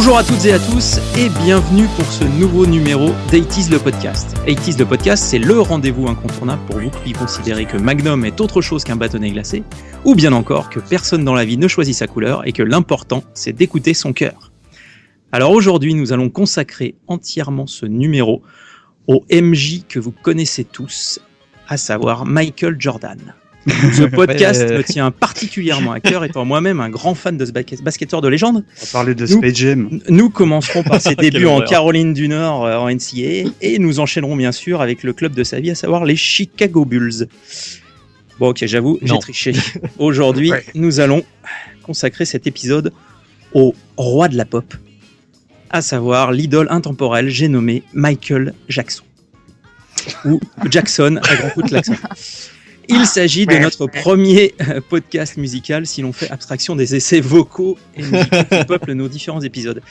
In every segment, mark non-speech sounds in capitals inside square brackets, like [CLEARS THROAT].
Bonjour à toutes et à tous et bienvenue pour ce nouveau numéro d'Aitis le podcast. Aitis le podcast, c'est le rendez-vous incontournable pour vous qui considérez que Magnum est autre chose qu'un bâtonnet glacé, ou bien encore que personne dans la vie ne choisit sa couleur et que l'important c'est d'écouter son cœur. Alors aujourd'hui, nous allons consacrer entièrement ce numéro au MJ que vous connaissez tous, à savoir Michael Jordan. Ce [LAUGHS] podcast Ouais. me tient particulièrement à cœur, étant moi-même un grand fan de ce basket- basketteur de légende. On parler de Nous- Space Jam. Nous commencerons par ses [LAUGHS] débuts en. Caroline du Nord euh, en NCAA et nous enchaînerons bien sûr avec le club de sa vie, à savoir les Chicago Bulls. Bon, ok, j'avoue, j'ai triché. Aujourd'hui, [LAUGHS] Ouais. nous allons consacrer cet épisode au roi de la pop, à savoir l'idole intemporelle, j'ai nommé Michael Jackson. Ou Jackson à grand coup de klaxon. Il s'agit de notre premier euh, podcast musical si l'on fait abstraction des essais vocaux et musicaux [LAUGHS] qui peuplent nos différents épisodes.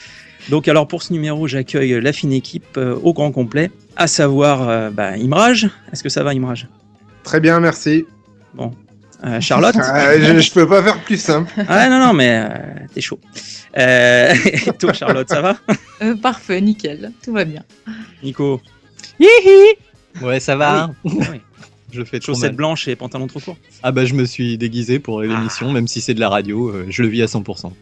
Donc alors pour ce numéro, j'accueille la fine équipe euh, au grand complet, à savoir euh, bah, Imraj. Est-ce que ça va Imraj? Très bien, merci. Euh, Charlotte? Ah, je, je peux pas faire plus simple. Ah non non mais euh, t'es chaud. Euh, [LAUGHS] et toi Charlotte, ça va? Euh, parfait, nickel, tout va bien. Nico? Ouais, ça va. Ah oui. Je fais Chaussettes mal. blanches et pantalon trop court. Ah bah je me suis déguisé pour Ah. l'émission, même si c'est de la radio, euh, je le vis à 100%.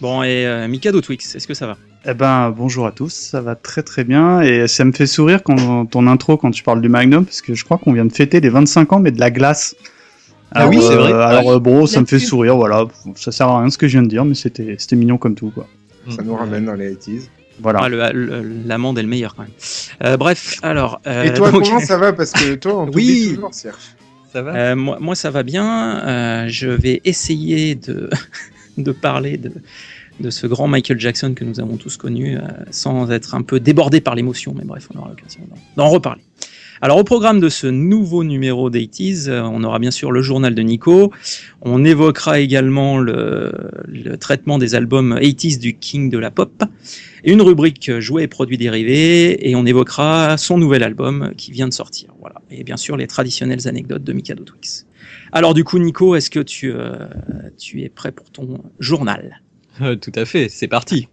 Bon et euh, Mikado Twix, est-ce que ça va? Eh ben, bonjour à tous, ça va très très bien et ça me fait sourire quand ton intro quand tu parles du Magnum parce que je crois qu'on vient de fêter les 25 ans mais de la glace. Ah oui, c'est vrai. Alors Oui, euh, bon, ça me fait sourire, voilà. Ça sert à rien ce que je viens de dire, mais c'était c'était mignon comme tout quoi. Ça nous ramène dans les 80s. Voilà. Ah, le- le- L'amande est le meilleur quand même. Euh, bref, alors. euh, Et toi, donc- comment [LAUGHS] ça va Parce que toi, on Oui. toujours, Serge. Ça va? Euh, moi, moi, ça va bien. Euh, je vais essayer de, [LAUGHS] de parler de, de ce grand Michael Jackson que nous avons tous connu euh, sans être un peu débordé par l'émotion. Mais bref, on aura l'occasion d'en- d'en reparler. Alors, au programme de ce nouveau numéro d'Aities, on aura bien sûr le journal de Nico. On évoquera également le, traitement des albums 80s du King de la pop. Une rubrique jouets et produits dérivés. Et on évoquera son nouvel album qui vient de sortir. Voilà. Et bien sûr, les traditionnelles anecdotes de Mikado Twix. Alors du coup, Nico, est-ce que tu, euh, tu es prêt pour ton journal? Euh, Tout à fait, c'est parti.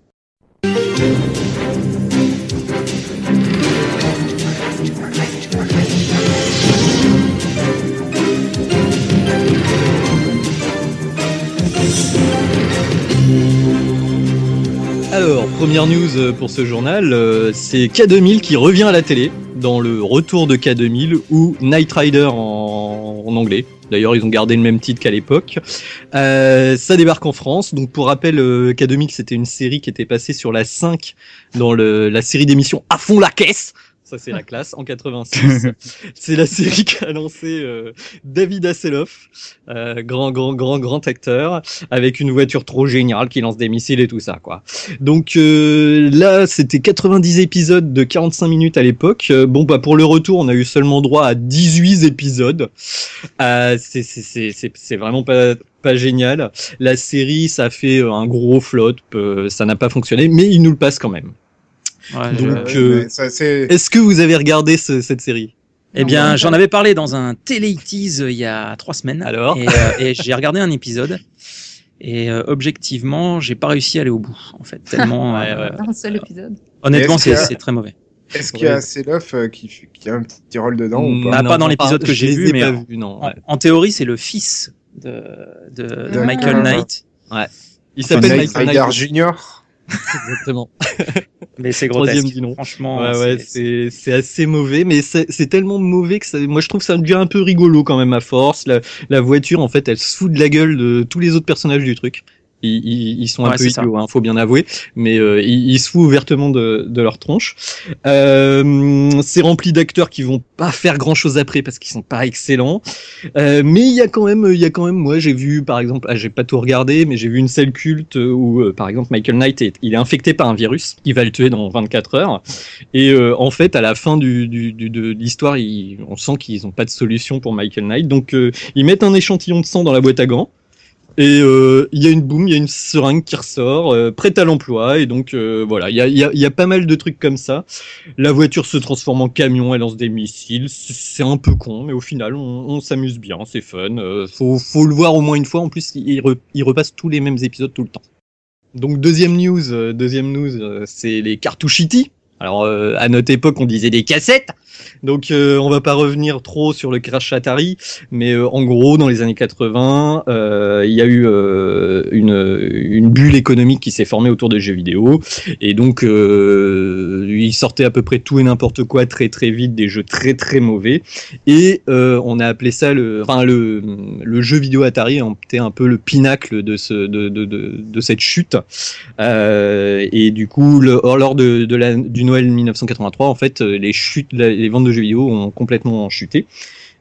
Alors, première news euh, pour ce journal, euh, c'est K2000 qui revient à la télé dans le retour de K2000 ou Night Rider en, anglais. D'ailleurs, ils ont gardé le même titre qu'à l'époque. Euh, ça débarque en France. Donc, pour rappel, euh, K2000, c'était une série qui était passée sur la 5 dans la série d'émissions À fond la caisse. Ça, c'est la classe en 86. [LAUGHS] c'est la série qu'a lancé euh, David Hasselhoff, euh, grand, grand, grand, grand acteur, avec une voiture trop géniale qui lance des missiles et tout ça, quoi. Donc euh, là, c'était 90 épisodes de 45 minutes à l'époque. Euh, bon, bah pour le retour, on a eu seulement droit à 18 épisodes. Euh, c'est vraiment pas pas génial. La série, ça fait euh, un gros flop, ça n'a pas fonctionné, mais il nous le passe quand même. Ouais, Donc, je- euh. Est-ce que vous avez regardé ce- cette série Eh bien, j'en avais parlé dans un télé-tease il y a trois semaines. Alors Et, euh, et j'ai regardé un épisode. Et euh, objectivement, j'ai pas réussi à aller au bout, en fait. Tellement. [LAUGHS] Ouais, euh, ouais. Un seul épisode. Honnêtement, c'est a- très mauvais. Est-ce qu'il y Ouais. a euh, qui, qui a un petit rôle dedans ou Bah, pas pas dans l'épisode que j'ai vu, ai mais pas en- non. En, ouais. en théorie, c'est le fils de, de, de. Michael Knight. Il Enfin, s'appelle Knight Michael Knight. Junior [LAUGHS] Exactement. Mais c'est Troisième grotesque. nom. Franchement, Ouais, ouais, c'est- assez mauvais, mais c'est c'est tellement mauvais que ça, moi je trouve ça devient un peu rigolo quand même à force. La, la voiture, en fait, elle se fout de la gueule de tous les autres personnages du truc. Ils, ils, ils sont un peu idiots, hein, faut bien avouer, mais euh, ils, ils se foutent ouvertement de, de leur tronche. Euh, c'est rempli d'acteurs qui vont pas faire grand chose après parce qu'ils sont pas excellents. Euh, mais il y a quand même, il y a quand même, moi j'ai vu par exemple, ah, j'ai pas tout regardé, mais j'ai vu une scène culte où euh, par exemple Michael Knight est, il est infecté par un virus, il va le tuer dans 24 heures. Et euh, en fait, à la fin du, du, du- de l'histoire, on sent qu'ils n'ont pas de solution pour Michael Knight. Donc, euh, ils mettent un échantillon de sang dans la boîte à gants. Et euh, il y a une boum, il y a une seringue qui ressort, euh, prête à l'emploi. Et donc euh, voilà, il y a, y, a, y a pas mal de trucs comme ça. La voiture se transforme en camion, elle lance des missiles. C'est un peu con, mais au final, on, s'amuse bien, c'est fun. Faut, faut le voir au moins une fois. En plus, il, re- repasse tous les mêmes épisodes tout le temps. Donc deuxième news, deuxième news, c'est les cartouchitis. Alors euh, à notre époque, on disait des cassettes. Donc euh, on va pas revenir trop sur le crash Atari, mais euh, en gros dans les années 80, euh, il y a eu une, bulle économique qui s'est formée autour des jeux vidéo, et donc il sortait à peu près tout et n'importe quoi très très vite, des jeux très très mauvais, et on a appelé ça le, enfin jeu vidéo Atari était un peu le pinacle de ce de, de, de, de cette chute, et du coup lors de, du Noël 1983, en fait les chutes, ventes de jeux vidéo ont complètement chuté.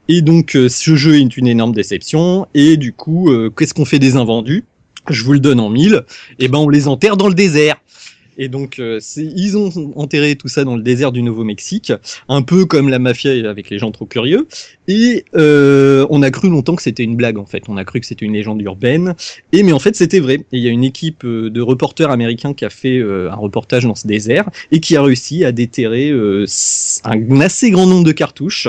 Et donc euh, ce jeu est une énorme déception. Et du coup, euh, qu'est-ce qu'on fait des invendus? Je vous le donne en mille. Et ben on les enterre dans le désert. Et donc euh, ils ont enterré tout ça dans le désert du Nouveau-Mexique, un peu comme la mafia avec les gens trop curieux. Et euh, on a cru longtemps que c'était une blague en fait. On a cru que c'était une légende urbaine. Et mais en fait c'était vrai. Et il y a une équipe euh, de reporters américains qui a fait euh, un reportage dans ce désert et qui a réussi à déterrer un assez grand nombre de cartouches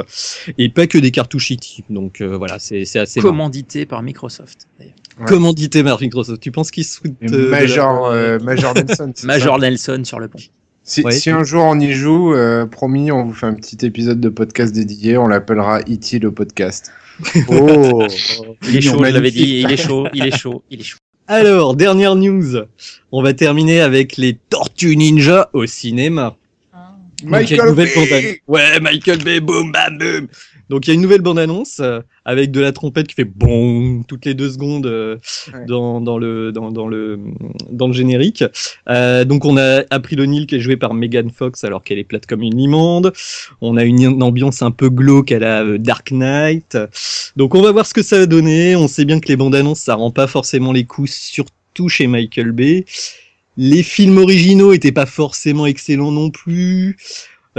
et pas que des cartouches IT. Donc voilà, c'est assez. Commandité par Microsoft. d'ailleurs. Ouais. commandité par Microsoft. Tu penses qu'ils Et euh, de Major, euh, Nelson. Major ça Nelson sur le pont. Si, Ouais. si un jour on y joue, euh, promis, on vous fait un petit épisode de podcast dédié. On l'appellera E.T. le podcast. [LAUGHS] Oh Il est chaud, je l'avais dit. Il est chaud, il est chaud, il est chaud. Alors, dernière news. On va terminer avec les Tortues Ninja au cinéma. Donc, il y a une Michael nouvelle Bay. Ouais, Michael Bay, boum, bam, boum. Donc, il y a une nouvelle bande-annonce euh, avec de la trompette qui fait bon toutes les deux secondes euh, Ouais. dans, dans le dans, dans le dans le générique. Euh, donc, on a April O'Neil qui est jouée par Megan Fox alors qu'elle est plate comme une limande. On a une, une ambiance un peu glauque à la Dark Knight. Donc, on va voir ce que ça va donner. On sait bien que les bandes-annonces ça rend pas forcément les coups, surtout chez Michael Bay. Les films originaux étaient pas forcément excellents non plus.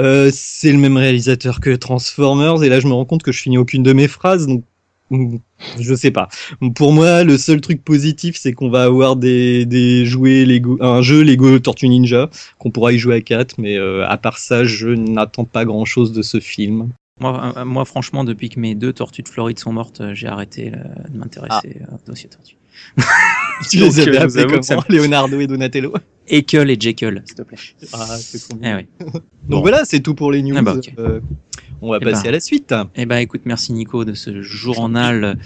Euh, c'est le même réalisateur que Transformers et là je me rends compte que je finis aucune de mes phrases donc mm, je sais pas. Pour moi, le seul truc positif, c'est qu'on va avoir des, des jouets Lego, un jeu Lego Tortue Ninja qu'on pourra y jouer à 4, mais euh, à part ça, je n'attends pas grand chose de ce film. Moi, euh, moi, franchement, depuis que mes deux tortues de Floride sont mortes, j'ai arrêté euh, de m'intéresser au dossier tortue. Tu les avais euh, appelés que ça comment Leonardo et Donatello Ekel et Jekyll, s'il te plaît. Ah, c'est trop Eh ouais. Donc Bon. voilà, c'est tout pour les news. Ah bah, ok. Euh, on va Eh passer ben. à la suite. Eh ben, écoute, merci Nico de ce journal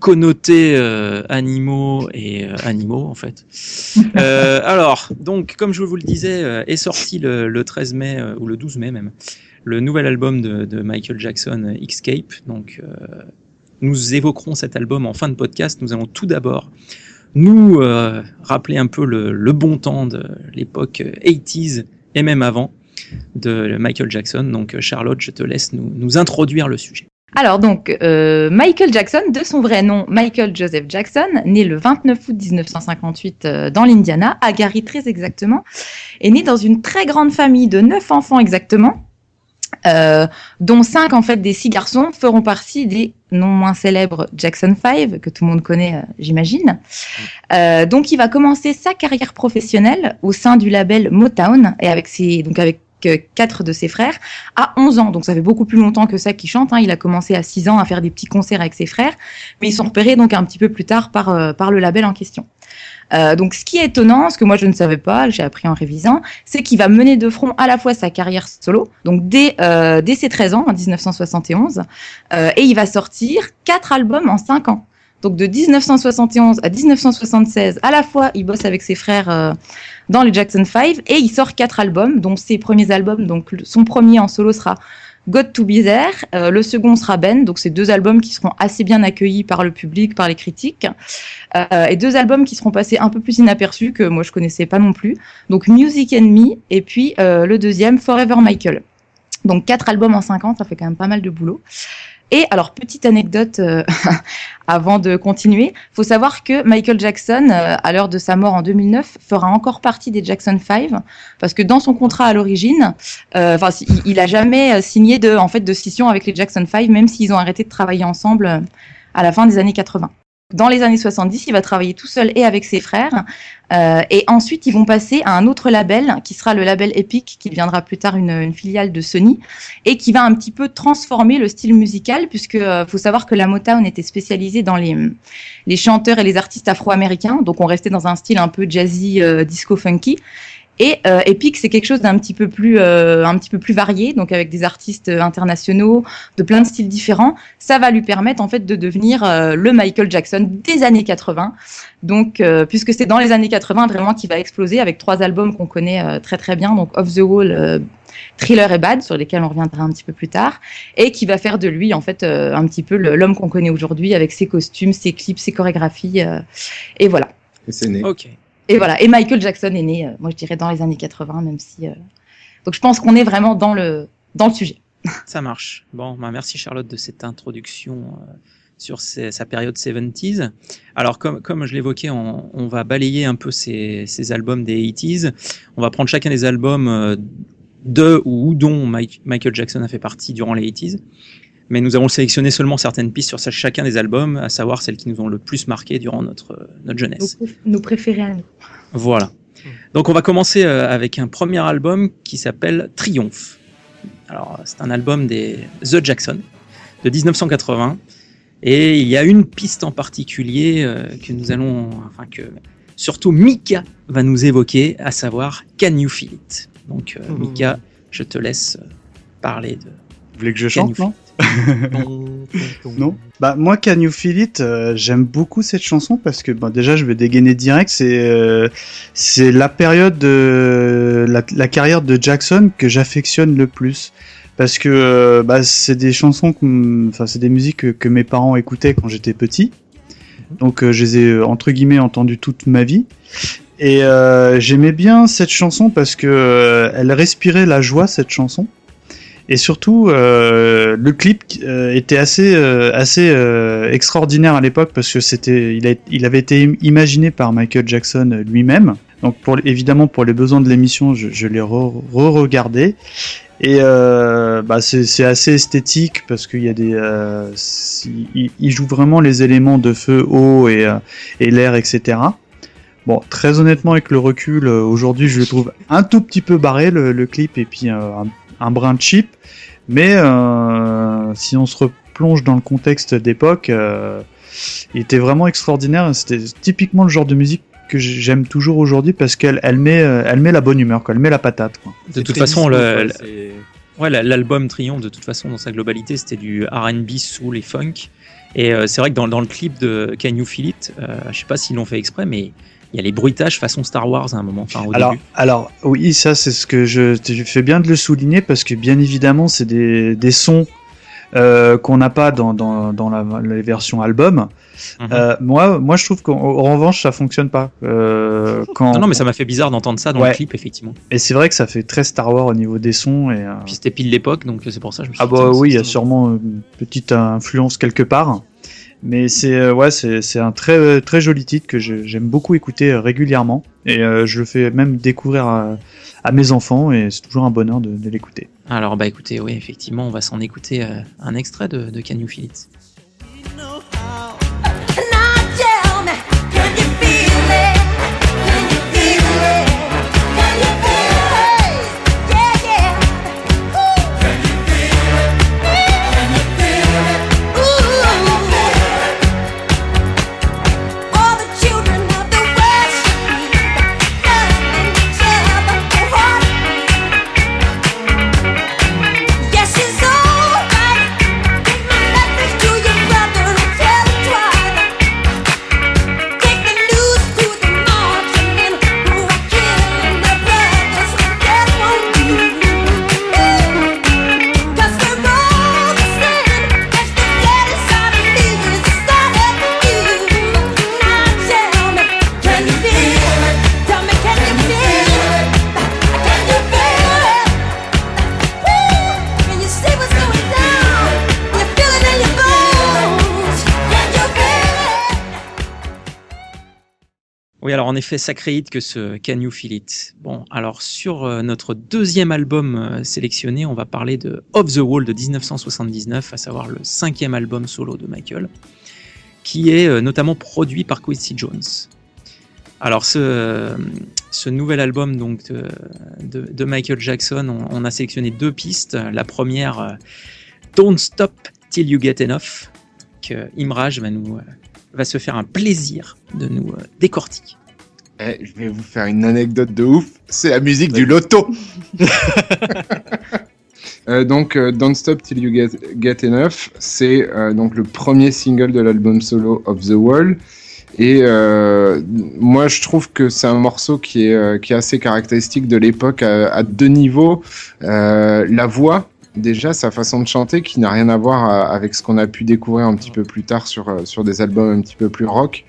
connoté euh, animaux et euh, animaux en fait. [LAUGHS] Alors, donc, comme je vous le disais, est sorti le, le 13 mai ou le 12 mai même le nouvel album de, de Michael Jackson, Escape. Donc, euh, nous évoquerons cet album en fin de podcast. Nous allons tout d'abord nous euh, rappeler un peu le, bon temps de l'époque euh, 80s et même avant de Michael Jackson. Donc, euh, Charlotte, je te laisse nous, introduire le sujet. Alors donc, euh, Michael Jackson, de son vrai nom Michael Joseph Jackson, né le 29 août 1958 euh, dans l'Indiana, à Gary très exactement, est né dans une très grande famille de neuf enfants exactement, euh, dont cinq en fait des six garçons feront partie des non moins célèbres Jackson 5 que tout le monde connaît, euh, j'imagine. Euh, donc il va commencer sa carrière professionnelle au sein du label Motown et avec ses donc avec euh, quatre de ses frères à 11 ans. Donc ça fait beaucoup plus longtemps que ça qu'il chante. hein. Il a commencé à 6 ans à faire des petits concerts avec ses frères, mais ils sont repérés donc un petit peu plus tard par, par le label en question. Euh, donc ce qui est étonnant, ce que moi je ne savais pas, j'ai appris en révisant, c'est qu'il va mener de front à la fois sa carrière solo, donc dès, euh, dès ses 13 ans, en 1971, euh, et il va sortir quatre albums en 5 ans. Donc de 1971 à 1976, à la fois il bosse avec ses frères euh, dans les Jackson 5 et il sort quatre albums, dont ses premiers albums, donc son premier en solo sera God to Be There, euh, le second sera Ben, donc c'est deux albums qui seront assez bien accueillis par le public, par les critiques, euh, et deux albums qui seront passés un peu plus inaperçus que moi je connaissais pas non plus, donc Music and Me et puis euh, le deuxième Forever Michael. Donc quatre albums en cinq ans, ça fait quand même pas mal de boulot. Et alors petite anecdote euh, [LAUGHS] avant de continuer, faut savoir que Michael Jackson, euh, à l'heure de sa mort en 2009, fera encore partie des Jackson 5 parce que dans son contrat à l'origine, euh, il, a jamais signé de, en fait, de scission avec les Jackson 5, même s'ils ont arrêté de travailler ensemble à la fin des années 80. Dans les années 70, il va travailler tout seul et avec ses frères. Euh, et ensuite, ils vont passer à un autre label qui sera le label Epic, qui deviendra plus tard une, filiale de Sony et qui va un petit peu transformer le style musical, puisque euh, faut savoir que la Motown était spécialisée dans les, les chanteurs et les artistes afro-américains. Donc, on restait dans un style un peu jazzy, euh, disco funky. Et euh, Epic, c'est quelque chose d'un petit peu plus, euh, un petit peu plus varié, donc avec des artistes euh, internationaux, de plein de styles différents. Ça va lui permettre en fait de devenir euh, le Michael Jackson des années 80. Donc, euh, puisque c'est dans les années 80 vraiment qu'il va exploser avec trois albums qu'on connaît euh, très très bien, donc Off the Wall, euh, Thriller et Bad, sur lesquels on reviendra un petit peu plus tard, et qui va faire de lui en fait euh, un petit peu l'homme qu'on connaît aujourd'hui avec ses costumes, ses clips, ses chorégraphies, euh, et voilà. Et c'est né. Ok. Et voilà. Et Michael Jackson est né, euh, moi je dirais dans les années 80, même si. euh, Donc je pense qu'on est vraiment dans le dans le sujet. [LAUGHS] Ça marche. Bon, bah merci Charlotte de cette introduction euh, sur sa période 70s. Alors, comme, comme je l'évoquais, on, on va balayer un peu ces, ces albums des 80s. On va prendre chacun des albums de ou dont Michael Jackson a fait partie durant les 80s. Mais nous avons sélectionné seulement certaines pistes sur chacun des albums, à savoir celles qui nous ont le plus marqué durant notre, euh, notre jeunesse. nos préférés à nous. Voilà. Donc on va commencer euh, avec un premier album qui s'appelle Triomphe. Alors c'est un album des The Jackson de 1980 et il y a une piste en particulier euh, que nous allons, enfin que surtout Mika va nous évoquer, à savoir Can You Feel It? Donc Mhm. Mika, je te laisse parler de Vous voulez que je chante, non? [LAUGHS] Non. Bah moi, Can You Feel It, euh, j'aime beaucoup cette chanson parce que bon, déjà, je vais dégainer direct. C'est euh, c'est la période de la, la carrière de Jackson que j'affectionne le plus parce que euh, bah, c'est des chansons, enfin c'est des musiques que, que mes parents écoutaient quand j'étais petit. Donc euh, je les ai entre guillemets entendues toute ma vie. Et j'aimais bien cette chanson parce que elle respirait la joie cette chanson. Et surtout, euh, le clip euh, était assez, euh, assez extraordinaire à l'époque parce que c'était, il, avait été im- imaginé par Michael Jackson lui-même. Donc, évidemment, pour les besoins de l'émission, je, l'ai re- re-regardé. Et bah, c'est assez esthétique parce qu'il y a des, il, joue vraiment les éléments de feu, eau et, et l'air, etc. Bon, très honnêtement, avec le recul, aujourd'hui, je le trouve un tout petit peu barré le, clip et puis un, un brin cheap. Mais euh, si on se replonge dans le contexte d'époque, euh, il était vraiment extraordinaire. C'était typiquement le genre de musique que j'aime toujours aujourd'hui parce qu'elle elle met, euh, elle met la bonne humeur, quoi. elle met la patate. Quoi. De toute façon, le- Ouais, la- l'album Triomphe, de toute façon, dans sa globalité, c'était du RB, soul et funk. Et euh, c'est vrai que dans, dans le clip de Can You Feel It, euh, je sais pas s'ils l'ont fait exprès, mais il y a les bruitages façon Star Wars à un moment, enfin au Alors, début. alors oui, ça c'est ce que je, je fais bien de le souligner parce que bien évidemment c'est des, des sons euh, qu'on n'a pas dans, dans, dans la, les versions album. Mhm. Euh, moi, moi je trouve qu'en en revanche ça fonctionne pas. Euh, quand, Non, non, mais ça m'a fait bizarre d'entendre ça dans Ouais. le clip, effectivement. Et c'est vrai que ça fait très Star Wars au niveau des sons et. Puis c'était pile l'époque, donc c'est pour ça que je me suis Ah bah oui, il y a sûrement une petite influence quelque part. Mais c'est euh, ouais, c'est c'est un très très joli titre que j'aime beaucoup écouter euh, régulièrement et euh, je le fais même découvrir à, à mes enfants et c'est toujours un bonheur de, de l'écouter. Alors, bah écoutez, oui, effectivement, on va s'en écouter euh, un extrait de, de Can You Feel It? En effet, sacré hit que ce Can You Feel It. Bon, alors sur euh, notre deuxième album euh, sélectionné, on va parler de Off the Wall de 1979, à savoir le cinquième album solo de Michael, qui est euh, notamment produit par Quincy Jones. Alors ce, nouvel album donc de, Michael Jackson, on, a sélectionné deux pistes. La première, Don't Stop Till You Get Enough, que Imraj va nous va se faire un plaisir de nous décortiquer. Eh, je vais vous faire une anecdote de ouf. C'est la musique du loto. [LAUGHS] Euh, donc, euh, Don't Stop Till You Get, Get Enough, c'est euh, donc le premier single de l'album solo of the Wall. Et moi, je trouve que c'est un morceau qui est, qui est assez caractéristique de l'époque à, à deux niveaux. La voix, déjà, sa façon de chanter, qui n'a rien à voir avec ce qu'on a pu découvrir un petit peu plus tard sur, sur des albums un petit peu plus rock.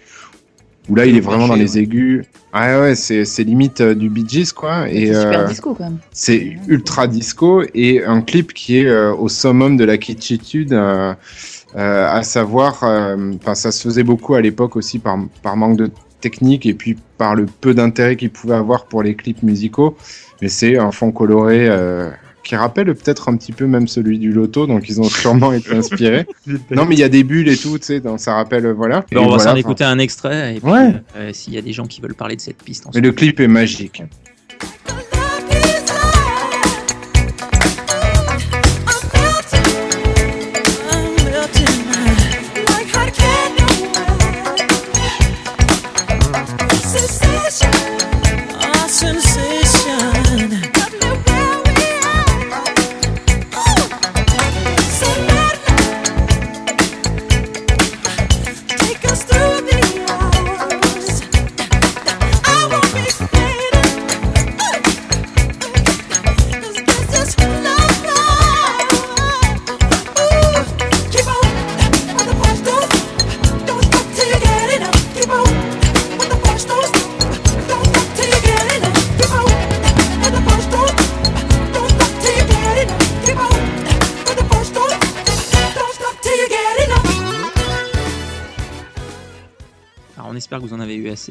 Où là, il est vraiment dans les aigus. Ouais, ouais, c'est, c'est limite euh, du Bee Gees, quoi. Et, C'est super euh, disco quand même. c'est ultra disco et un clip qui est euh, au summum de la kitschitude, euh, euh, à savoir, euh, enfin ça se faisait beaucoup à l'époque aussi par, par manque de technique et puis par le peu d'intérêt qu'il pouvait avoir pour les clips musicaux, mais c'est un fond coloré euh, qui rappelle peut-être un petit peu même celui du loto, donc ils ont [LAUGHS] sûrement été inspirés. Non mais il y a des bulles et tout, tu sais, donc ça rappelle, euh, voilà. On va voilà, s'en écouter un extrait et puis Ouais. euh, s'il y a des gens qui veulent parler de cette piste Mais le clip est magique.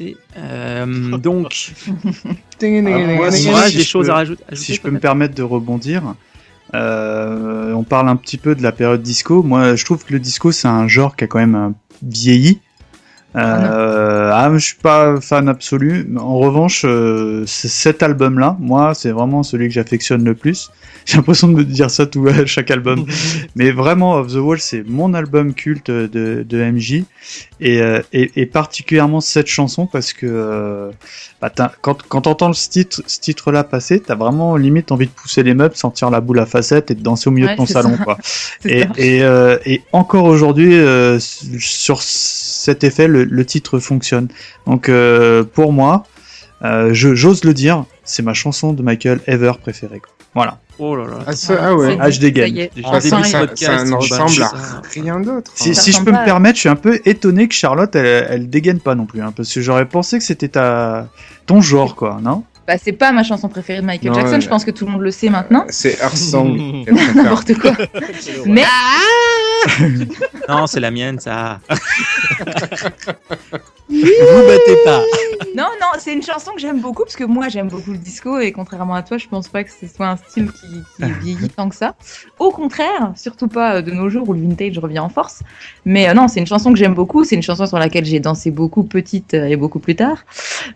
[LAUGHS] Euh, donc, [LAUGHS] moi, si- des je choses peux- à rajouter Si je peux me permettre de rebondir, euh, on parle un petit peu de la période disco. Moi, je trouve que le disco, c'est un genre qui a quand même euh, vieilli. Euh, ah, je suis pas fan absolu. En revanche, euh, cet album-là, moi, c'est vraiment celui que j'affectionne le plus. [LAUGHS] J'ai l'impression de me dire ça tout à chaque album. [LAUGHS] Mais vraiment, Of the Wall, c'est mon album culte de, de MJ. Et, euh, et, et particulièrement cette chanson parce que euh, bah, quand, quand t'entends ce titre, ce titre-là passer, t'as vraiment limite envie de pousser les meubles, sentir la boule à facettes et de danser au milieu Ouais, de ton salon. ça. Quoi. [LAUGHS] Et, et, euh, et encore aujourd'hui, euh, sur cet effet, le, le titre fonctionne. Donc euh, pour moi, euh, je- j'ose le dire, c'est ma chanson de Michael Ever préférée. quoi. Voilà. Oh là là. Ah, ça- ah ouais. Ah, je dégaine. Ça ça ne ressemble à rien d'autre. Si, Ça si je peux me permettre, je suis un peu étonné que Charlotte, elle, elle dégaine pas non plus, hein, parce que j'aurais pensé que c'était ta ton genre, quoi, non? Bah, c'est pas ma chanson préférée de Michael Non, Jackson, je pense que tout le monde le sait maintenant. C'est Earth Song. [LAUGHS] [LAUGHS] N'importe quoi. [LAUGHS] Mais Non, c'est la mienne, ça. Vous battez pas. [LAUGHS] non, non, c'est une chanson que j'aime beaucoup parce que moi j'aime beaucoup le disco et contrairement à toi, je pense pas que ce soit un style qui, qui vieillit tant que ça. Au contraire, surtout pas euh, de nos jours où le vintage revient en force. Mais euh, non, c'est une chanson que j'aime beaucoup. C'est une chanson sur laquelle j'ai dansé beaucoup petite euh, et beaucoup plus tard.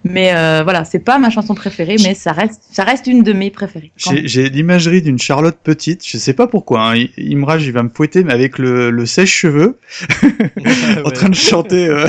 Mais euh, voilà, c'est pas ma chanson préférée, mais ça reste, ça reste une de mes préférées. J'ai l'imagerie d'une Charlotte petite, je sais pas pourquoi. Hein. Il- Imraj, il va me fouetter, mais avec le, le sèche-cheveux, [LAUGHS] en train de chanter. euh,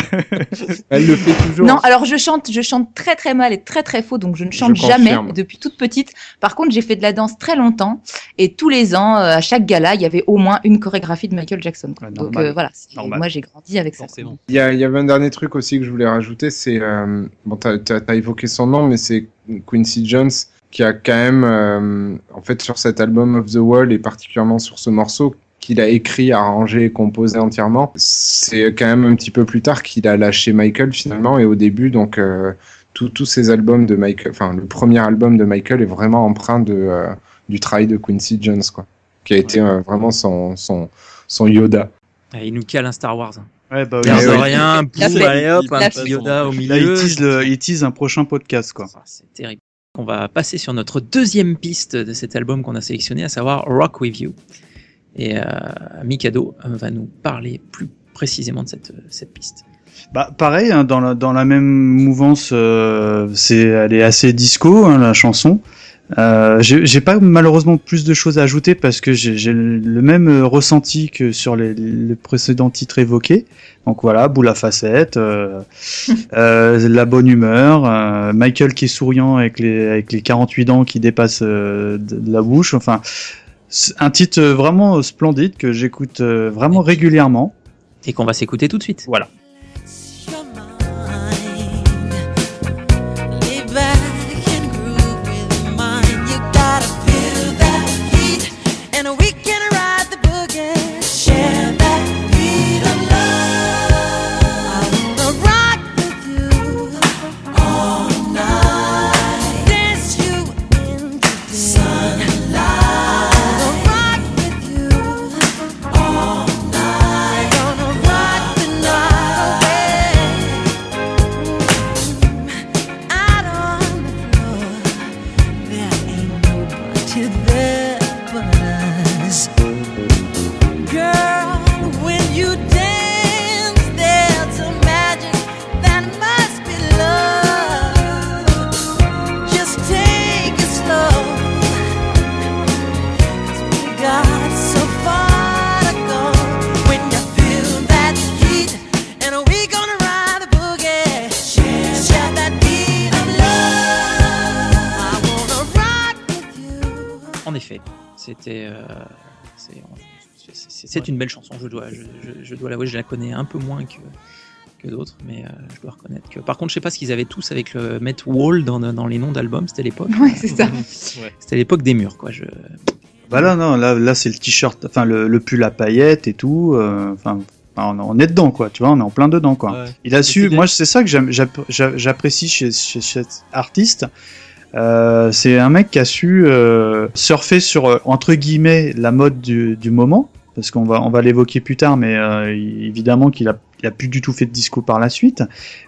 [LAUGHS] Elle le fait toujours. Non, alors je chante, je chante très très mal et très très faux, donc je ne chante Je jamais confirme. depuis toute petite. Par contre, j'ai fait de la danse très longtemps et tous les ans, euh, à chaque gala, il y avait au moins une chorégraphie de Michael Jackson. quoi. Ouais, donc euh, voilà, moi j'ai grandi avec ça. Il y, a- il y avait un dernier truc aussi que je voulais rajouter, c'est euh, bon, t'as as, évoqué son nom, mais c'est Quincy Jones qui a quand même, euh, en fait, sur cet album of the Wall et particulièrement sur ce morceau qu'il a écrit, arrangé et composé entièrement, c'est quand même un petit peu plus tard qu'il a lâché Michael finalement et au début donc euh, tous ces albums de Michael, enfin le premier album de Michael est vraiment empreint de euh, du travail de Quincy Jones quoi, qui a été euh, vraiment son son son Yoda. Il nous cale un Star Wars. Ouais, bah, ouais. rien, boum, allez hop, un petit Yoda au Là, milieu. il tease, le, il tease un prochain podcast, quoi. Ah, C'est terrible. On va passer sur notre deuxième piste de cet album qu'on a sélectionné, à savoir Rock With You. Et euh, Mikado va nous parler plus précisément de cette, cette piste. Bah pareil, hein, dans la dans la même mouvance, euh, c'est elle est assez disco hein, la chanson. Euh, j'ai j'ai pas malheureusement plus de choses à ajouter parce que j'ai j'ai le même ressenti que sur les, les précédents titres évoqués. Donc voilà, boule à facettes, euh, [LAUGHS] euh, la bonne humeur, euh, Michael qui est souriant avec les avec les 48 dents qui dépassent euh, de, de la bouche. Enfin, un titre vraiment splendide que j'écoute euh, vraiment régulièrement. Et qu'on va s'écouter tout de suite. Voilà. Je dois, je, je- je dois l'avouer, je la connais un peu moins que, que d'autres, mais euh, je dois reconnaître que. Par contre, je sais pas ce qu'ils avaient tous avec le Met Wall dans, dans les noms d'albums, c'était l'époque. Ouais, c'est ça. C'était l'époque des murs, quoi. Je... Bah là, non, là, là c'est le t-shirt, enfin le, le pull à paillettes et tout. euh, Enfin, on, on est dedans, quoi. Tu vois, on est en plein dedans, quoi. Ouais. Il a su. Moi, c'est ça que j'apprécie chez, cet artiste. Euh, c'est un mec qui a su euh, surfer sur entre guillemets la mode du, du moment, parce qu'on va on va l'évoquer plus tard, mais euh, évidemment qu'il a il a plus du tout fait de disco par la suite.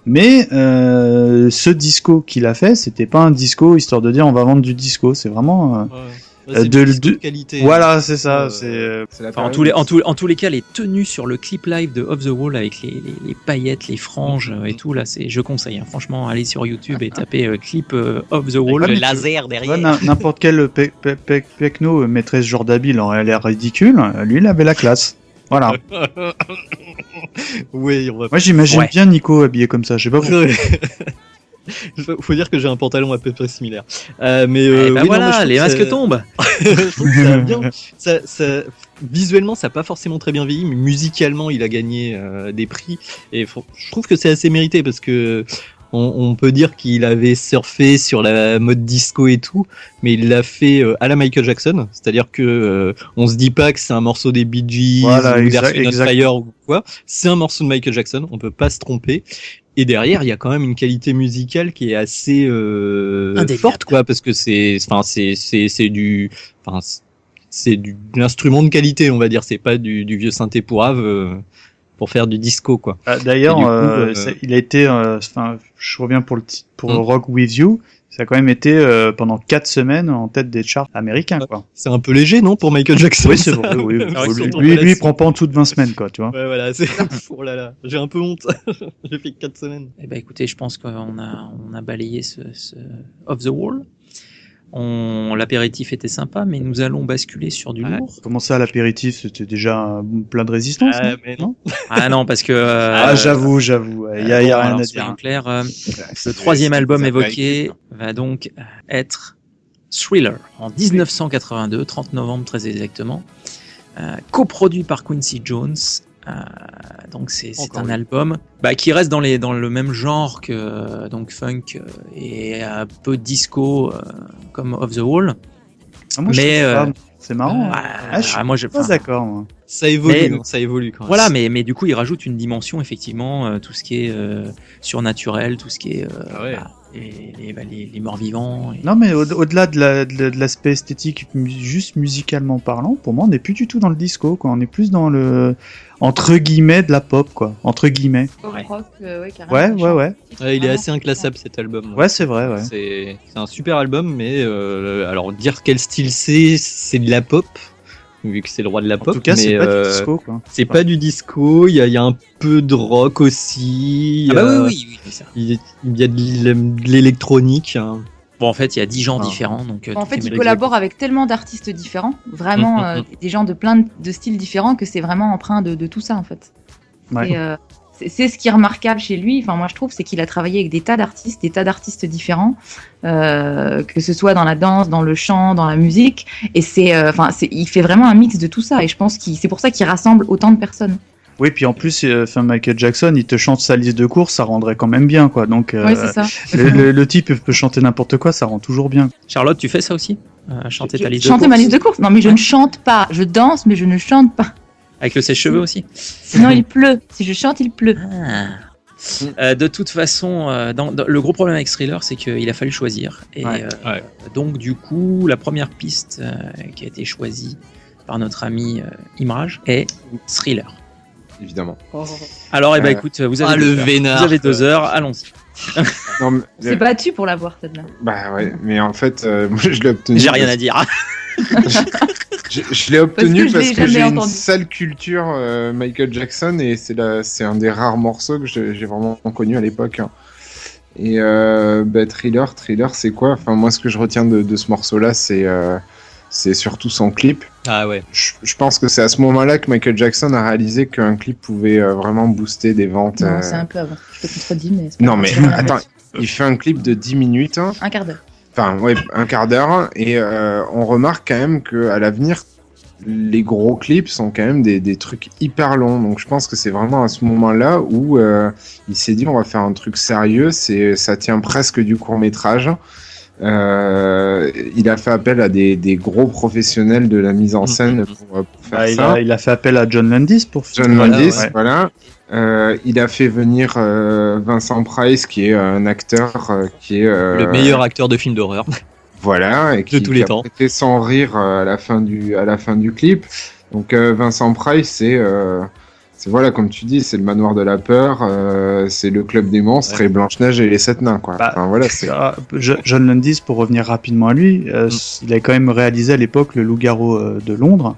Mais euh, ce disco qu'il a fait, c'était pas un disco histoire de dire on va vendre du disco. C'est vraiment euh. Euh, de- qualité. voilà, c'est ça. Euh, c'est Enfin, en, tous les, où- en, tous, en tous les cas, les tenues sur le clip live de Off the Wall avec les, les, les paillettes, les franges euh, et tout, là, c'est, je conseille. hein. Franchement, allez sur YouTube et tapez euh, clip euh, Off the Wall. Ouais, tu- laser n'im- N'importe quel pe- pe- pe- pecno mettrait ce genre d'habit, il aurait l'air ridicule. Lui, il avait la classe. Voilà. [LAUGHS] oui, on va Moi, j'imagine Ouais. bien Nico habillé comme ça. Je sais pas [LAUGHS] pourquoi. [LAUGHS] [LAUGHS] faut faut dire que j'ai un pantalon à peu près similaire. Euh, mais Eh euh, ben oui, non, voilà, les que masques ça- tombent. [LAUGHS] je trouve que ça a bien. Ça, ça- visuellement, ça n'a pas forcément très bien vieilli, mais musicalement, il a gagné euh, des prix. Et faut- je trouve que c'est assez mérité parce que on, on peut dire qu'il avait surfé sur la mode disco et tout, mais il l'a fait euh, à la Michael Jackson. C'est-à-dire que euh, on se dit pas que c'est un morceau des Bee Gees Voilà, ou exact. Fire ou quoi. C'est un morceau de Michael Jackson. On peut pas se tromper. Et derrière, il y a quand même une qualité musicale qui est assez euh, forte, quoi, parce que c'est, enfin, c'est, c'est, c'est du, enfin, c'est- du de l'instrument de qualité, on va dire. C'est pas du, du vieux synthé pourrave euh, pour faire du disco, quoi. Ah, D'ailleurs, euh, euh, il a été. euh, Enfin, je reviens pour le pour Mm. Rock with You. Ça a quand même été euh, pendant quatre semaines en tête des charts américains, quoi. C'est un peu léger, non, pour Michael Jackson? Oui, c'est vrai. Oui, que lui, lui, lui, il prend pas en dessous de 20 semaines, quoi. Tu vois. Ouais, voilà, c'est, [LAUGHS] oh là là, j'ai un peu honte. [LAUGHS] j'ai fait que 4 semaines. Eh ben, écoutez, je pense qu'on a, on a balayé ce, ce Off the Wall. On, l'apéritif était sympa, mais nous allons basculer sur du Ouais. lourd. Comment ça, l'apéritif, c'était déjà euh, plein de résistance. Ah, non mais non. [LAUGHS] Ah non, parce que. euh, Ah, j'avoue, j'avoue. Il y a, y a bon, rien à dire. clairs, euh, le troisième album évoqué va donc être Thriller en 1982, 30 novembre très exactement, euh, coproduit par Quincy Jones. Euh, donc c'est un album bah, qui reste dans, les, dans le même genre que euh, donc funk euh, et un peu disco euh, comme Off the Wall. Ah, moi, je mais, euh, c'est marrant. Ah, Ah, je suis ah, moi, je, Pas d'accord. Ça évolue, Mais- hein, ça évolue quand même. voilà, mais, mais du coup, il rajoute une dimension, effectivement, euh, tout ce qui est euh, surnaturel, tout ce qui est euh, Ah ouais. bah, les, les, bah, les- les morts vivants. et- Non, mais au- au-delà de la- de la- de l'aspect esthétique, mu- juste musicalement parlant, pour moi, on n'est plus du tout dans le disco, quoi. On est plus dans le entre guillemets de la pop, quoi. Entre guillemets. Ouais. Rock, euh, ouais. Ouais, ouais, ouais. Ouais, il est assez inclassable cet album. Ouais, c'est vrai, ouais. C'est c'est un super album, mais euh, alors dire quel style c'est, c'est de la pop. Vu que c'est le roi de la En pop. tout cas, c'est mais, pas euh, du disco, quoi. C'est pas du disco, il y a, il y a un peu de rock aussi. Ah bah euh, oui, oui, oui, c'est ça. Il y a- de l'é- de l'électronique. hein. Bon, en fait, il y a 10 genres Ah. différents. Donc, euh, En fait, est il mélangé. collabore avec tellement d'artistes différents, vraiment Mm, mm, euh, mm. des gens de plein de, de styles différents, que c'est vraiment empreint de, de tout ça en fait. Ouais. Et, euh, c'est- ce qui est remarquable chez lui. Enfin, moi, je trouve, c'est qu'il a travaillé avec des tas d'artistes, des tas d'artistes différents, euh, que ce soit dans la danse, dans le chant, dans la musique. Et c'est, euh, enfin, il fait vraiment un mix de tout ça. Et je pense que c'est pour ça qu'il rassemble autant de personnes. Oui, puis en plus, euh, enfin, Michael Jackson, il te chante sa liste de courses, ça rendrait quand même bien, quoi. Donc, euh, Oui, ça. le, le- le type peut chanter n'importe quoi, ça rend toujours bien. Charlotte, tu fais ça aussi Euh, Chanter ta liste de Chanter ma courses liste de courses? Non, mais je ne chante pas. Je danse, mais je ne chante pas. Avec le sèche-cheveux aussi Sinon, [LAUGHS] il pleut. Si je chante, il pleut. Euh, de toute façon, euh, dans, dans- le gros problème avec Thriller, c'est qu'il a fallu choisir. Et Ouais. euh, Ouais. donc, du coup, la première piste euh, qui a été choisie par notre ami euh, Imraj est Thriller. Évidemment. Alors, eh ben, Euh, écoute, vous avez, Ah, deux le heures. vénard, vous avez deux heures, allons-y. Non, mais, [LAUGHS] C'est battu pour l'avoir, celle-là. bah ouais, mais en fait, euh, [LAUGHS] moi je l'ai obtenu. J'ai rien parce- à dire. [LAUGHS] Je, je l'ai obtenu parce que, jamais j'ai une sale culture euh, Michael Jackson et c'est la- c'est un des rares morceaux que j'ai j'ai vraiment connu à l'époque. hein. Et euh, bah, Thriller, Thriller, c'est quoi? Enfin, moi, ce que je retiens de, de ce morceau-là, c'est euh, c'est surtout son clip. Ah ouais. Je, je pense que c'est à ce moment-là que Michael Jackson a réalisé qu'un clip pouvait euh, vraiment booster des ventes. Non, euh. c'est un peu avant. Je te contredis, mais. pas Non, mais attends, il fait un clip de 10 minutes. hein. Un quart d'heure. Enfin, ouais, un quart d'heure. Et euh, on remarque quand même qu'à l'avenir, les gros clips sont quand même des, des trucs hyper longs. Donc je pense que c'est vraiment à ce moment-là où euh, il s'est dit on va faire un truc sérieux. C'est, ça tient presque du court métrage. Euh, il a fait appel à des, des gros professionnels de la mise en scène pour, euh, pour faire Bah, il, ça. a, il a fait appel à John Landis pour John Voilà, Landis, ouais. voilà. Euh, il a fait venir euh, Vincent Price, qui est un acteur euh, qui est euh, Le meilleur acteur de film d'horreur. voilà, et qui, tous qui les a temps. prêté sans rire à la fin du à la fin du clip. Donc euh, Vincent Price, c'est euh, c'est voilà comme tu dis, c'est le manoir de la peur, euh, c'est le club des monstres Ouais. et Blanche Neige et les sept nains quoi. Bah, Enfin, voilà, c'est Ah, Jo- John Landis, pour revenir rapidement à lui, euh, Mm. il a quand même réalisé à l'époque le Loup-garou euh, de Londres,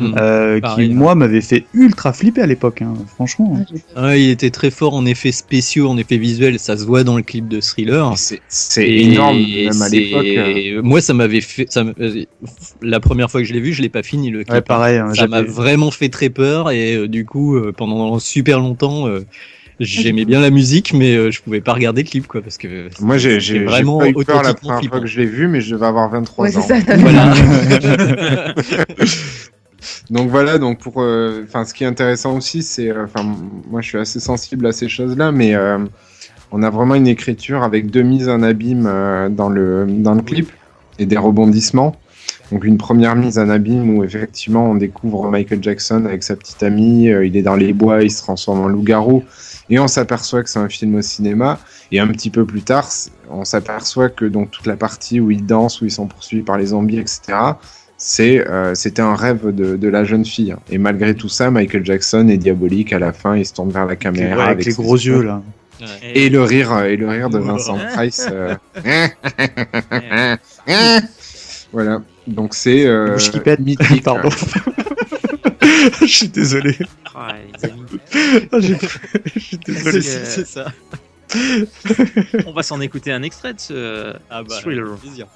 Mm. euh, Pareil, qui hein. moi m'avait fait ultra flipper à l'époque, hein, franchement. Ouais, il était très fort en effets spéciaux, en effets visuels. Ça se voit dans le clip de Thriller. c'est énorme même à l'époque. euh. Moi, ça m'avait fait. Ça, me- euh, la première fois que je l'ai vu, je l'ai pas fini le clip. Ouais, pareil. hein, ça m'a vraiment fait très peur et euh, du coup, euh, pendant super longtemps, euh, j'aimais bien la musique, mais euh, je pouvais pas regarder le clip, quoi, parce que. Moi j'ai vraiment pas eu peur la première flippant. fois que je l'ai vu, mais je devais avoir 23 Ouais, c'est ans. ça. t'as- Voilà. [LAUGHS] [LAUGHS] Donc voilà, donc pour, euh, enfin, ce qui est intéressant aussi, c'est, euh, enfin, moi je suis assez sensible à ces choses-là, mais euh, on a vraiment une écriture avec deux mises en abîme dans le dans le clip et des rebondissements. Donc une première mise en abîme où effectivement on découvre Michael Jackson avec sa petite amie, il est dans les bois, il se transforme en loup-garou et on s'aperçoit que c'est un film au cinéma. Et un petit peu plus tard, on s'aperçoit que donc toute la partie où ils dansent, où ils sont poursuivis par les zombies, etc c'est euh, c'était un rêve de, de la jeune fille. Et malgré tout ça, Michael Jackson est diabolique à la fin, il se tourne vers la avec, les- caméra ouais, avec les ses gros yeux. yeux là. Et le rire et le rire de Vincent Price. euh, [LAUGHS] voilà. Donc c'est euh, mythique. Pardon. [LAUGHS] Je suis désolé. Les amis. Ah, Je suis désolé. C'est- c'est ça. [LAUGHS] On va s'en écouter un extrait de ce Ah bah, Thriller. avec plaisir.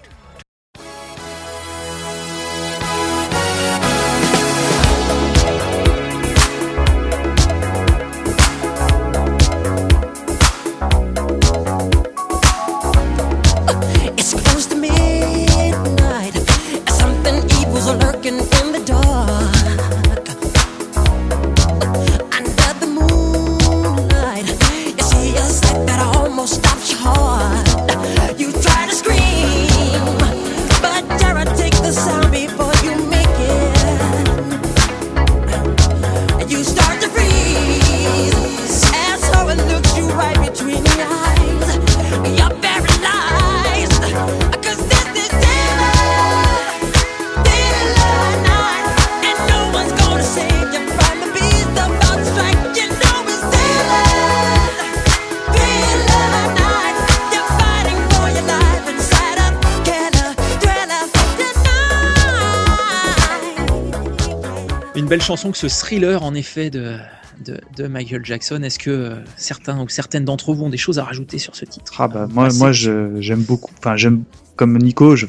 Belle chanson que ce thriller, en effet, de, de, de Michael Jackson. Est-ce que euh, certains ou certaines d'entre vous ont des choses à rajouter sur ce titre? Ah bah, moi, Ah, moi je- j'aime beaucoup. Enfin, j'aime comme Nico. Je,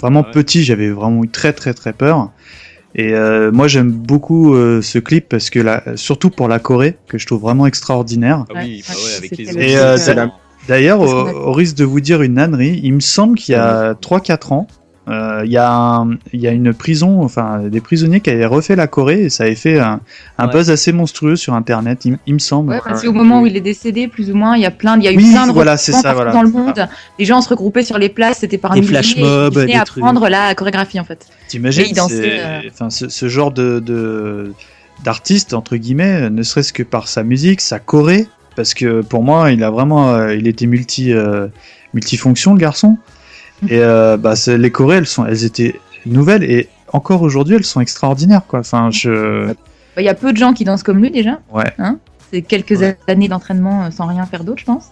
vraiment Ouais. petit, j'avais vraiment eu très très très peur. Et euh, moi, j'aime beaucoup euh, ce clip parce que surtout pour la Corée, que je trouve vraiment extraordinaire. Ah oui, bah ouais, avec les. Et, euh, D'ailleurs, au, au risque de vous dire une ânerie, il me semble qu'il y a 3-4 ans, euh, il y, a y une prison, enfin des prisonniers qui avaient refait la Corée et ça avait fait un, un Ouais. buzz assez monstrueux sur Internet, il, il me semble. Ouais, parce qu'au moment où il est décédé, plus ou moins, il y a plein, il y a eu Oui, plein de voilà, ça, dans le monde. Les gens se regroupaient sur les places, c'était par Des flash et ils mobs, venaient des apprendre la chorégraphie en fait. T'imagines, euh. enfin, ce, ce genre de, de d'artiste entre guillemets, ne serait-ce que par sa musique, sa choré, parce que pour moi, il a vraiment, euh, il était multi euh, multifonction le garçon. [LAUGHS] Et euh, bah, les chorés, elles sont, elles étaient nouvelles et encore aujourd'hui, elles sont extraordinaires quoi. Enfin, je, Bah, Il y a peu de gens qui dansent comme lui déjà. ouais. C'est quelques Ouais. années d'entraînement euh, sans rien faire d'autre, je pense.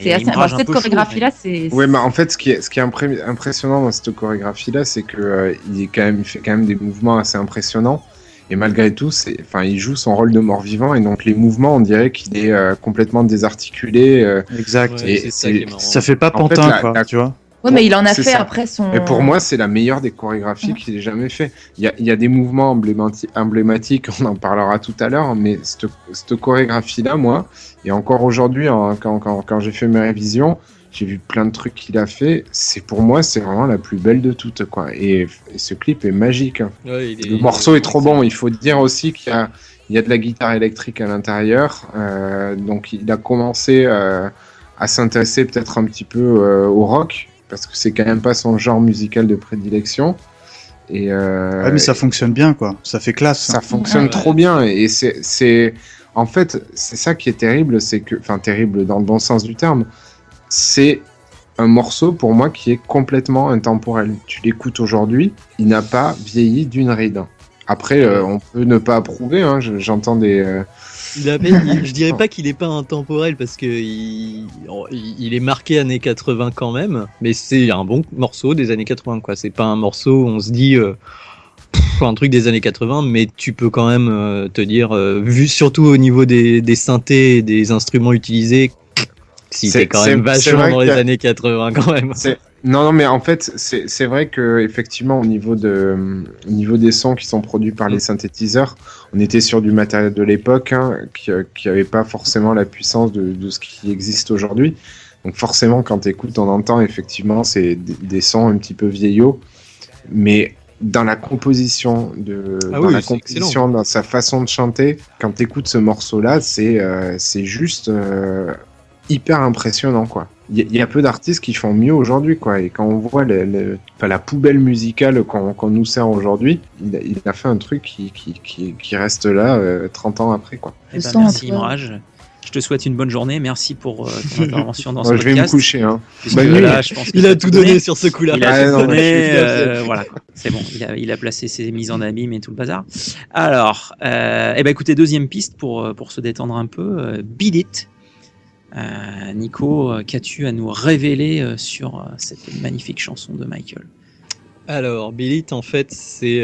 C'est assez... bon, cette chorégraphie-là, c'est. Ouais, mais en fait, ce qui est, ce qui est impré- impressionnant dans cette chorégraphie-là, c'est que euh, il est quand même, il fait quand même des mouvements assez impressionnants. Et malgré tout, c'est, enfin, il joue son rôle de mort-vivant et donc les mouvements, on dirait qu'il est euh, complètement désarticulé. euh, Exact. Ouais, Et c'est ça fait pas En fait, pantin la- quoi, la- tu vois. Ouais, mais il en a fait ça. après son. Et pour moi, c'est la meilleure des chorégraphies qu'il ait jamais fait. Il y a, il y a des mouvements emblémati- emblématiques, on en parlera tout à l'heure, mais cette, cette chorégraphie-là, moi, et encore aujourd'hui, hein, quand, quand, quand j'ai fait mes révisions, j'ai vu plein de trucs qu'il a fait. C'est pour moi, c'est vraiment la plus belle de toutes, quoi. Et, et ce clip est magique. hein. Ouais, il est- Le morceau est trop bon. Il faut dire aussi qu'il y a, il y a de la guitare électrique à l'intérieur. Euh, donc il a commencé euh, à s'intéresser peut-être un petit peu euh, au rock parce que c'est quand même pas son genre musical de prédilection. Et euh, Ouais, mais ça fonctionne bien quoi. Ça fait classe. ça hein. fonctionne Ouais. trop bien et c'est c'est en fait c'est ça qui est terrible c'est que enfin terrible dans le bon sens du terme c'est un morceau pour moi qui est complètement intemporel tu l'écoutes aujourd'hui il n'a pas vieilli d'une ride après euh, on peut ne pas approuver hein, je- j'entends des euh, Il a- il- je dirais pas qu'il est pas intemporel parce que il, il est marqué années 80 quand même, mais c'est un bon morceau des années 80 quoi. C'est pas un morceau où on se dit euh, pff, un truc des années 80, mais tu peux quand même euh, te dire, euh, vu surtout au niveau des, des synthés et des instruments utilisés, si C'est- quand même vachement dans les années 80 quand même. Non, non, mais en fait, c'est vrai que effectivement, au niveau de, au niveau des sons qui sont produits par les synthétiseurs, on était sur du matériel de l'époque hein, qui, euh, qui avait pas forcément la puissance de, de ce qui existe aujourd'hui. Donc forcément, quand tu écoutes, on entend effectivement c'est des, des sons un petit peu vieillots, mais dans la composition de, Ah dans oui, la composition, dans sa façon de chanter, quand tu écoutes ce morceau-là, c'est euh, c'est juste euh, hyper impressionnant, quoi. Il y, a- il y a peu d'artistes qui font mieux aujourd'hui, quoi. Et quand on voit le, le- enfin, la poubelle musicale qu'on nous sert aujourd'hui, il, a- il a fait un truc qui, qui, qui, qui reste là euh, 30 ans après, quoi. Eh ben, merci. Imrage. Je te souhaite une bonne journée. Merci pour euh, ton [LAUGHS] intervention dans ce Moi, je vais me podcast. coucher, hein. là, je pense Il a tout donné sur ce coup-là. Il a Ah, tout non, donné, euh, voilà, c'est bon. Il a, il a placé ses mises en abîme et tout le bazar. Alors, euh, eh ben écoutez, deuxième piste pour pour se détendre un peu. Euh, Beat It. Euh, Nico, euh, qu'as-tu à nous révéler euh, sur cette magnifique chanson de Michael? Alors, Billit, en fait, c'est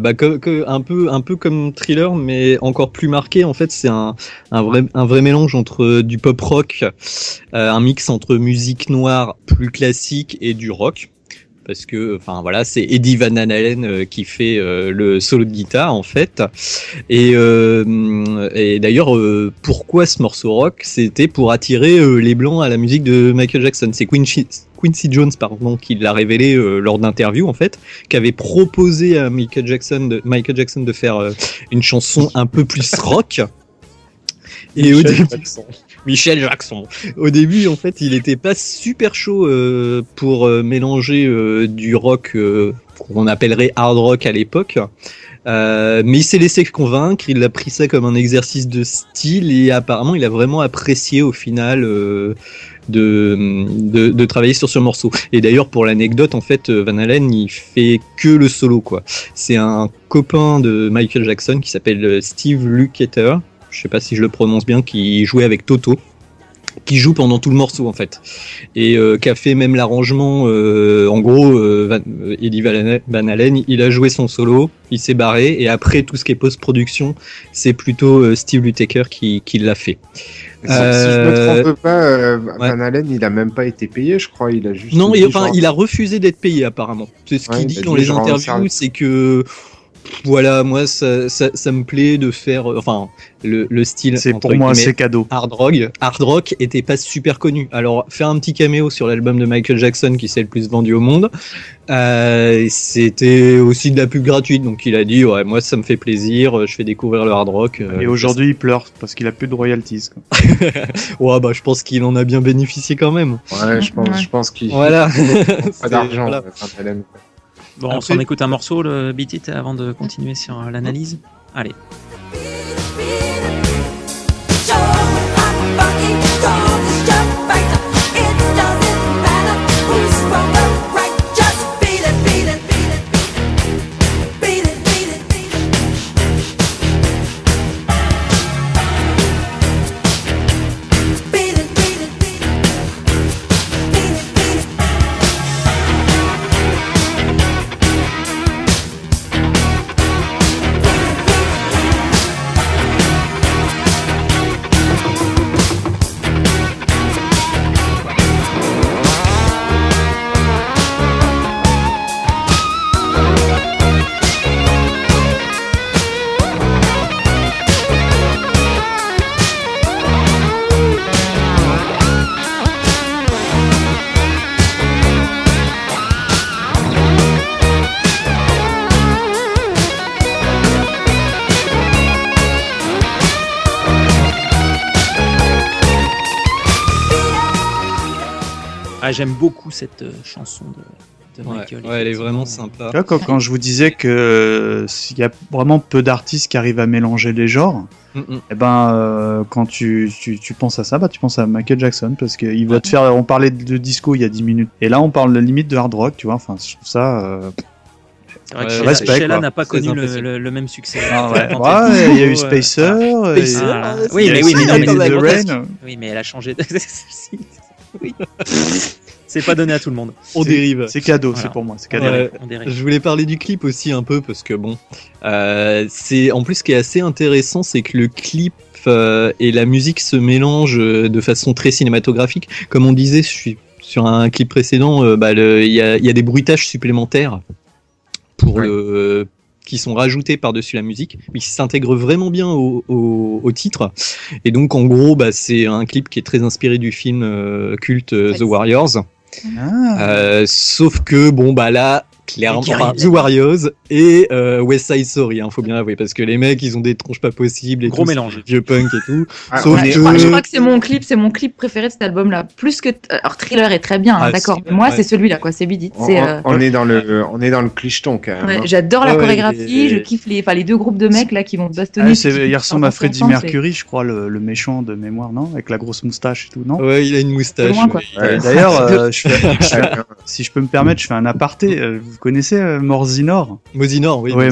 bah, un, peu, un peu comme Thriller, mais encore plus marqué. En fait, c'est un, vrai, mélange entre du pop rock, un mix entre musique noire plus classique et du rock. Parce que, enfin voilà, c'est Eddie Van Halen euh, qui fait euh, le solo de guitare en fait. Et, euh, et d'ailleurs, pourquoi ce morceau rock? C'était pour attirer les blancs à la musique de Michael Jackson. C'est Quincy, Quincy Jones, pardon, qui l'a révélé lors d'interviews en fait, qui avait proposé à Michael Jackson de, Michael Jackson de faire une chanson un peu plus rock. Et au début, Michel Jackson. Au début, en fait, il était pas super chaud euh, pour euh, mélanger euh, du rock euh, qu'on appellerait hard rock à l'époque. Euh, mais il s'est laissé convaincre, il a pris ça comme un exercice de style et apparemment il a vraiment apprécié au final euh, de, de, de travailler sur ce morceau. Et d'ailleurs pour l'anecdote, en fait, Van Halen il fait que le solo quoi. C'est un copain de Michael Jackson qui s'appelle Steve Lukather, je sais pas si je le prononce bien, qui jouait avec Toto qui joue pendant tout le morceau en fait et euh, qui a fait même l'arrangement euh, en gros euh, Van, Eddie Van Halen il a joué son solo il s'est barré et après tout ce qui est post-production c'est plutôt Steve Lukather qui, qui l'a fait Si, si je me trompe pas, ouais. Van Halen, il a même pas été payé, je crois. Il a juste. non et, enfin genre, il a refusé d'être payé apparemment c'est ce Ouais, qu'il il dit dans les interviews c'est que voilà moi ça, ça, ça me plaît de faire euh, enfin le, le style C'est pour moi c'est cadeau. hard rock, hard rock était pas super connu. Alors faire un petit caméo sur l'album de Michael Jackson qui s'est le plus vendu au monde, euh, c'était aussi de la pub gratuite. Donc il a dit ouais moi ça me fait plaisir, euh, je fais découvrir le hard rock. euh, Et aujourd'hui il pleure parce qu'il a plus de royalties. quoi. [LAUGHS] ouais bah je pense qu'il en a bien bénéficié quand même. Ouais, je pense, Ouais. je pense qu'il Voilà. pas [LAUGHS] d'argent. voilà. Bon, on s'en écoute un morceau, le Beat It, avant de continuer sur l'analyse. Allez. J'aime beaucoup cette euh, chanson de, de Ouais, Michael. ouais, elle est vraiment sympa. Tu vois, quand, quand je vous disais que euh, s'il y a vraiment peu d'artistes qui arrivent à mélanger les genres, Mm, mm. eh ben euh, quand tu, tu, tu penses à ça, bah tu penses à Michael Jackson parce qu'il va te faire. On parlait de disco il y a 10 minutes et là on parle de limite de hard rock, tu vois. Enfin, je trouve ça. euh, Ouais, Sheila- n'a pas connu le, impressionnant. le- le même succès. Ah [LAUGHS] ouais, Ouais, il y a eu Spacer. et- Oui, mais oui, mais non, mais. Rain. Oui, mais elle a changé. de- [LAUGHS] oui. [LAUGHS] C'est pas donné à tout le monde. On dérive. C'est cadeau, Voilà. c'est pour moi, c'est cadeau. Ouais. dérive, on dérive. Je voulais parler du clip aussi un peu parce que bon, euh, c'est en plus ce qui est assez intéressant, c'est que le clip euh, et la musique se mélangent euh, de façon très cinématographique. Comme on disait, je suis sur un clip précédent, euh, bah, il y, a, il y a des bruitages supplémentaires pour Ouais. le euh, qui sont rajoutés par-dessus la musique, mais qui s'intègrent vraiment bien au, au, au titre. Et donc, en gros, bah, c'est un clip qui est très inspiré du film euh, culte euh, The Warriors. Ah. Euh, sauf que bon bah là clairement enfin. The Warriors et euh, West Side Story hein, faut bien avouer parce que les mecs ils ont des tronches pas possibles et Gros tout, mélange. Vieux punk et tout. [LAUGHS] Ah, Sauf Ouais, je, crois, je que- crois que c'est mon clip, c'est mon clip préféré de cet album-là. Plus que alors Thriller est très bien, hein, Ah, d'accord. Mais moi, ouais. c'est celui-là, quoi. C'est Bidit. on, C'est, on- euh, on est dans le, on est dans le clicheton quand même. ouais, hein. J'adore la chorégraphie. et- Je kiffe les, enfin les deux groupes de mecs là qui vont se bastonner. Ah, il ressemble à Freddie Mercury, je crois, le, le méchant de mémoire, non? Avec la grosse moustache et tout, non? Ouais, il a une moustache. D'ailleurs, euh, si je peux me permettre, je fais un aparté. Vous connaissez euh, Morzinor? Mosinor, oui. Ouais.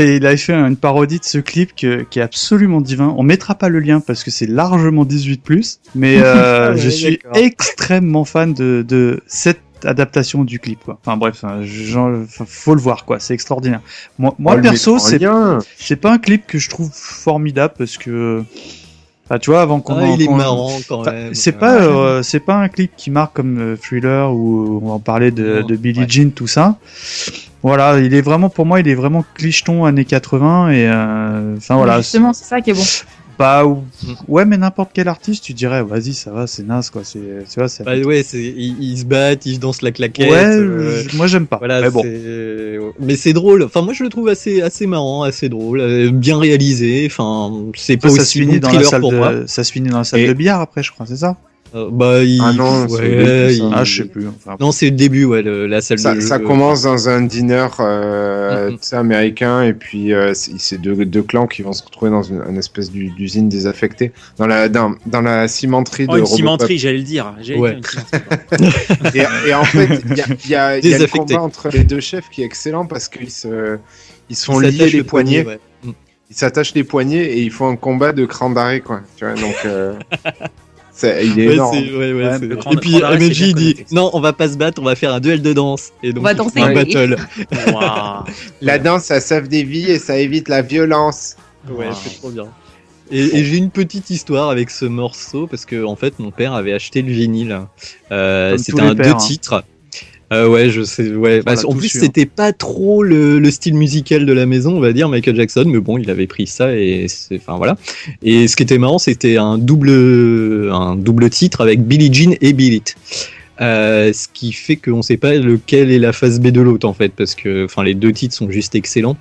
Et il avait fait une parodie de ce clip que- qui est absolument divin. On mettra pas le lien parce que c'est largement 18+, mais euh, [LAUGHS] Ah ouais, je suis extrêmement fan de, de cette adaptation du clip. Quoi. Enfin bref, hein, j'en- enfin, faut le voir, quoi. C'est extraordinaire. Moi, moi le perso, c'est c'est pas un clip que je trouve formidable parce que, enfin, tu vois, avant qu'on Ah, en- il est marrant quand même. c'est pas euh, c'est pas un clip qui marque comme euh, Thriller où on va en parler de, Non, de Billie ouais. Jean tout ça. Voilà, il est vraiment pour moi il est vraiment clicheton années 80 et euh, enfin voilà, Justement, c'est ça qui est bon. Ou- ouais mais n'importe quel artiste tu dirais vas-y ça va c'est naze quoi c'est tu vois c'est Bah ouais, c'est ils, ils se battent, ils dansent la claquette. ouais euh, moi j'aime pas Voilà, mais bon c'est- mais c'est drôle. Enfin, moi, je le trouve assez, assez marrant, assez drôle, euh, bien réalisé. Enfin, c'est pas ça, ça se aussi finit bon dans la salle pour moi. de ça se finit dans la salle Et- de billard après je crois c'est ça? Euh, bah, il... Ah non, c'est ouais, le début, ça. il- ah je sais plus enfin, Non, c'est le début, ouais, le- la salle Ça, de jeu. ça commence dans un dîner euh, sais, américain et puis euh, c'est deux, deux clans qui vont se retrouver dans une, une espèce d'u- d'usine désaffectée dans la dans, dans la cimenterie Oh, de une Robocop. cimenterie, j'allais le dire. J'allais Ouais. dire. [LAUGHS] Et, et en fait, il y a, y a- il y a le combat entre les deux chefs qui est excellent parce qu'ils se ils se font Il lier s'attache les le poignets, poignet, ouais. ils s'attachent les poignets et ils font un combat de cran d'arrêt quoi. Tu vois donc [LAUGHS] C'est- il est Ouais, énorme. c'est- ouais, ouais, Ouais, c'est- le grand- Et puis il dit connecté. non, on va pas se battre, on va faire un duel de danse. Et donc va ils danser. un Oui. battle. [LAUGHS] La danse, ça sauve des vies et ça évite la violence. Ouais, Wow. c'est trop bien. Et, et j'ai une petite histoire avec ce morceau parce que en fait mon père avait acheté le vinyle. Euh, c'était un deux hein. titres. Euh, ouais, je sais. Ouais. Bah, en plus, hein. c'était pas trop le, le style musical de la maison, on va dire Michael Jackson, mais bon, il avait pris ça et c'est, enfin voilà. Et ce qui était marrant, c'était un double, un double titre avec Billie Jean et Bill It. Euh, ce qui fait qu'on sait pas lequel est la phase B de l'autre en fait, parce que enfin les deux titres sont juste excellents.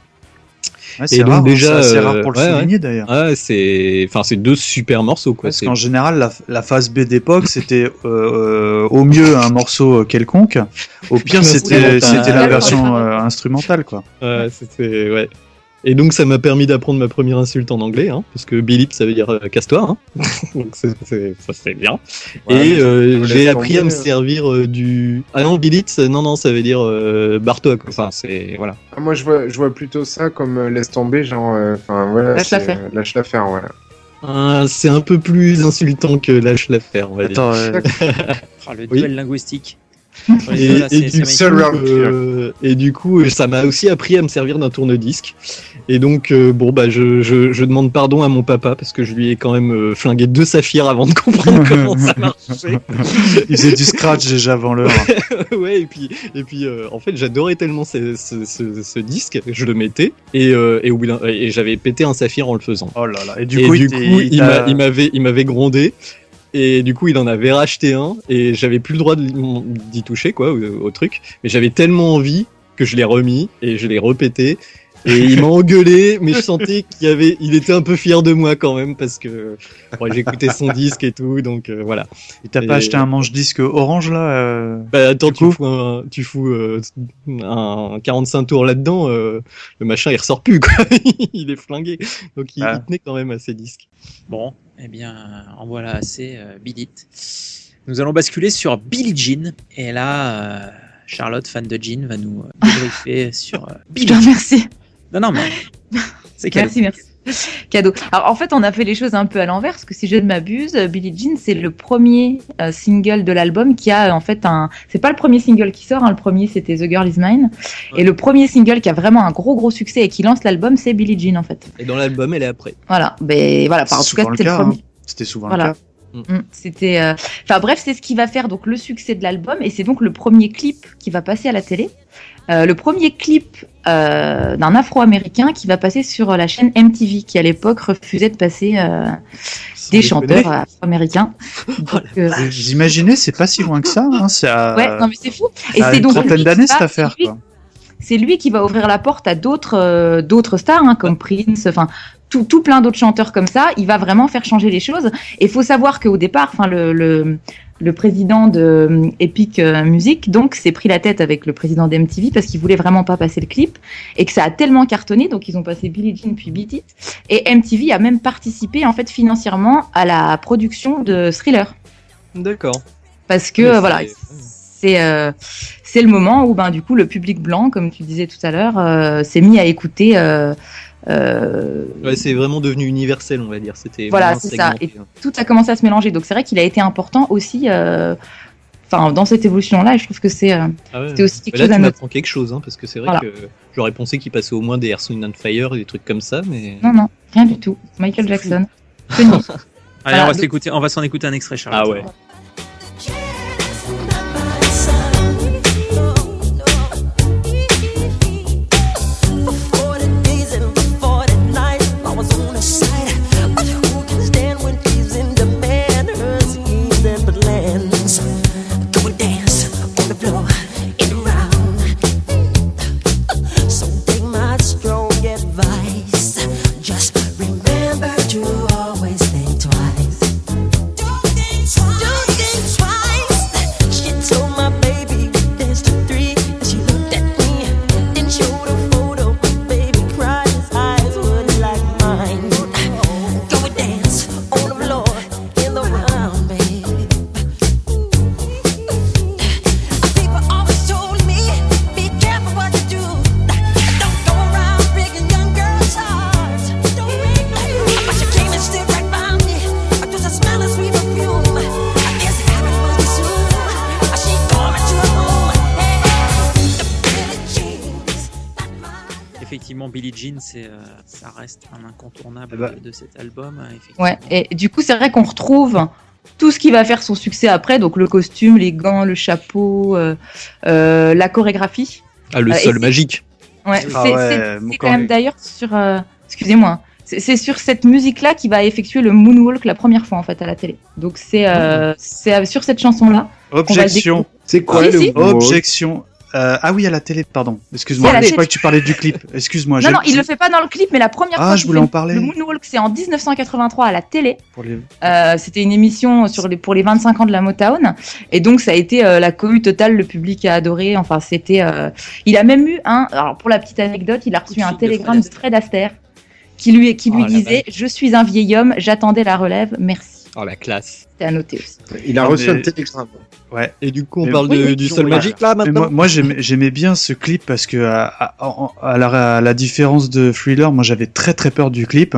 Ouais, c'est Et donc rare, hein, déjà, assez euh, rare pour le ouais, souligner d'ailleurs. C'est, enfin c'est deux super morceaux quoi. Parce qu'en [LAUGHS] général, la, la phase B d'époque, c'était euh, euh, au mieux un morceau euh, quelconque, au pire, c'était c'était la version euh, instrumentale, quoi. Ouais, c'était ouais. Et donc ça m'a permis d'apprendre ma première insulte en anglais, hein, parce que Billy ça veut dire euh, casse-toi, hein. [LAUGHS] donc c'est, c'est- ça c'est bien. Ouais, et euh, j'ai appris à me euh. servir euh, du ah non Billy non non ça veut dire euh, barre-toi quoi. Enfin c'est voilà. Ah, Moi, je vois, je vois plutôt ça comme euh, laisse tomber, genre, euh, enfin voilà. Lâche la c'est, faire. euh, Lâche la faire, voilà. Ah, c'est un peu plus insultant que lâche l'affaire on va dire. Attends, euh, Ah, [LAUGHS] le Oui. duel linguistique. [LAUGHS] Les Et, là, du coup, euh, et du coup, ça m'a aussi appris à me servir d'un tourne-disque. Et donc, euh, bon, bah, je, je, je demande pardon à mon papa parce que je lui ai quand même euh, flingué deux saphirs avant de [LAUGHS] comprendre comment ça [LAUGHS] marchait. il faisait du scratch déjà avant l'heure. ouais, et puis, et puis euh, en fait, j'adorais tellement ce, ce, ce, ce disque, je le mettais et, euh, j'avais pété un saphir en le faisant. Oh là là. Et du et coup, du il, coup, il, il il m'avait grondé. Et du coup, il en avait racheté un et j'avais plus le droit d'y toucher, quoi, au, au truc. Mais j'avais tellement envie que je l'ai remis et je l'ai repété. Et il m'a engueulé, mais je sentais qu'il y avait, il était un peu fier de moi quand même parce que ouais, j'écoutais son [LAUGHS] disque et tout, donc euh, voilà. et- pas acheté un manche-disque orange là euh, Bah attends, tu fous, un, tu fous euh, un 45 tours là-dedans, euh, le machin il ressort plus quoi, [LAUGHS] il est flingué. Donc il, Ah. il tenait quand même à ses disques. Bon, eh bien, en voilà assez, euh, Beat It. Nous allons basculer sur Billie Jean. Et là, euh, Charlotte, fan de Jean, va nous euh, [LAUGHS] débriefer sur euh, Je Billie te Jean. remercie. Non, non, mais [LAUGHS] c'est cadeau. Merci, merci. Cadeau. Alors en fait, on a fait les choses un peu à l'envers, parce que si je ne m'abuse, Billie Jean, c'est le premier euh, single de l'album qui a euh, en fait un. C'est pas le premier single qui sort, hein, le premier c'était The Girl Is Mine. Et le premier single qui a vraiment un gros gros succès et qui lance l'album, c'est Billie Jean en fait. Et dans l'album, elle est après. Voilà. Ben voilà, par en tout cas, c'était le premier. hein. C'était souvent Voilà. le cas. Mm, C'était, euh, enfin bref, c'est ce qui va faire donc le succès de l'album et c'est donc le premier clip qui va passer à la télé. Euh, le premier clip euh, d'un Afro-Américain qui va passer sur la chaîne MTV qui à l'époque refusait de passer des chanteurs afro-américains. [LAUGHS] Imaginez, c'est pas si loin que ça. Hein, c'est [LAUGHS] à, ouais, non mais c'est fou. Et c'est donc trentaine d'années cette affaire. c'est lui- Quoi. c'est lui qui va ouvrir la porte à d'autres euh, d'autres stars hein, comme Prince, enfin tout, tout plein d'autres chanteurs comme ça. Il va vraiment faire changer les choses. Et faut savoir qu'au départ, enfin le, le le président de euh, Epic euh, Music donc s'est pris la tête avec le président d'MTV parce qu'il voulait vraiment pas passer le clip et que ça a tellement cartonné donc ils ont passé Billie Jean puis Beat It et MTV a même participé en fait financièrement à la production de Thriller D'accord. parce que euh, voilà c'est euh, c'est le moment où ben du coup le public blanc comme tu disais tout à l'heure euh, s'est mis à écouter euh, euh, Ouais, c'est vraiment devenu universel, on va dire. C'était Voilà, c'est ça. hein. tout a commencé à se mélanger donc c'est vrai qu'il a été important aussi euh, enfin dans cette évolution là et je trouve que c'est euh, Ah ouais. aussi quelque là, chose à tu noter m'apprends quelque chose, hein, parce que c'est vrai Voilà. que j'aurais pensé qu'il passait au moins des Wind and Fire, des trucs comme ça, mais. non non rien du tout Michael Jackson [LAUGHS] Tony. Allez, Voilà, on va donc- s'en écouter un extrait, Charlotte. Ah ouais. C'est, euh, ça reste un incontournable Eh ben. de, cet album, euh. Ouais, et du coup, c'est vrai qu'on retrouve tout ce qui va faire son succès après, donc le costume, les gants, le chapeau, euh, euh, la chorégraphie. Ah, le Euh, sol magique. Ouais, Ah c'est ouais, quand même d'ailleurs sur. euh, Excusez-moi. hein. C'est sur cette musique-là qu'il va effectuer le moonwalk la première fois en fait à la télé. Donc c'est euh, c'est sur cette chanson-là. Objection. C'est quoi Si, le si. moonwalk? Objection. Euh, ah oui, à la télé, pardon. Excuse-moi, je crois que tu parlais du clip. Excuse-moi. Non, non, il le fait pas dans le clip, mais la première Ah, fois. je voulais en parler. Le moonwalk, c'est en 1983 à la télé. les- Euh, C'était une émission sur les, pour les 25 ans de la Motown. Et donc, ça a été euh, la cohue totale. Le public a adoré. Enfin, c'était. euh, Il a même eu un. Alors, pour la petite anecdote, il a reçu un télégramme Fred de Fred Astaire qui lui, qui lui Oh, la disait Je suis un vieil homme, j'attendais la relève, merci. Oh, la classe. À noter aussi. Il a reçu mais- un télégramme. Ouais. Et du coup, on Mais- parle Oui, de- oui, du sol magique là maintenant moi, moi, j'aimais bien ce clip parce que à, à- à la, à la différence de Thriller, moi j'avais très très peur du clip.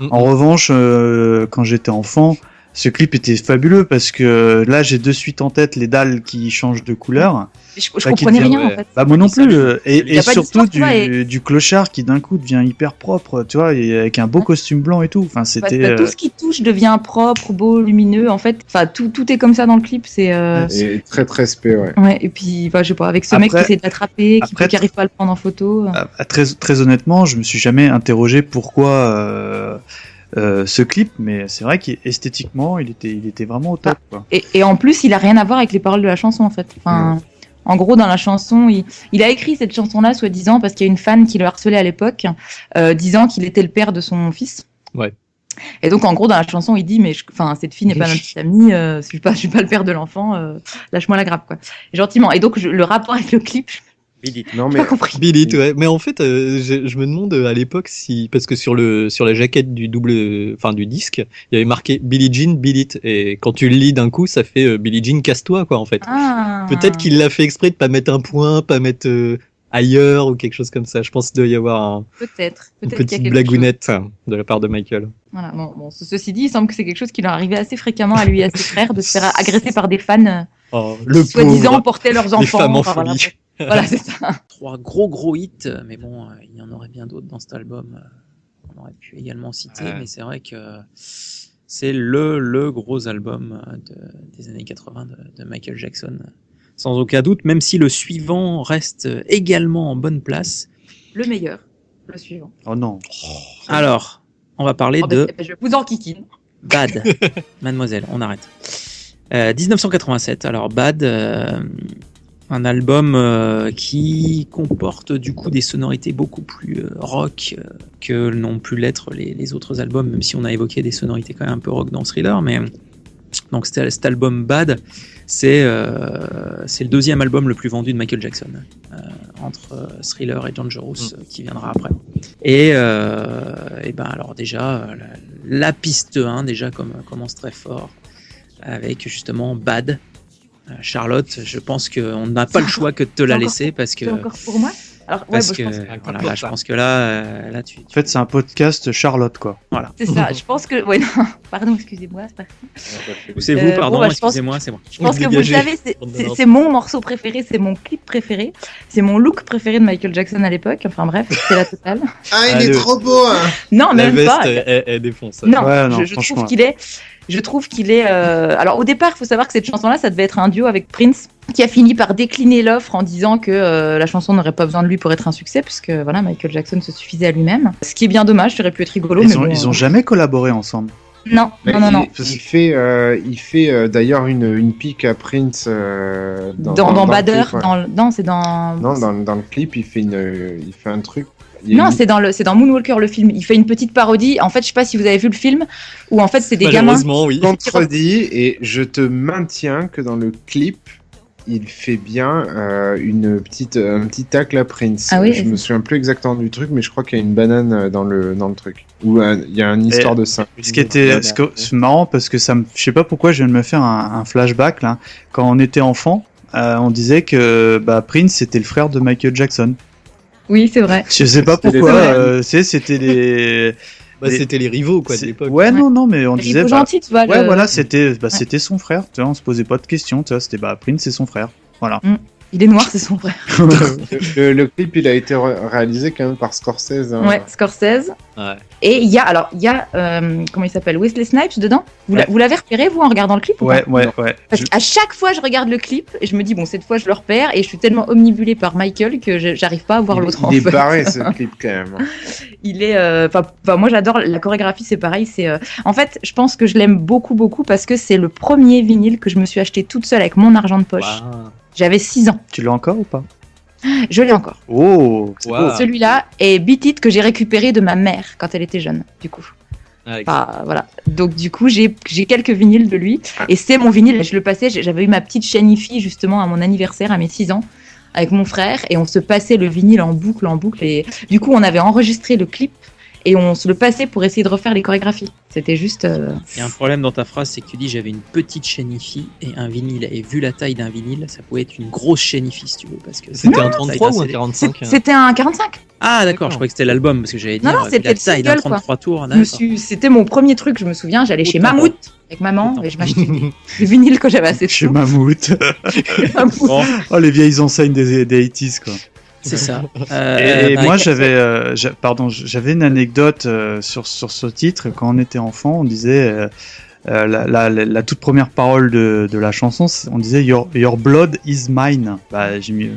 Mhm. En revanche, euh, quand j'étais enfant, ce clip était fabuleux parce que là j'ai de suite en tête les dalles qui changent de couleur. Je, je Bah, comprenais devient- rien ouais. en fait. Bah moi non plus. euh, Et, surtout du, clochard qui d'un coup devient hyper propre, tu vois, et avec un beau costume blanc et tout. Enfin Bah, c'était. bah, euh, Tout ce qui touche devient propre, beau, lumineux. En fait, enfin tout, tout est comme ça dans le clip. C'est euh, Et très très spé, ouais. ouais. Et puis, enfin, je sais pas, avec ce mec qui essaie de l'attraper, qui après- qui arrive pas à le prendre en photo. Ah, très, très honnêtement, je me suis jamais interrogé pourquoi euh, euh, ce clip, mais c'est vrai qu'esthétiquement, il était, il était vraiment au top. quoi. Et, et en plus, il a rien à voir avec les paroles de la chanson, en fait. Enfin, en gros, dans la chanson, il, il a écrit cette chanson-là, soi-disant, parce qu'il y a une fan qui le harcelait à l'époque, euh, disant qu'il était le père de son fils. Ouais. Et donc, en gros, dans la chanson, il dit, mais je- enfin, cette fille n'est pas notre petite amie, euh, je suis pas, je suis pas le père de l'enfant, euh, lâche-moi la grappe, quoi. Gentiment. Et donc, je- le rapport avec le clip, je Billy. Non, mais pas compris. Billy, ouais. Mais en fait, euh, je, je me demande à l'époque si, parce que sur le sur la jaquette du double, enfin du disque, il y avait marqué Billie Jean, Bill It. Et quand tu le lis d'un coup, ça fait euh, Billie Jean, casse-toi, quoi, en fait. Ah. Peut-être qu'il l'a fait exprès de pas mettre un point, pas mettre euh, ailleurs ou quelque chose comme ça. Je pense qu'il doit y avoir un- Peut-être. une y a petite chose. blagounette hein, de la part de Michael. Voilà, bon, bon, ce- ceci dit, il semble que c'est quelque chose qui leur arrivait assez fréquemment à lui et à ses frères de se faire agresser par des fans euh, Oh, le qui, soi-disant, pauvre. portaient leurs Les enfants. femmes en Enfin, folie. Voilà, c'est [LAUGHS] ça. Trois gros gros hits, mais bon, euh, il y en aurait bien d'autres dans cet album. euh, On aurait pu également citer, Ouais. mais c'est vrai que c'est le, le gros album euh, de- des années 80 de, de Michael Jackson. Sans aucun doute, même si le suivant reste également en bonne place. Le meilleur, le suivant. Oh non. Alors, on va parler Oh, de je vous en kikine. Bad. [LAUGHS] Mademoiselle, on arrête. Euh, 1987. Alors Bad, euh, un album euh, qui comporte du coup des sonorités beaucoup plus euh, rock euh, que n'ont pu l'être les, les autres albums, même si on a évoqué des sonorités quand même un peu rock dans Thriller. Mais donc cet album Bad, c'est c'est le deuxième album le plus vendu de Michael Jackson, entre Thriller et Dangerous, euh, qui viendra après. Et, et ben alors déjà la, la piste 1 déjà comme, commence très fort avec justement Bad. Euh, Charlotte, je pense qu'on n'a pas le choix que de te la encore- laisser parce que encore pour moi Alors, ouais, parce bah, que je pense que- voilà, là, je pense que là euh, là tu, En fait, c'est un podcast Charlotte, quoi. c'est ça. Je pense que. Ouais, non, [LAUGHS] pardon, excusez-moi. c'est vous Euh, bon, pardon bah, je pense- excusez-moi c'est moi Je pense que vous le savez, c'est- mon morceau préféré, c'est mon clip préféré, c'est mon look préféré de Michael Jackson à l'époque. Enfin bref, c'est la totale. Ah, il est trop beau hein. Non, La même veste, pas. elle, elle- défonce. Non, Ouais, non, je, je franchement. trouve qu'il est. Je trouve qu'il est. euh, Alors au départ, il faut savoir que cette chanson-là, ça devait être un duo avec Prince, qui a fini par décliner l'offre en disant que euh, la chanson n'aurait pas besoin de lui pour être un succès, puisque voilà, Michael Jackson se suffisait à lui-même. Ce qui est bien dommage, ça aurait pu être rigolo, mais Ils ont, bon, ils euh, ont jamais collaboré ensemble. Non, non, non, non. Il, il fait, euh, il fait euh, d'ailleurs une, une pique à Prince euh, Dans, dans, le Bader, clip, ouais. dans, le- non, c'est dans. Non, dans, dans le clip, il fait, une, il fait un truc. Non, une- c'est dans le, c'est dans Moonwalker le film. Il fait une petite parodie. En fait, je sais pas si vous avez vu le film, où en fait c'est des gamins. Oui. contredit et je te maintiens que dans le clip, il fait bien euh, une petite, un petit tacle à Prince. Ah oui, je me souviens plus exactement du truc, mais je crois qu'il y a une banane euh, dans le, dans le truc. Ou euh, il y a une histoire de ça. Ce qui était, ce que- c'est marrant parce que ça me, je sais pas pourquoi je viens de me faire un, un flashback là. Quand on était enfant, euh, on disait que bah, Prince c'était le frère de Michael Jackson. Oui, c'est vrai. Je sais pas pourquoi. euh, c'était les. [LAUGHS] Bah, C'était les rivaux, quoi, de l'époque. Ouais, non, non, mais on disait. bah, gentil, tu vois. Ouais, le- voilà, c'était, bah, c'était son frère. Tu vois, on se posait pas de questions. Tu vois, c'était bah Prince c'est son frère. Voilà. Mm. Il est noir, c'est son frère. [LAUGHS] Le, le clip, il a été réalisé quand même par Scorsese. hein. Ouais, Scorsese. Ouais. Et il y a, alors, il y a, euh, comment il s'appelle? Wesley Snipes dedans? Vous Ouais. l'avez repéré, vous, en regardant le clip ou Ouais, pas? Ouais, ouais. Parce qu'à chaque fois, je regarde le clip et je me dis, bon, cette fois, je le repère et je suis tellement omnibulée par Michael que je- j'arrive pas à voir l'autre en Il est fait. barré [LAUGHS] ce clip quand même. Il est, euh, enfin, moi j'adore la chorégraphie, c'est pareil. C'est, euh, en fait, je pense que je l'aime beaucoup, beaucoup parce que c'est le premier vinyle que je me suis acheté toute seule avec mon argent de poche. J'avais 6 ans. Tu l'as encore ou pas Je l'ai encore. Oh. Celui-là est Beat It que j'ai récupéré de ma mère quand elle était jeune, du coup. Ah, ok. Enfin, voilà. Donc du coup, j'ai j'ai quelques vinyles de lui et c'est mon vinyle. Je le passais. J'avais eu ma petite chaîne IFI justement à mon anniversaire à mes 6 ans avec mon frère et on se passait le vinyle en boucle, en boucle et du coup, on avait enregistré le clip et on se le passait pour essayer de refaire les chorégraphies. C'était juste. euh, Il y a un problème dans ta phrase, c'est que tu dis j'avais une petite chaîne IFI et un vinyle. Et vu la taille d'un vinyle, ça pouvait être une grosse chaîne IFI si tu veux. Parce que C'était un taille 33 d'un ou un CD. 45 hein C'était un 45. Ah d'accord, je croyais que c'était l'album parce que j'avais dit Non, non, c'était la le taille d'un single, quoi. 33 tours. Suis- C'était mon premier truc. Je me souviens. J'allais chez. Mammouth avec maman Autant. et je m'achetais des, des vinyles quand j'avais assez de Chez. Mammouth. [LAUGHS] [LAUGHS] Oh, les vieilles enseignes des, des 80s, quoi. C'est ça. [LAUGHS] Et, Euh, et bah, moi, j'avais, euh, pardon, j'avais une anecdote euh, sur sur ce titre. Quand on était enfant, on disait la, la, la, toute première parole de, de la chanson, on disait Your Your blood is mine. Bah, j'ai mis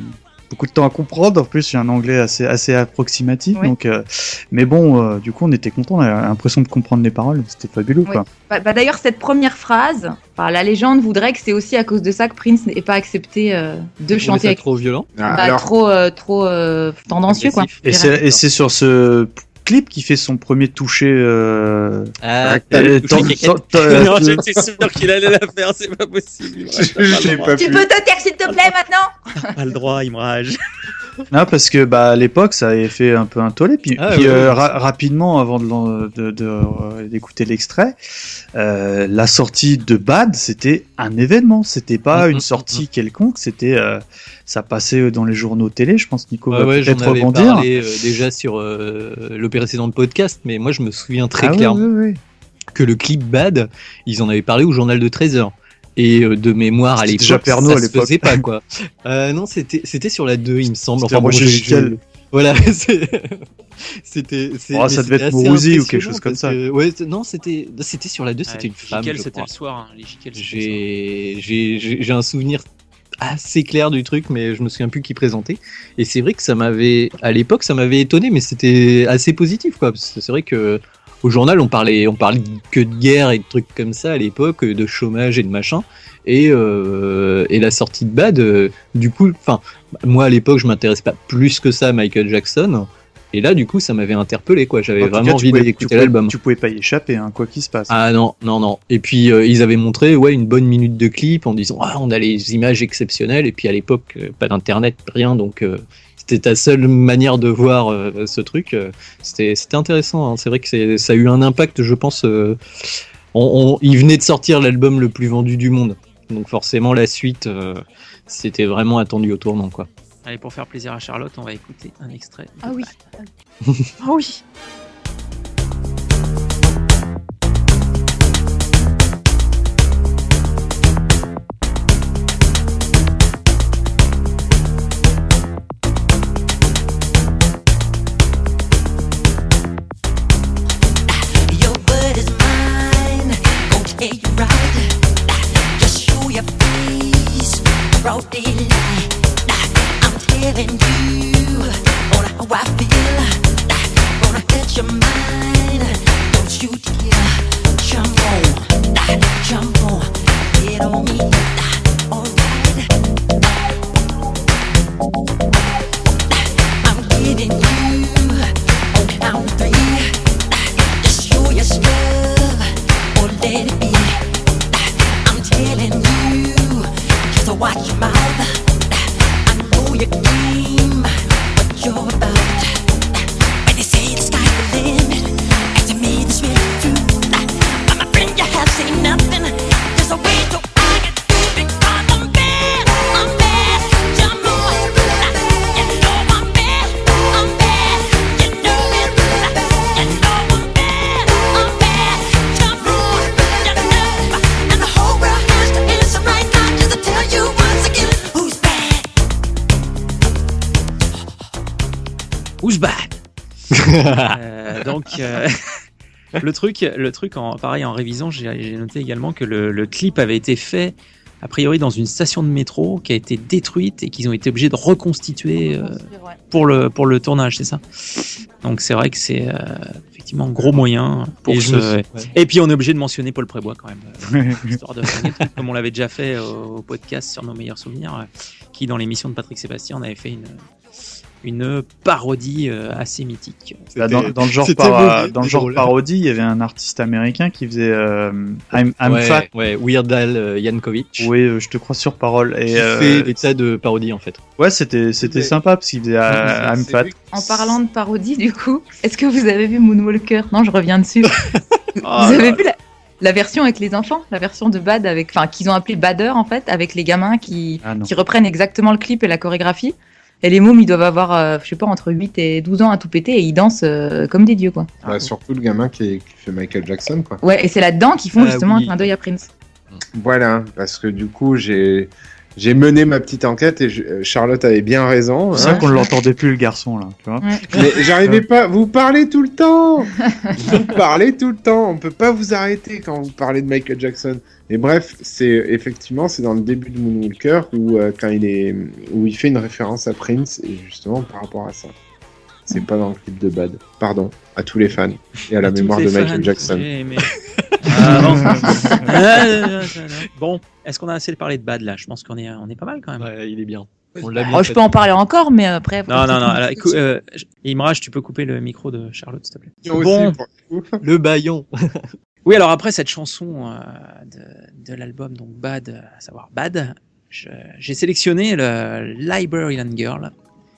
beaucoup de temps à comprendre. En plus, j'ai un anglais assez assez approximatif. Oui. Donc, euh, mais bon, euh, du coup, on était content. On avait l'impression de comprendre les paroles. C'était fabuleux, Oui. quoi. Bah, bah, D'ailleurs, cette première phrase, enfin, la légende voudrait que c'est aussi à cause de ça que Prince n'ait pas accepté euh, de chanter avec trop violent? Ah, bah, alors, trop, euh, trop euh, tendancieux, quoi. Et c'est et c'est sur ce clip qui fait son premier touché. Euh, Ah, euh, euh, non, [LAUGHS] j'étais sûr qu'il allait la faire, c'est pas possible. [LAUGHS] Pas Tu peux te taire, s'il te plaît, maintenant Pas le droit, il me rage. Non, parce que bah à l'époque ça avait fait un peu un tollé. Puis, Ah, puis, euh, ra- rapidement, avant de l'en- de- de, euh, d'écouter l'extrait, euh, la sortie de Bad, c'était un événement. C'était pas Mhm, une sortie quelconque. C'était euh, ça passait dans les journaux télé. Je pense Nico va ouais, j'en peut-être avais rebondir. parlé euh, déjà sur le précédent podcast, mais moi je me souviens très Ah clairement que le clip Bad, ils en avaient parlé au journal de 13 heures. Et euh, de mémoire à l'époque, déjà Pernod ça à se l'époque. faisait pas quoi. [LAUGHS] Euh, non, c'était c'était sur la 2, il me semble. C'était Roger je- Voilà, [LAUGHS] c'était. Oh, ça devait c'était être Mourouzi ou quelque chose comme ça. que- ouais, non, c'était c'était sur la 2, c'était une femme. C'était le soir. hein. J'ai j'ai- j'ai- j'ai un souvenir assez clair du truc, mais je me souviens plus qui présentait. Et c'est vrai que ça m'avait, à l'époque, ça m'avait étonné, mais c'était assez positif, quoi. C'est vrai que au journal, on parlait, on parlait que de guerre et de trucs comme ça à l'époque, de chômage et de machin. Et, euh, et la sortie de Bad, euh, du coup, enfin, moi à l'époque, je m'intéressais pas plus que ça à Michael Jackson. Et là, du coup, ça m'avait interpellé, quoi. J'avais vraiment cas, envie d'écouter l'album. Tu pouvais pas y échapper, hein, quoi qu'il se passe. Ah non, non, non. Et puis euh, ils avaient montré ouais une bonne minute de clip en disant ah on a les images exceptionnelles et puis à l'époque euh, pas d'internet rien donc euh, c'était ta seule manière de voir euh, ce truc. euh, c'était c'était intéressant. hein. C'est vrai que c'est- ça a eu un impact je pense. euh, on, on- il venait de sortir l'album le plus vendu du monde donc forcément la suite euh, c'était vraiment attendu au tournant quoi. Allez, pour faire plaisir à Charlotte, on va écouter un extrait. de Ah oui. Ah oui. Tell you right. Just show your face, daylight. I'm telling you. Gonna your mind, don't you dare jump on, jump on, get on me. Le truc, le truc en, pareil, en révisant, j'ai noté également que le, le clip avait été fait, a priori, dans une station de métro qui a été détruite et qu'ils ont été obligés de reconstituer euh, Ouais. pour, le, pour le tournage, c'est ça? Donc, c'est vrai que c'est euh, effectivement un gros moyen pour Et me ouais. Et puis, on est obligé de mentionner Paul Prébois quand même. euh, [LAUGHS] histoire de flinguer le truc, comme on l'avait déjà fait au, au podcast sur nos meilleurs souvenirs, euh, qui dans l'émission de Patrick Sébastien, on avait fait une, une parodie euh, assez mythique. Bah, dans, dans le genre, dans le genre drôle. parodie, il y avait un artiste américain qui faisait euh, I'm, I'm ouais, Fat. ouais, Weird Al euh, Yankovic. Oui, euh, je te crois sur parole. Qui Et euh, fait des tas de parodies en fait. ouais, c'était c'était sympa parce qu'il faisait euh, I'm Fat. lui- En parlant de parodie, du coup, est-ce que vous avez vu Moonwalker Non, je reviens dessus. [LAUGHS] Ah, vous avez vu la, la version avec les enfants? La version de Bad, avec, enfin, qu'ils ont appelé Badder en fait, avec les gamins qui, Ah qui reprennent exactement le clip et la chorégraphie? Et les mômes, ils doivent avoir, euh, je sais pas, entre 8 et 12 ans à tout péter et ils dansent euh, comme des dieux, quoi. Bah, surtout le gamin qui, est- qui fait Michael Jackson, quoi. Ouais, et c'est là-dedans qu'ils font Ah justement oui. un clin d'œil à Prince. Voilà, parce que du coup, j'ai j'ai mené ma petite enquête et je- euh, Charlotte avait bien raison. C'est hein. ça qu'on l'entendait plus le garçon là, tu vois. Mais [LAUGHS] j'arrivais pas. Vous parlez tout le temps. [LAUGHS] vous parlez tout le temps. On peut pas vous arrêter quand vous parlez de Michael Jackson. Et bref, c'est effectivement c'est dans le début de Moonwalker où euh, quand il est où il fait une référence à Prince et justement par rapport à ça. C'est pas dans le clip de Bad. Pardon à tous les fans et à la mémoire de Michael Jackson. [LAUGHS] Ah, bon. [LAUGHS] Bon, est-ce qu'on a assez parlé de Bad là? Je pense qu'on est, on est pas mal quand même. Ouais, il est bien. On l'a bien Oh, je peux en parler encore, mais après. Non, non, non. alors, écoute, [LAUGHS] euh, tu peux couper le micro de Charlotte, s'il te plaît. Bon. Le baillon. Oui, alors après cette chanson euh, de, de l'album, donc Bad, à savoir Bad, j'ai sélectionné le Librarian Girl,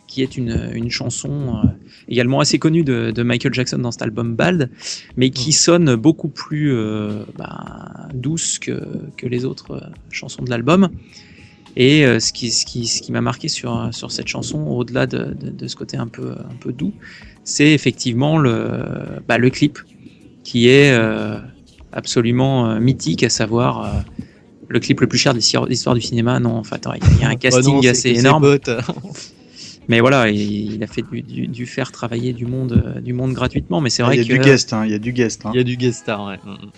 qui est une, une chanson euh, également assez connue de, de Michael Jackson dans cet album Bad, mais qui sonne beaucoup plus euh, bah, douce que, que les autres chansons de l'album. Et euh, ce qui, ce qui, ce qui m'a marqué sur, sur cette chanson, au-delà de, de, de ce côté un peu, un peu doux, c'est effectivement le, bah, le clip qui est euh, absolument euh, mythique, à savoir euh, le clip le plus cher de l'histoire du cinéma. Non, enfin, il y a- y un Oh [LAUGHS] casting non, assez énorme. [LAUGHS] Mais voilà, il, il a fait du, du, du faire travailler du monde, euh, du monde gratuitement. Mais c'est Il vrai y a que. du guest, hein, il y a du guest. Hein. Il y a du guest star, ouais. Mm, mm.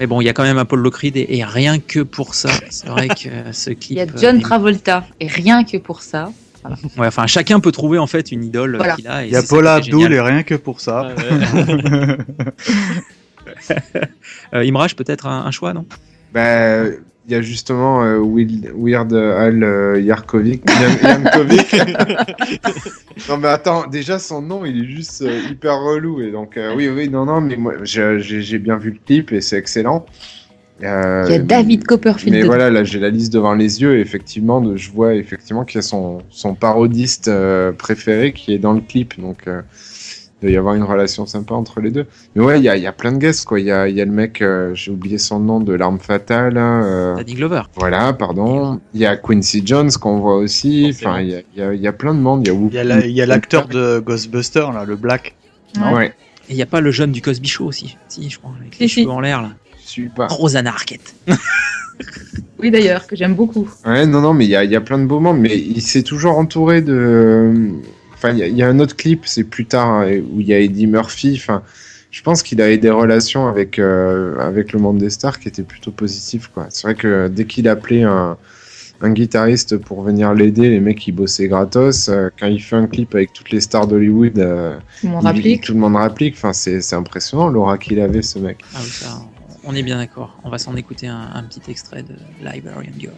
Mais bon, il y a quand même un Paul Lockreed et, et rien que pour ça, c'est vrai que ce clip. Il y a John est- Travolta. Et rien que pour ça. Ouais, enfin, chacun peut trouver en fait une idole Voilà. qu'il a. et Il y a Paula. Abdul et rien que pour ça. Ah ouais. [LAUGHS] [LAUGHS] Euh, Imraj, peut-être un, un choix, non? Bah, il y a justement euh, Will- Weird Al euh, Yarkovic. [LAUGHS] Yankovic. [LAUGHS] non mais attends, déjà son nom il est juste euh, hyper relou et donc euh, oui oui non non mais moi j'ai bien vu le clip et c'est excellent. Euh, Il y a David Copperfield. Mais voilà, là j'ai la liste devant les yeux et effectivement de- je vois effectivement qu'il y a son, son parodiste euh, préféré qui est dans le clip donc euh, il doit y avoir une relation sympa entre les deux. Mais ouais, il y a, il y a plein de guests quoi. Il y a, il y a le mec, euh, j'ai oublié son nom de l'arme fatale. hein, euh, Danny Glover. voilà, pardon. Il y a Quincy Jones qu'on voit aussi. Enfin, il y a, il y a- il y a plein de monde. Il y a Il y a la- il y a l'acteur de Ghostbuster, là, le Black. Ouais, ouais. Et il n'y a pas le jeune du Cosby Show aussi Si, je crois, avec les Si, cheveux en l'air là. je suis pas. Rosanna Arquette. Oui, d'ailleurs, que j'aime beaucoup. Ouais, non, non, mais il y a, il y a plein de beaux moments. Mais il s'est toujours entouré de. Enfin, il y, a- il y a un autre clip, c'est plus tard, hein, où il y a Eddie Murphy. Enfin, je pense qu'il avait des relations avec, euh, avec le monde des stars qui étaient plutôt positives. C'est vrai que dès qu'il appelait un, un guitariste pour venir l'aider, les mecs, ils bossaient gratos. Euh, quand il fait un clip avec toutes les stars d'Hollywood, euh, Tout le monde rapplique. tout le monde rapplique. Enfin, c'est impressionnant l'aura qu'il avait, ce mec. Ah oui, ça, on est bien d'accord. On va s'en écouter un, un petit extrait de Librarian Girl.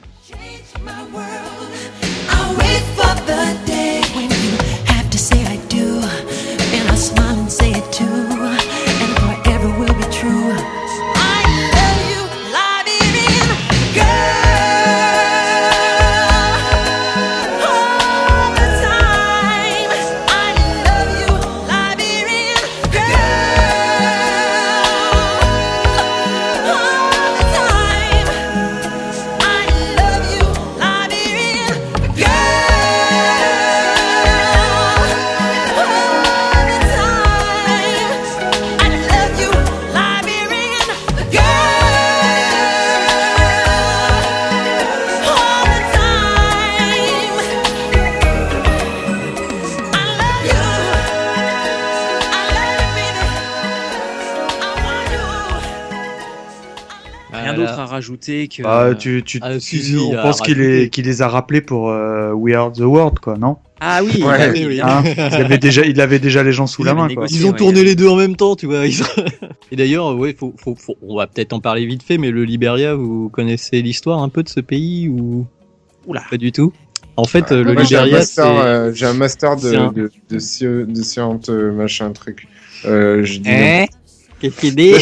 Say I do, and I smile and say it too, Que. Bah, tu, tu, Ah, tu- si, si, on pense qu'il est- qu'il les a rappelés pour euh, We Are the World, quoi, non? Ah oui, Ouais, bah, oui. Hein? Il, avait [LAUGHS] déjà, il avait déjà les gens sous Il la main, quoi. négocié. Ils ont ouais. tourné les deux en même temps, tu vois. ils- Et d'ailleurs, ouais, faut, faut, faut- on va peut-être en parler vite fait, mais le Libéria, vous connaissez l'histoire un peu de ce pays ou Oula. pas du tout? En fait, euh, le Moi, j'ai un master, euh, j'ai un master de, un- de, de, sci- de science, machin, truc. Euh, je dis Hein Qu'est-ce qu'il dit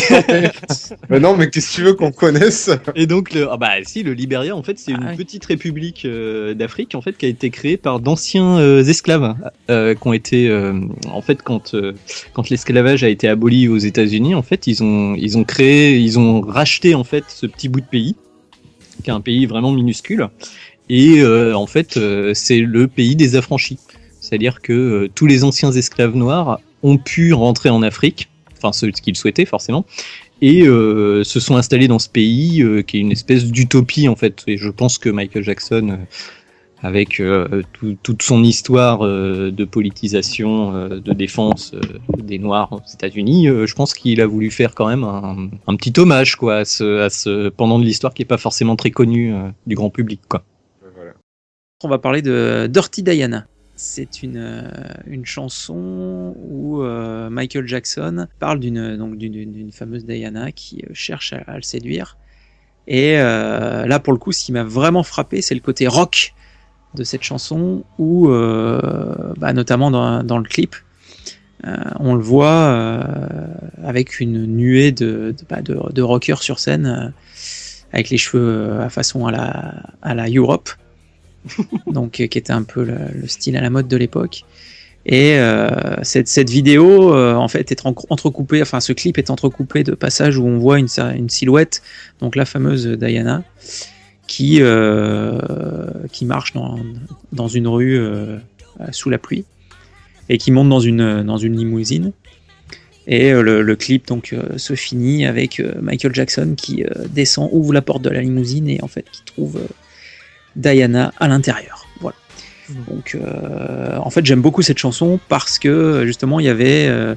Mais non, mais qu'est-ce que tu veux qu'on connaisse? Et donc, le, ah bah si, le Libéria, en fait, c'est Ah une oui. petite république euh, d'Afrique, en fait, qui a été créée par d'anciens euh, esclaves, euh, qui ont été, euh, en fait, quand euh, quand l'esclavage a été aboli aux États-Unis, en fait, ils ont ils ont créé, ils ont racheté en fait ce petit bout de pays, qui est un pays vraiment minuscule, et euh, en fait, euh, c'est le pays des affranchis. C'est-à-dire que euh, tous les anciens esclaves noirs ont pu rentrer en Afrique, enfin ceux qui le souhaitaient forcément, et euh, se sont installés dans ce pays euh, qui est une espèce d'utopie en fait. Et je pense que Michael Jackson, euh, avec tout- toute son histoire de politisation, de défense des Noirs aux États-Unis, je pense qu'il a voulu faire quand même un, petit hommage quoi à ce, ce pendant de l'histoire qui est pas forcément très connu du grand public quoi. On va parler de Dirty Diana. C'est une, euh, une chanson où euh, Michael Jackson parle d'une fameuse Diana qui euh, cherche à, le séduire. Et là, pour le coup, ce qui m'a vraiment frappé, c'est le côté rock de cette chanson, où, bah, notamment dans, le clip, on le voit avec une nuée de, de, bah, rockers sur scène, avec les cheveux à façon à la Europe [LAUGHS] donc euh, qui était un peu le, le style à la mode de l'époque. Et euh, cette, vidéo, euh, en fait, est en- entrecoupée, enfin, ce clip est entrecoupé de passages où on voit une, silhouette, donc la fameuse Diana, qui, qui marche dans, dans une rue sous la pluie et qui monte dans une, dans une limousine. Et le, le clip donc se finit avec Michael Jackson qui descend, ouvre la porte de la limousine et en fait qui trouve Diana à l'intérieur. Voilà. Donc, euh, en fait, j'aime beaucoup cette chanson parce que justement, il y avait euh,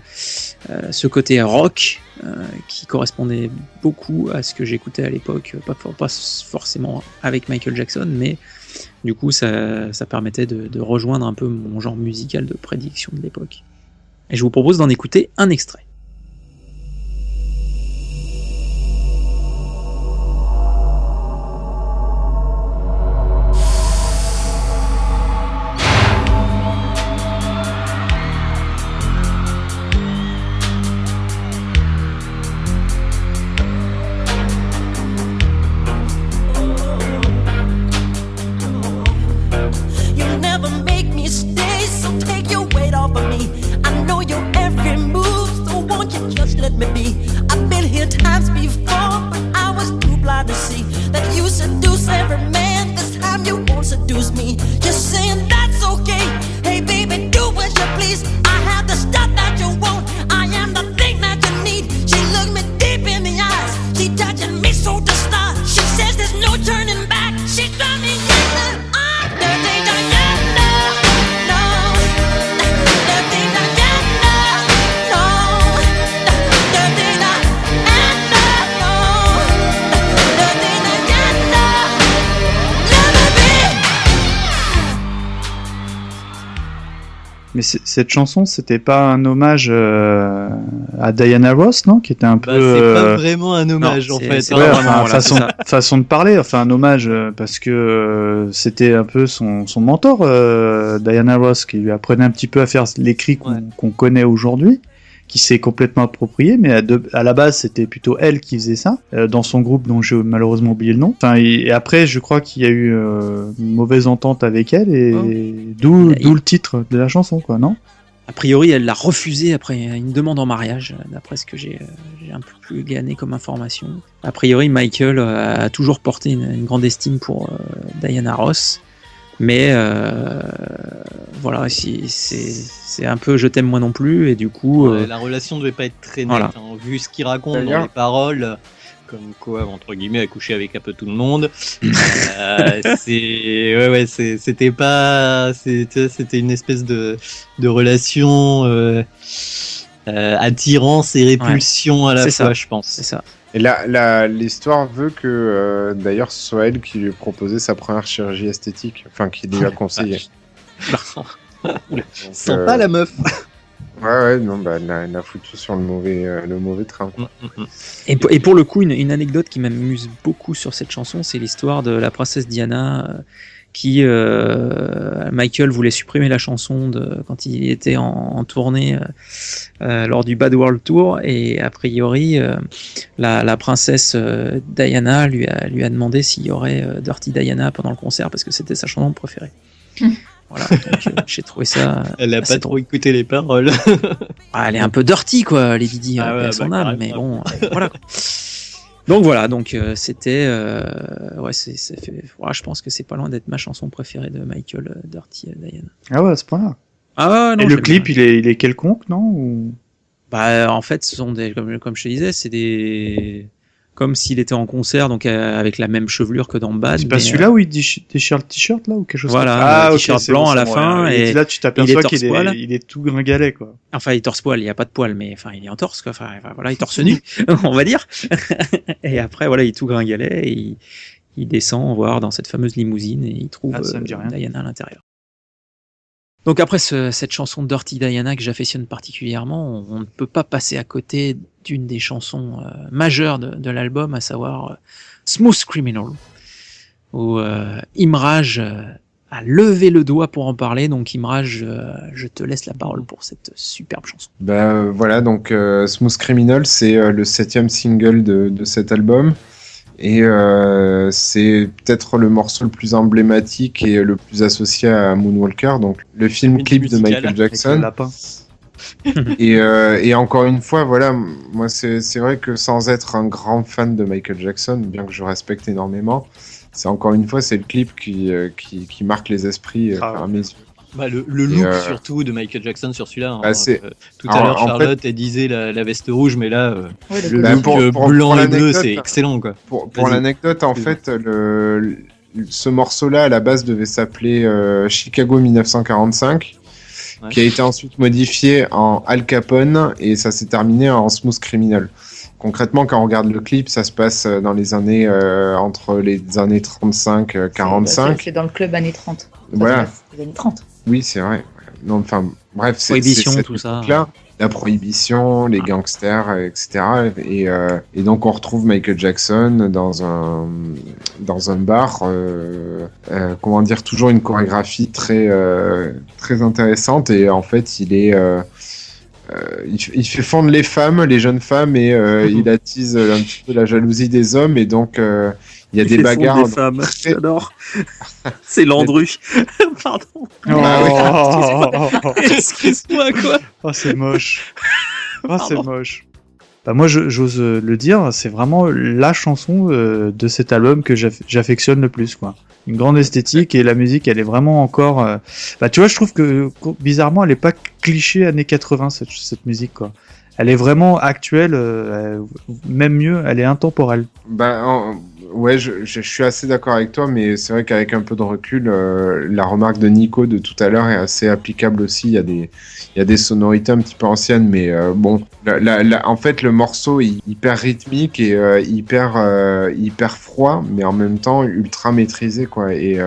euh, ce côté rock euh, qui correspondait beaucoup à ce que j'écoutais à l'époque, pas, for- pas forcément avec Michael Jackson, mais du coup, ça, ça permettait de, de rejoindre un peu mon genre musical de prédiction de l'époque. Et je vous propose d'en écouter un extrait. Cette chanson, c'était pas un hommage euh, à Diana Ross, non Qui était un peu. Bah, c'est pas euh, vraiment un hommage en fait. c'est hein. Ouais, enfin, voilà, façon, de parler, enfin un hommage euh, parce que euh, c'était un peu son, son mentor, euh, Diana Ross, qui lui apprenait un petit peu à faire l'écrit qu'on Ouais. qu'on connaît aujourd'hui, qui s'est complètement approprié, mais à, de- à la base c'était plutôt elle qui faisait ça euh, dans son groupe dont j'ai malheureusement oublié le nom. Enfin et, et après je crois qu'il y a eu euh, une mauvaise entente avec elle et Oh. d'où Il- le titre de la chanson quoi, non? A priori, elle l'a refusé après une demande en mariage, d'après ce que j'ai euh, un peu plus gagné comme information. A priori, Michael euh, a toujours porté une, une grande estime pour euh, Diana Ross, mais euh, voilà, si- c'est un peu je t'aime moi non plus, et du coup, euh, Ouais, la relation devait pas être très nette, Voilà. hein, vu ce qu'il raconte dans les paroles, comme quoi entre guillemets a couché avec un peu tout le monde. [LAUGHS] Euh, c'est ouais ouais c'était pas c'était c'était une espèce de de relation euh, euh, attirance et répulsion à la C'est fois, ça. je pense. C'est ça. Et là, l'histoire veut que, euh, d'ailleurs, ce soit elle qui lui ait proposé sa première chirurgie esthétique, enfin, qui lui a conseillé. Donc, [LAUGHS] Sympa euh, la meuf. [LAUGHS] Ouais, ouais, non, bah, elle l'a foutu sur le mauvais, euh, le mauvais train. Mm, mm, mm. Et, pour- et pour le coup, une, une anecdote qui m'amuse beaucoup sur cette chanson, c'est l'histoire de la princesse Diana euh, qui euh, Michael voulait supprimer la chanson de, quand il était en, en tournée euh, euh, lors du Bad World Tour et a priori euh, la, la princesse euh, Diana lui a, lui a demandé s'il y aurait euh, Dirty Diana pendant le concert parce que c'était sa chanson préférée. [LAUGHS] voilà, j'ai trouvé ça. Elle a pas trop drôle. écouté les paroles. Ah, elle est un peu dirty, quoi, Lady Di, Ah ouais, son bah, âme, carrément. mais bon, euh, voilà. quoi. [LAUGHS] Donc voilà, donc euh, c'était, euh, ouais, c'est, ça fait, ouais, je pense que c'est pas loin d'être ma chanson préférée de Michael euh, Dirty euh, Diana. Ah ouais, à ce point-là. Ah ouais, non, Et le clip, bien. il est, il est quelconque, non Ou- bah en fait, ce sont des, comme, comme je te disais, c'est des, comme s'il était en concert, donc euh, avec la même chevelure que dans Bad. C'est pas celui-là où il déchi- déchire le t-shirt là ou quelque chose Voilà, comme ça? le ok, t-shirt blanc à la bon, fin, ouais. et là tu t'aperçois est qu'il torse-poil. est, il est tout gringalet quoi. Enfin, il torse poil, il n'y a pas de poil, mais enfin, il est en torse, quoi. Enfin, voilà, il torse nu, [LAUGHS] [LAUGHS] on va dire. [LAUGHS] et après, voilà, il est tout gringalet et il, il descend voir dans cette fameuse limousine et il trouve Ah, euh. Diana à l'intérieur. Donc après ce- cette chanson Dirty Diana que j'affectionne particulièrement, on, ne peut pas passer à côté d'une des chansons euh, majeures de, l'album, à savoir euh, Smooth Criminal, où euh, Imraj euh, a levé le doigt pour en parler. Donc Imraj, je te laisse la parole pour cette superbe chanson. Euh, voilà, donc Smooth Criminal, c'est le septième single de cet album. Et euh, c'est peut-être le morceau le plus emblématique et le plus associé à Moonwalker, donc le film Une clip de Michael Jackson. [LAUGHS] Et, euh, et encore une fois, voilà, moi c'est c'est vrai que sans être un grand fan de Michael Jackson, bien que je respecte énormément, c'est encore une fois c'est le clip qui, euh, qui, qui marque les esprits euh, Ah. à mes yeux. Bah, le, look euh, surtout de Michael Jackson sur celui-là. hein. Bah, Euh, tout à l'heure, Charlotte, elle disait la, la veste rouge, mais là, euh, Ouais, le le Bah, look pour- pour- blanc pour et bleu, c'est excellent, quoi. Pour, l'anecdote, en fait, le, ce morceau-là à la base devait s'appeler euh, Chicago 1945, Ouais. qui a été ensuite modifié en Al Capone et ça s'est terminé en Smooth Criminal. Concrètement, quand on regarde le clip, ça se passe dans les années euh, entre les années 35 euh, C'est- 45. C'est dans le club années 30. Ça Voilà. années 30. Oui, c'est vrai. Non, enfin, bref, c'est Prohibition, c'est cette tout ça. époque-là. La prohibition, les gangsters, etc. Et, euh, et donc on retrouve Michael Jackson dans un dans un bar. euh, euh, comment dire Toujours une chorégraphie très très intéressante. Et en fait, il est il, fait fondre les femmes, les jeunes femmes, et [LAUGHS] il attise un petit peu la jalousie des hommes. Et donc il y a des bagarres. femmes, j'adore. [LAUGHS] C'est Landru. [LAUGHS] Pardon. Oh, [LAUGHS] Excuse-moi, quoi. Oh, c'est moche. Oh, c'est moche. Bah moi, j'ose euh, le dire, c'est vraiment la chanson euh, de cet album que j'aff- j'affectionne le plus, quoi. Une grande esthétique et la musique, elle est vraiment encore. euh, Bah tu vois, je trouve que bizarrement, elle est pas cliché années 80 cette, cette musique, quoi. Elle est vraiment actuelle, euh, même mieux, elle est intemporelle. En- ouais, je, je, suis assez d'accord avec toi, mais c'est vrai qu'avec un peu de recul, euh, la remarque de Nico de tout à l'heure est assez applicable aussi. Il y a des, il y a des sonorités un petit peu anciennes, mais euh, bon, la, la- en fait, le morceau est hyper rythmique et euh, hyper, hyper froid, mais en même temps ultra maîtrisé, quoi. Et,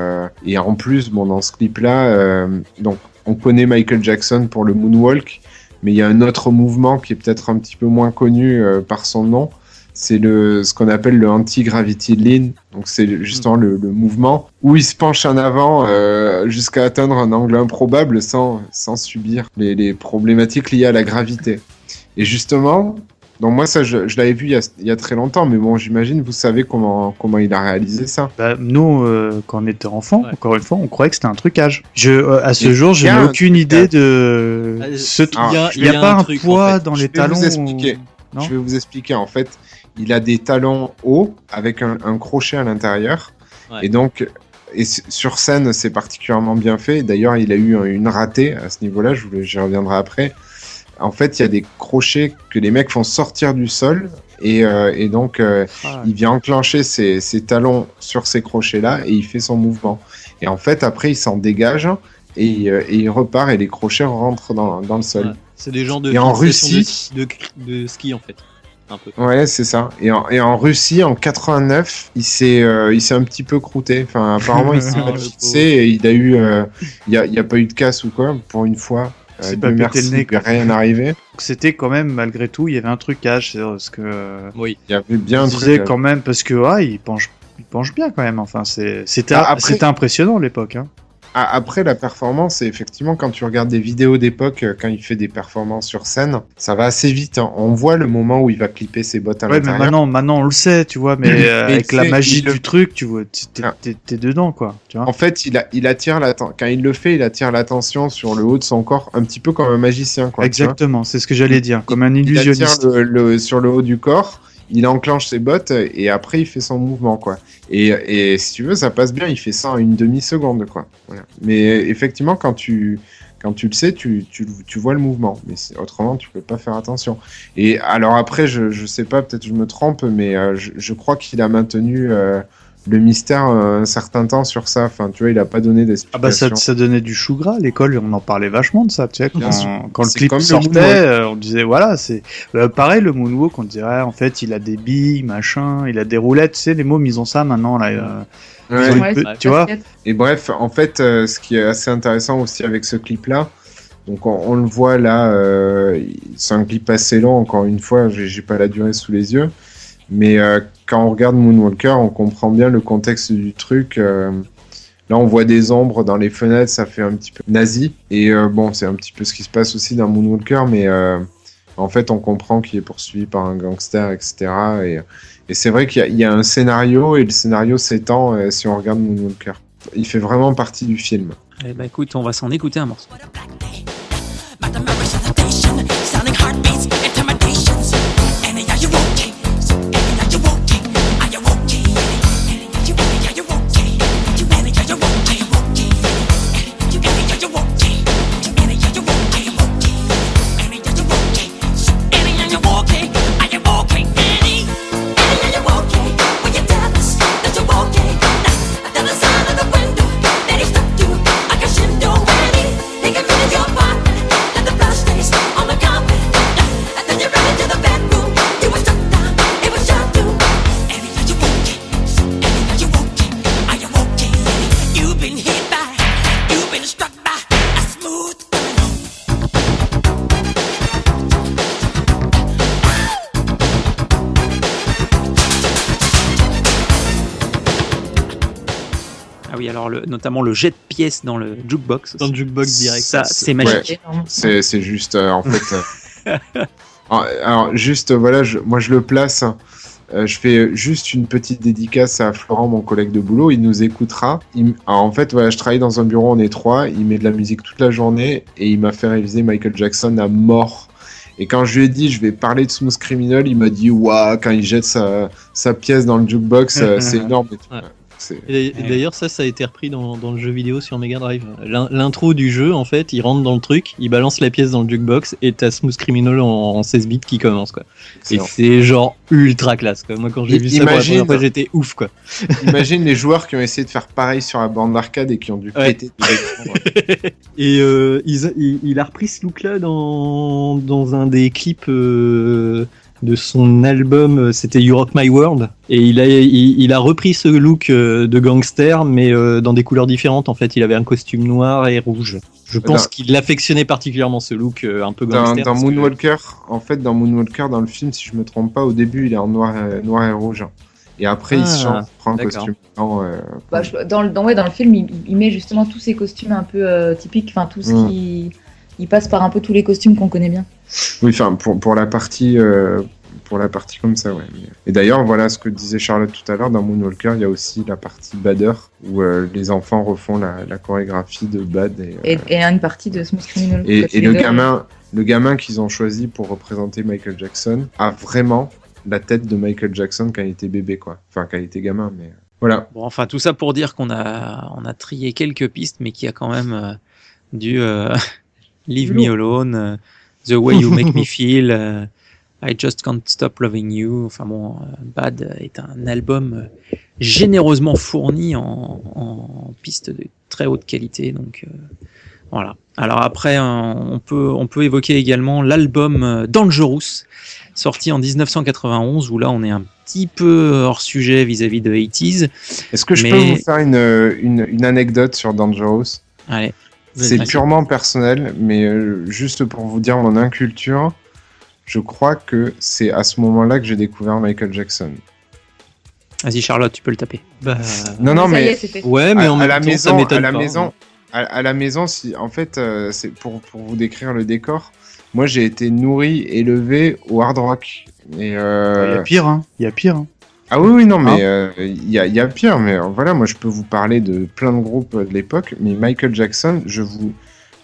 et en plus, bon, dans ce clip-là, donc, on connaît Michael Jackson pour le moonwalk, mais il y a un autre mouvement qui est peut-être un petit peu moins connu par son nom c'est le ce qu'on appelle le anti-gravity lean. Donc c'est justement le, le mouvement où il se penche en avant euh, jusqu'à atteindre un angle improbable sans sans subir les, les problématiques liées à la gravité. Et justement, donc moi ça je, je l'avais vu il y, a, il y a très longtemps, mais bon j'imagine vous savez comment comment il a réalisé ça. Bah, nous, euh, quand on était enfant, Ouais. encore une fois, on croyait que c'était un trucage. Je, euh, à ce jour, je n'ai un aucune idée de Ah, ce il a- n'y a, y a pas un un, truc, poids en fait. dans Je les vais vous expliquer. Non je vais vous expliquer en fait. Il a des talons hauts avec un, un crochet à l'intérieur. Ouais. Et donc, et sur scène, c'est particulièrement bien fait. D'ailleurs, il a eu un- une ratée à ce niveau-là. Je vous le- J'y reviendrai après. En fait, il y a des crochets que les mecs font sortir du sol. Et, euh, et donc, euh, Ah, il vient enclencher ses, ses talons sur ces crochets-là et il fait son mouvement. Et en fait, après, il s'en dégage et, il, euh, et il repart et les crochets rentrent dans, dans le sol. Ouais. C'est des gens de Et en Russie de ski en fait. Un peu. Ouais, c'est ça. Et en, et en Russie, en 89, il s'est, euh, il s'est un petit peu croûté. Enfin, apparemment, il s'est [LAUGHS] Ah, mal fixé et il a eu, euh, il y a, il y a pas eu de casse ou quoi pour une fois. Euh, C'est Dieu pas pété le nez, rien arrivé. Donc C'était quand même, malgré tout, il y avait un trucage, c'est parce que Oui. Il y avait bien disait euh, quand même parce que ouais, il penche, il penche bien quand même. Enfin, c'est, c'était, Ah, après- c'était impressionnant à l'époque. Hein. Après, la performance, c'est effectivement quand tu regardes des vidéos d'époque, euh, quand il fait des performances sur scène, ça va assez vite. hein. On voit le moment où il va clipper ses bottes à Ouais, mais maintenant, maintenant on le sait, tu vois, mais [LAUGHS] euh, avec la magie il le- du truc, tu vois, t'es, Ah. t'es, dedans quoi. Tu vois. En fait, il, a, il attire l'attention. Quand il le fait, il attire l'attention sur le haut de son corps, un petit peu comme un magicien, quoi. Exactement, c'est ce que j'allais dire, comme un Il attire illusionniste. le, le- sur le haut du corps, il enclenche ses bottes et après il fait son mouvement, quoi. Et, et si tu veux, ça passe bien. Il fait ça en une demi seconde, quoi. Mais effectivement, quand tu quand tu le sais, tu, tu, tu vois le mouvement. Mais autrement, tu peux pas faire attention. Et alors après, je, je sais pas, peut-être je me trompe, mais euh, je, je crois qu'il a maintenu euh, le mystère euh, un certain temps sur ça. Enfin, tu vois, il a pas donné Ah d'explication. bah ça, ça donnait du chou gras à l'école, on en parlait vachement de ça, tu sais, quand, quand le clip comme sortait, euh, on disait voilà, c'est euh, pareil le moonwalk, on dirait en fait il a des billes, machin, il a des roulettes, tu sais, les mômes ils ont ça maintenant là, euh, Ouais. Ouais, tu vois. Et bref, en fait, euh, ce qui est assez intéressant aussi avec ce clip-là, donc on, on le voit là, euh, c'est un clip assez long, encore une fois, j'ai j'ai pas la durée sous les yeux, mais euh, quand on regarde Moonwalker, on comprend bien le contexte du truc. euh, là, on voit des ombres dans les fenêtres, ça fait un petit peu nazi, et euh, bon, c'est un petit peu ce qui se passe aussi dans Moonwalker, mais euh, en fait, on comprend qu'il est poursuivi par un gangster, etc. Et, et c'est vrai qu'il y, a- il y a un scénario, et le scénario s'étend euh, si on regarde Moonwalker. Il fait vraiment partie du film. Eh ben écoute, on va s'en écouter un morceau. Notamment le jet de pièces dans le jukebox. Dans le jukebox direct. Ça, c'est magique. Énorme. C'est c'est juste, euh, en fait. euh, [LAUGHS] alors, juste, euh, voilà, je- moi je le place. Euh, je fais juste une petite dédicace à Florent, mon collègue de boulot. Il nous écoutera. Il m- alors, en fait, voilà, je travaille dans un bureau, on est trois. Il met de la musique toute la journée et il m'a fait réviser Michael Jackson à mort. Et quand je lui ai dit, je vais parler de Smooth Criminal, il m'a dit, waouh, quand il jette sa, sa pièce dans le jukebox, [LAUGHS] c'est énorme. et tout. Ouais. Et d'ailleurs, ça, ça a été repris dans, dans le jeu vidéo sur Mega Drive. L'in- L'intro du jeu, en fait, il rentre dans le truc, il balance la pièce dans le jukebox et t'as Smooth Criminal en, en 16 bits qui commence, quoi. Et c'est genre ultra classe, quoi. Moi, quand j'ai vu ça pour la imagine- première fois, j'étais ouf, quoi. [LAUGHS] Imagine les joueurs qui ont essayé de faire pareil sur la bande d'arcade et qui ont dû Ouais. péter. [LAUGHS] Et euh, il, il a repris ce look-là dans, dans un des clips euh, de son album, euh, c'était You Rock My World. Et il a, il, il a repris ce look euh, de gangster, mais euh, dans des couleurs différentes. En fait, il avait un costume noir et rouge. Je pense Dans- qu'il affectionnait particulièrement ce look un peu Dans, gangster. dans que- Moonwalker, en fait, dans Moonwalker, dans le film, si je me trompe pas, au début, il est en noir, et- noir et rouge. Et après, il se Ah, change, il prend un costume euh, Bah, je- dans, le- dans, ouais, dans le film, il, il met justement tous ces costumes un peu euh, typiques, enfin tout ce Mm. qui. Il passe par un peu tous les costumes qu'on connaît bien. Oui, enfin, pour, pour la partie. euh, pour la partie comme ça, ouais. Et d'ailleurs, voilà ce que disait Charlotte tout à l'heure, dans Moonwalker, il y a aussi la partie Bader, où euh, les enfants refont la, la chorégraphie de Bad. Et, euh, Et, et une partie de Smooth Criminal. et, et le deux- gamin, le gamin qu'ils ont choisi pour représenter Michael Jackson a vraiment la tête de Michael Jackson quand il était bébé, quoi. Enfin, quand il était gamin, mais euh, voilà. Bon, enfin, tout ça pour dire qu'on a, on a trié quelques pistes, mais qu'il y a quand même euh, du euh, Leave Me Alone, euh, The Way You Make Me [LAUGHS] Feel, euh, I Just Can't Stop Loving You. Enfin bon, euh, Bad est un album généreusement fourni en, en pistes de très haute qualité. Donc euh, Voilà. Alors après, euh, on peut, on peut évoquer également l'album Dangerous, sorti en 1991, où là on est un petit peu hors sujet vis-à-vis de 80s. Est-ce que je Mais- peux vous faire une, une, une anecdote sur Dangerous? Allez. C'est purement personnel, mais euh, juste pour vous dire mon inculture, je crois que c'est à ce moment-là que j'ai découvert Michael Jackson. Vas-y Charlotte, tu peux le taper. Bah, Non, non, est, mais ouais, mais à, en à même la temps, maison, ça à la pas. maison, à, à la maison, si en fait, euh, c'est pour pour vous décrire le décor. Moi, j'ai été nourri, élevé au hard rock. Et Il y euh, a pire, hein. Il y a pire. Hein. Ah oui, oui, non, mais Hein euh, il y, a, il y a pire. Mais euh, voilà, moi, je peux vous parler de plein de groupes euh, de l'époque. Mais Michael Jackson, je vous,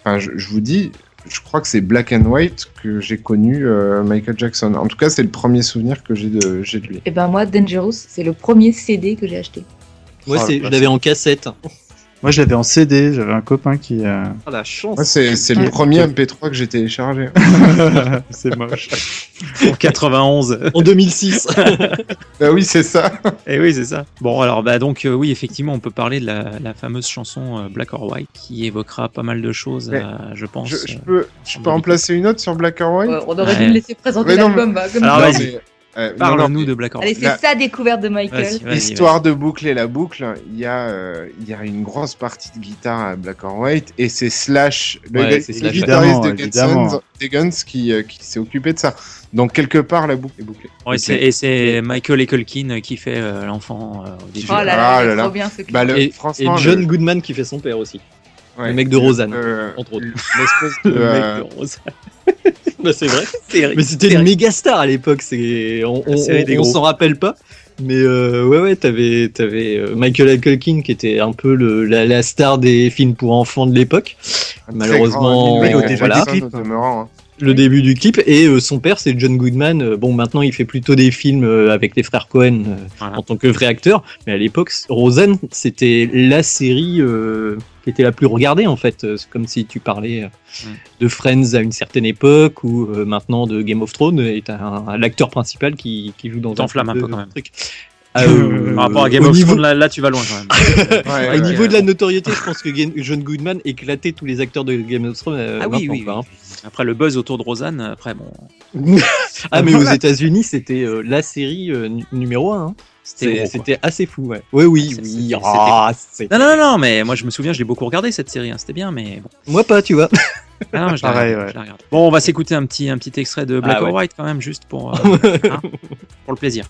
enfin, je, je vous dis, je crois que c'est Black and White que j'ai connu euh, Michael Jackson. En tout cas, c'est le premier souvenir que j'ai de, j'ai de lui. Et ben moi, Dangerous, c'est le premier CD que j'ai acheté. Moi, Oh, c'est, je l'avais en cassette. Moi, je l'avais en CD. J'avais un copain qui. euh, Ah, la chance. C'est c'est le premier MP3 que j'ai téléchargé. [LAUGHS] [LAUGHS] c'est moche. En 91. En 2006. [LAUGHS] bah oui, c'est ça. Et oui, c'est ça. Bon, alors, bah, donc, euh, oui, effectivement, on peut parler de la, la fameuse chanson euh, Black or White qui évoquera pas mal de choses, euh, je pense. Je, je peux, je peux en placer une autre sur Black or White? Ouais, on aurait Ouais. dû me laisser présenter l'album. bah, comme Alors, vas-y. Euh, Parle-nous de Black or Allez, White. c'est La- sa découverte de Michael. Vas-y, vas-y, Histoire de boucler la boucle, il y, a, euh, il y a une grosse partie de guitare à Black or White et c'est Slash, le, Ouais, le Slash. guitariste de Évidemment, Guns, qui, euh, qui s'est occupé de ça. Donc quelque part la boucle est bouclée. Ouais, Et c'est- et c'est Michael Ekelkin qui fait euh, l'enfant euh, au début. Oh là là, Ah là là. trop bien ce clip. Bah, le- Et, John le- Goodman qui fait son père aussi. Ouais, le mec de Rosanne, euh, entre autres. L'espèce de, Le euh, mec de Rose. Bah, c'est vrai. Mais c'était une méga star à l'époque. C'est, on, s'en rappelle pas. Mais euh, ouais, ouais, t'avais, t'avais euh, Michael Culkin qui était un peu le, la, la star des films pour enfants de l'époque. Malheureusement, grand clip. demeurant, hein. Le début du clip et euh, son père c'est John Goodman. Euh, Bon, maintenant il fait plutôt des films euh, avec les frères Cohen euh, Voilà. en tant que vrai acteur. Mais à l'époque, Roseanne c'était la série euh, qui était la plus regardée en fait. Euh, C'est comme si tu parlais de Friends à une certaine époque ou euh, maintenant de Game of Thrones et t'as un, l'acteur principal qui, qui joue dans un un truc. Ah, euh, Par rapport à Game of niveau- Thrones, là, là, tu vas loin quand même. [LAUGHS] Ouais, au ouais, niveau ouais. de la notoriété, je pense que John Goodman éclatait tous les acteurs de Game of Thrones. euh, Ah oui, oui, hein. Après le buzz autour de Rosanne, après bon, [LAUGHS] Ah, mais aux États-Unis, c'était euh, la série euh, nu- numéro 1. c'était gros, quoi. C'était assez fou, ouais. Oui, oui, Ah, oui. ah, c'est- Non, non, non, mais moi je me souviens, je l'ai beaucoup regardé cette série, hein, c'était bien, mais bon. Moi pas, tu vois. Ah, non, je la Pareil, regarde, ouais. je la regarde. Bon, on va s'écouter un petit, un petit extrait de Black Ah, or ouais. White quand même, juste pour, euh, [LAUGHS] hein, pour le plaisir.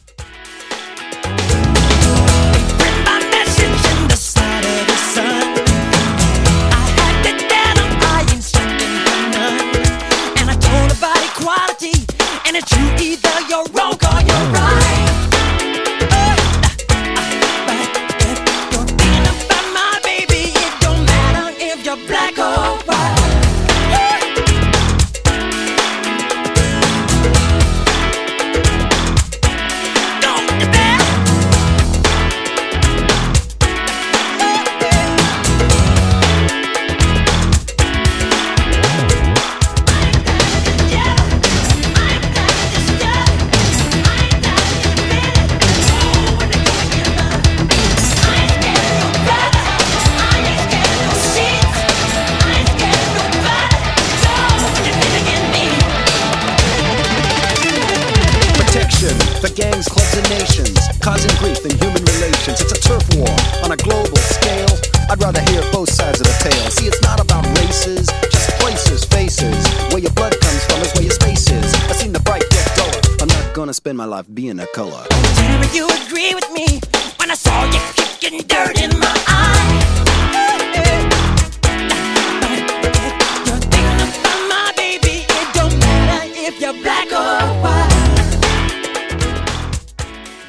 Spend my life being a color. Tell me you agree with me when I saw you kicking dirt in my eye? You're thinking about my baby. It don't matter if you're black or white.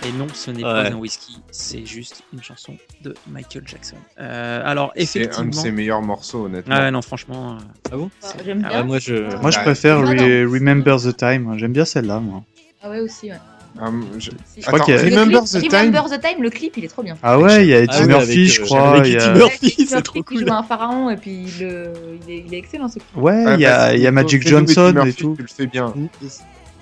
Et non, ce n'est Ouais. pas un whisky, c'est juste une chanson de Michael Jackson. Euh, alors, C'est un de effectivement. ses meilleurs morceaux, honnêtement. Ah ouais, non, franchement. euh, Ah bon J'aime Ah, bien. Moi, je. Moi, je Ouais. préfère Ah. Re- Remember the Time. J'aime bien celle-là, moi. Ah ouais, aussi, ouais. Hum, je- crois Attends, qu'il y a- Remember clip- the Time Remember the Time, le clip, il est trop bien. Ah ouais, il y a Eddie Ah Murphy, avec, je euh, crois. avec il y a- Murphy, c'est trop qui cool. joue un pharaon et puis le... il, est, il est excellent ce clip. Ouais, Ah, il y a, il y Magic Johnson et tout. Tu le fais bien.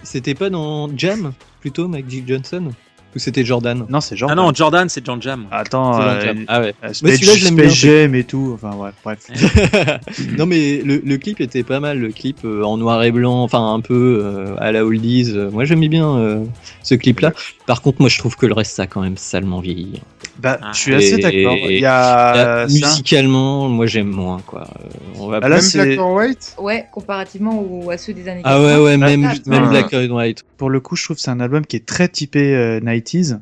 C'était pas dans Jam, plutôt, Magic Johnson Ou c'était Jordan Non, c'est genre. Ah non, Jordan, c'est John Jam. Attends, euh, John Jam. Ah ouais. euh, Mais Space, celui-là, je l'aime bien, Space Jam et tout. Enfin, ouais, bref. [LAUGHS] non mais le, le clip était pas mal, le clip euh, en noir et blanc, enfin un peu euh, à la oldies. Euh, Moi j'aimais bien euh, ce clip-là. Par contre, moi je trouve que le reste ça a quand même salement vieilli. Bah, Ah. je suis assez Et- d'accord. Il y Là, a. musicalement, moi j'aime moins quoi. On va Ah, là, Même c'est- Black or White? Ouais, comparativement aux- à ceux des années ah ouais 80. ouais même Ah, même putain. Black and White. Pour le coup, je trouve que c'est un album qui est très typé euh, 90s.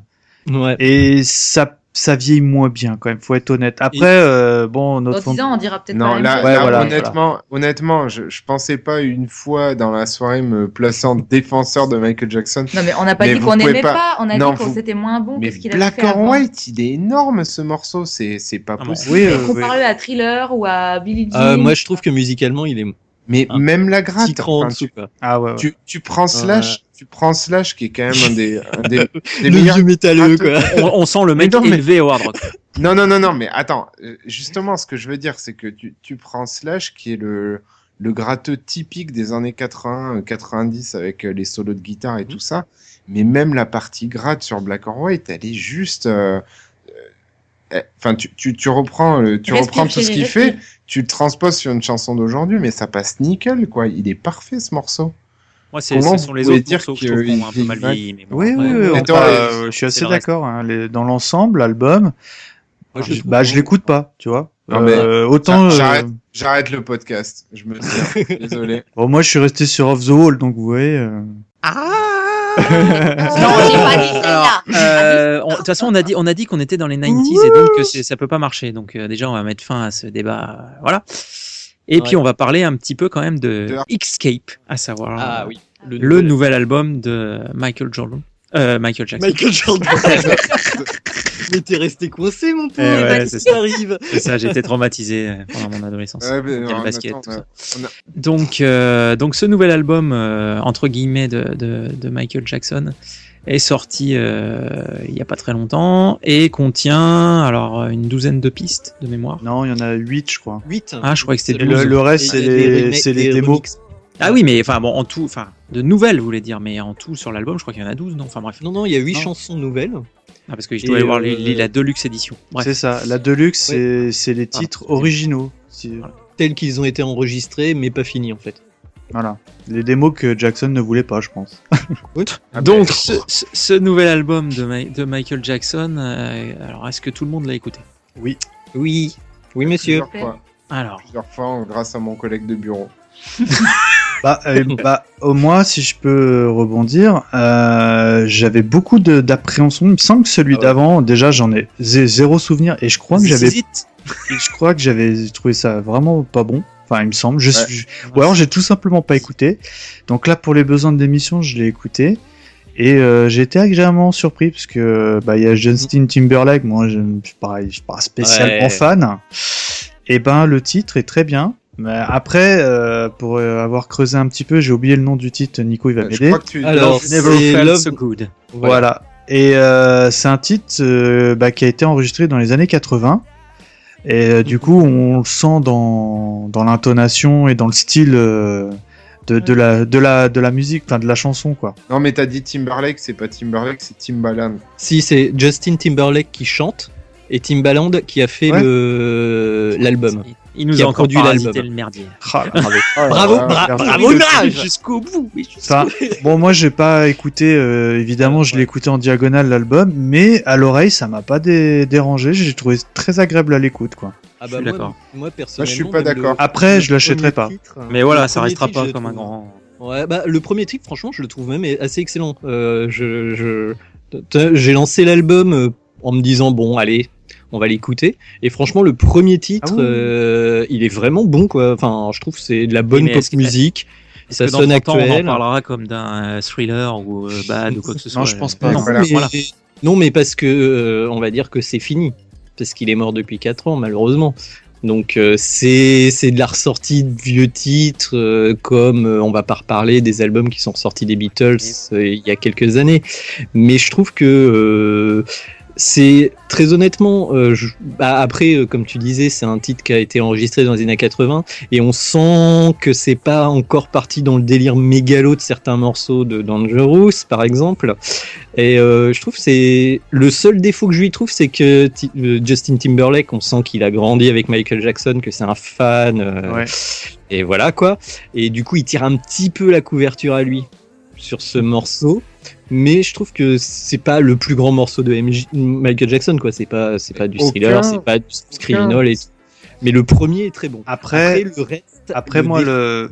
Ouais. Et ça, ça vieillit moins bien quand même, faut être honnête. Après, euh, bon, Dans notre 10 ans, on dira peut-être pas Non, la là, même Ouais, là, chose. voilà, honnêtement, honnêtement, je, je pensais pas une fois dans la soirée me placer en défenseur de Michael Jackson. Non, mais on n'a pas Mais dit qu'on n'aimait pas- pas. on a Non, dit que vous- c'était moins bon Mais que ce qu'il avait Black fait or avant. White, il est énorme ce morceau, c'est c'est pas Ah bon. possible. Oui, euh, Comparé à Thriller ou à Billie Jean. Euh, moi je trouve que musicalement il est Mais Un même la gratte, cran en enfin, dessous tu, quoi. Ah ouais, ouais. tu, tu prends Slash, tu prends Slash qui est quand même un des, [LAUGHS] un des, des Le meilleurs. vieux métalleux quoi. [LAUGHS] On, on sent le mec Mais non, mais- élevé au hard rock. Non, non, non, non, mais attends, euh, justement, ce que je veux dire, c'est que tu, tu prends Slash qui est le, le gratteux typique des années 80, euh, 90 avec euh, les solos de guitare et tout ça, mais même la partie gratte sur Black or White, elle est juste. euh, euh, Enfin, tu, tu, tu reprends, le- tu reprends tout ce qu'il fait, tu le transposes sur une chanson d'aujourd'hui, mais ça passe nickel, quoi. Il est parfait ce morceau. Moi, c'est, Comment ce sont les autres dire morceaux que je trouve un peu mal vieillit vieilli. Mais bon, Oui, après, oui, oui, toi, parle- euh, je suis assez d'accord. Hein, les- dans l'ensemble, l'album, Moi, je bah, je l'écoute pas, tu vois. Non, mais Euh, autant. euh, j'arrête. J'arrête le podcast. Je me tiens. [LAUGHS] Désolé. bon, moi, je suis resté sur Off the Wall, donc vous voyez. euh, Non, j'ai pas dit celle-là. Euh, on- De toute façon, on a dit, on a dit qu'on était dans les 90s et donc euh, c'est- ça peut pas marcher. Donc euh, déjà, on va mettre fin à ce débat. euh, voilà. Et puis on va parler un petit peu quand même de De- Escape, à savoir Ah euh, oui. le nouvel album de Michael Jordan, euh, Michael Jackson. Michael Jordan. [LAUGHS] Mais t'es resté coincé mon Eh pauvre. ouais, c'est qui ça. arrive? C'est ça, j'étais traumatisé euh, pendant mon adolescence. Ouais, mais, basket, tout on a- on a- Donc, euh, donc ce nouvel album euh, entre guillemets de, de, de Michael Jackson est sorti euh, il y a pas très longtemps et contient alors une douzaine de pistes de mémoire. Non, il y en a 8, je crois. 8. Ah, je crois que c'était le, 12. le reste, c'est les, c'est les démos. Ah oui, mais enfin bon, en tout, enfin de nouvelles, vous voulez dire, mais en tout sur l'album, je crois qu'il y en a 12, non? Enfin bref, Non, non, il y a 8 Non. chansons nouvelles. Ah, parce que je dois avoir euh, les- les- la Deluxe édition. C'est ça. La Deluxe, c'est c'est les Ah, titres originaux. Tels qu'ils ont été enregistrés, mais pas finis en fait. Voilà. Les démos que Jackson ne voulait pas, je pense. [LAUGHS] Ah, Donc ben, ce, ce- ce nouvel album de, Ma- de Michael Jackson, euh, alors est-ce que tout le monde l'a écouté? Oui. Oui, monsieur. plusieurs fois, Alors, plusieurs fois, grâce à mon collègue de bureau. [LAUGHS] Bah, euh, bah, au moins, si je peux rebondir, euh, j'avais beaucoup d'appréhension. Il me semble que celui Ah ouais. d'avant, déjà, j'en ai zé- zéro souvenir et je crois que j'avais, je crois que j'avais trouvé ça vraiment pas bon. Enfin, il me semble. Je, Ouais. je- ou alors j'ai tout simplement pas écouté. Donc là, pour les besoins de l'émission, je l'ai écouté. Et euh, j'ai été agréablement surpris parce que bah il y a Justin Timberlake, moi je suis pareil, je suis pas spécialement Ouais. fan. Et ben le titre est très bien. Mais après, euh, pour euh, avoir creusé un petit peu, j'ai oublié le nom du titre. Nico, il va Je m'aider. crois que tu. Alors, c'est Love- So Good. Voilà. Et euh, c'est un titre euh, bah, qui a été enregistré dans les années 80. Et euh, du coup, on le sent dans, dans l'intonation et dans le style euh, de, de, la, de, la, de la musique, enfin de la chanson, quoi. Non, mais t'as dit Timberlake, c'est pas Timberlake, c'est Timbaland. Si, c'est Justin Timberlake qui chante et Timbaland qui a fait Ouais. le l'album. Il nous Qui a, a encore produit l'album. le merdier. Ah, bravo. Bravo, bra- bravo Nage Jusqu'au bout. oui, jusqu'au Enfin, [LAUGHS] bon, moi, j'ai pas écouté, euh, évidemment, je l'ai écouté en diagonale l'album, mais à l'oreille, ça m'a pas dé- dérangé. J'ai trouvé très agréable à l'écoute, quoi. Ah Je moi, d'accord. Moi, personnellement, suis pas même le- d'accord. Après, le je l'achèterai pas. titre, Mais voilà, ça restera titre, pas je comme un grand. Ouais, bah le premier titre, franchement, je le trouve même assez excellent. Euh, je, je, j'ai lancé l'album euh, en me disant bon, allez, on va l'écouter. Et franchement, le premier titre, Ah oui. euh, il est vraiment bon, quoi. Enfin, je trouve que c'est de la bonne pop musique. Ça que sonne 30 ans, on en actuel. parlera comme d'un euh, thriller ou euh, bad ou quoi que ce soit. Non, je pense pas. Non, Voilà. mais, voilà. non, mais parce que euh, on va dire que c'est fini, parce qu'il est mort depuis 4 ans, malheureusement. Donc euh, c'est c'est de la ressortie de vieux titres, euh, comme euh, on va pas reparler des albums qui sont ressortis des Beatles euh, il y a quelques années. Mais je trouve que euh, c'est très honnêtement, euh, je- bah, après, euh, comme tu disais, c'est un titre qui a été enregistré dans les années 80 et on sent que c'est pas encore parti dans le délire mégalo de certains morceaux de Dangerous, par exemple. Et euh, je trouve que c'est le seul défaut que je lui trouve, c'est que Ti- euh, Justin Timberlake, on sent qu'il a grandi avec Michael Jackson, que c'est un fan. euh, Ouais. Et voilà quoi. Et du coup, il tire un petit peu la couverture à lui sur ce morceau. Mais je trouve que c'est pas le plus grand morceau de MJ Michael Jackson quoi. C'est pas c'est pas du Aucun- thriller, c'est pas du criminal et mais le premier est très bon. Après, le reste. après le moi, dé- le,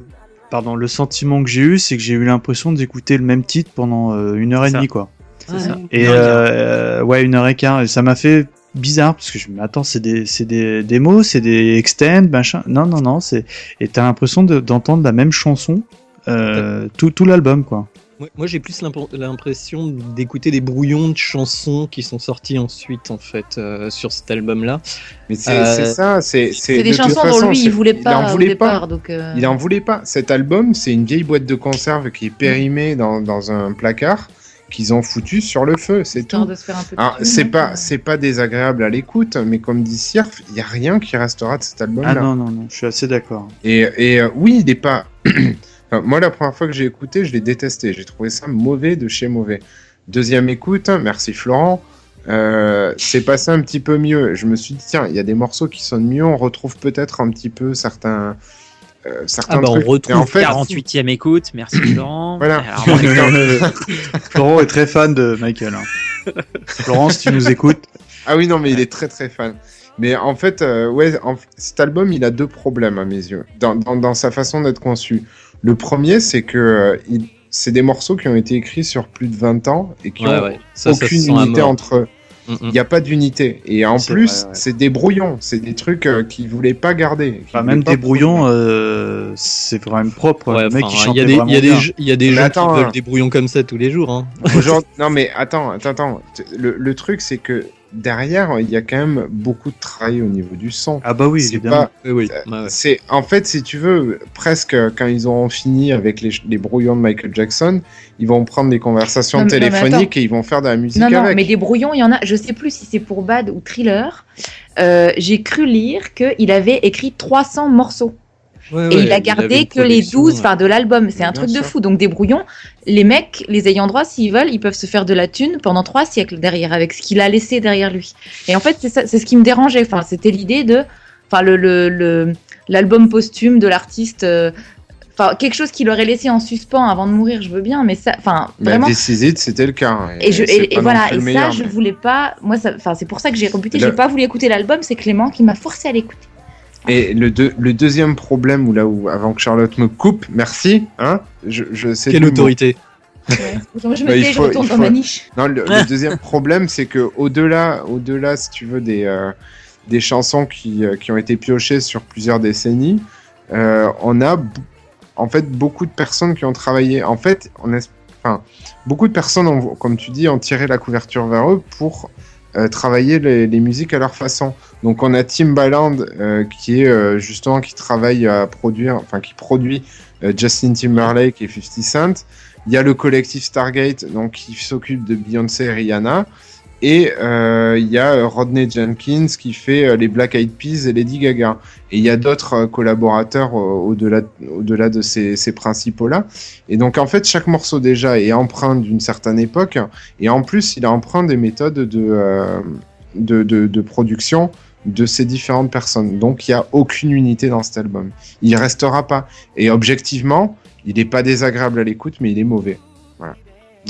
pardon, le sentiment que j'ai eu, c'est que j'ai eu l'impression d'écouter le même titre pendant euh, une heure et demie, quoi. C'est ça. Et euh, ouais, une heure et quart. Et ça m'a fait bizarre parce que je me attends, c'est des, c'est des démos, c'est des extends, machin. Non, non, non, c'est et t'as l'impression de- d'entendre la même chanson euh, tout, tout l'album, quoi. Moi, moi, j'ai plus l'impression d'écouter des brouillons de chansons qui sont sortis ensuite en fait euh, sur cet album-là. Mais c'est Euh, ça, c'est C'est de des toute chansons façon, dont lui il voulait il pas en au voulait pas. départ. Donc, euh, Il en voulait pas. Cet album, c'est une vieille boîte de conserve qui est périmée dans, dans un placard qu'ils ont foutu sur le feu, c'est tout. de se faire un peu de Alors, thune, c'est pas, c'est pas désagréable à l'écoute, mais comme dit Sirf, il y a rien qui restera de cet album-là. Ah non, non, non, je suis assez d'accord. Et, et euh, oui, il est pas. [CLEARS THROAT] Enfin, moi, la première fois que j'ai écouté, je l'ai détesté. J'ai trouvé ça mauvais de chez mauvais. Deuxième écoute, merci Florent. Euh, c'est passé un petit peu mieux. Je me suis dit, tiens, il y a des morceaux qui sonnent mieux. On retrouve peut-être un petit peu certains, euh, certains Ah bah, on trucs. retrouve Et en fait, 48e écoute, merci [CLEARS THROAT] Florent. Voilà. Alors, [LAUGHS] Florent est très fan de Michael. hein. Florent, si tu nous écoutes, Ah oui, non, mais il est très très fan. Mais en fait, euh, ouais, en- cet album, il a deux problèmes à mes yeux, dans, dans, dans sa façon d'être conçu. Le premier, c'est que euh, il- c'est des morceaux qui ont été écrits sur plus de 20 ans et qui Ouais, ont ouais. Ça, ça aucune unité entre eux. Mm, mm. Il n'y a pas d'unité. Et en C'est plus, vrai, ouais. c'est des brouillons. C'est des trucs euh, qu'ils voulaient pas garder. enfin, même pas des brouillons, euh, c'est vraiment propre. Ouais, le mec, enfin, il y a des, y a gens- il y a des Mais gens attends, qui hein. veulent des brouillons comme ça tous les jours. Hein. Non, mais attends, attends, attends. Le, le truc, c'est que derrière, il y a quand même beaucoup de travail au niveau du son. Ah bah oui, c'est pas, Oui, oui. Euh. C'est en fait, si tu veux, presque quand ils auront fini avec les, les brouillons de Michael Jackson, ils vont prendre des conversations Non, non, téléphoniques et ils vont faire de la musique Non, non, avec. mais des brouillons, il y en a. Je sais plus si c'est pour Bad ou Thriller. Euh, J'ai cru lire qu'il avait écrit 300 morceaux. Ouais, et ouais, il a gardé que les production, 12 ouais. enfin, de l'album. C'est un truc de fou. Donc des brouillons, les mecs, les ayants droit, s'ils veulent, ils peuvent se faire de la thune pendant trois siècles derrière, avec ce qu'il a laissé derrière lui. Et en fait, c'est ça- c'est ce qui me dérangeait. Enfin, c'était l'idée de, enfin, le le- le- l'album posthume de l'artiste. euh, Enfin, quelque chose qu'il aurait laissé en suspens avant de mourir, je veux bien, mais ça, enfin, Mais vraiment. It, c'était le cas. hein, Et, je, et, et voilà, et ça, meilleur, je mais- voulais pas. Moi, enfin, c'est pour ça que j'ai rebuté. Le- J'ai pas voulu écouter l'album. C'est Clément qui m'a forcé à l'écouter. Et le, deux- le deuxième problème, où là où, avant que Charlotte me coupe, merci, hein, je, je sais Quelle autorité Je me Bah, je faut- retourne il dans faut- ma niche. Non, le, le deuxième problème, c'est que au-delà, au-delà, si tu veux, des, euh, des chansons qui, euh, qui ont été piochées sur plusieurs décennies, euh, on a en fait beaucoup de personnes qui ont travaillé. En fait, on est, enfin, beaucoup de personnes, ont, comme tu dis, ont tiré la couverture vers eux pour euh, travailler les, musiques à leur façon. Donc, on a Timbaland euh, qui est euh, justement qui travaille à produire, enfin, qui produit Justin Timberlake et 50 Cent. Il y a le collectif Stargate, donc qui s'occupe de Beyoncé et Rihanna. Et euh, il y a Rodney Jenkins qui fait euh, les Black Eyed Peas et Lady Gaga. Et il y a d'autres euh, collaborateurs au-delà au-delà de ces, principaux-là. Et donc en fait, chaque morceau déjà est empreint d'une certaine époque. Et en plus, il a empreint des méthodes de, de, de, de production de ces différentes personnes. Donc il n'y a aucune unité dans cet album. Il restera pas. Et objectivement, il n'est pas désagréable à l'écoute, mais il est mauvais.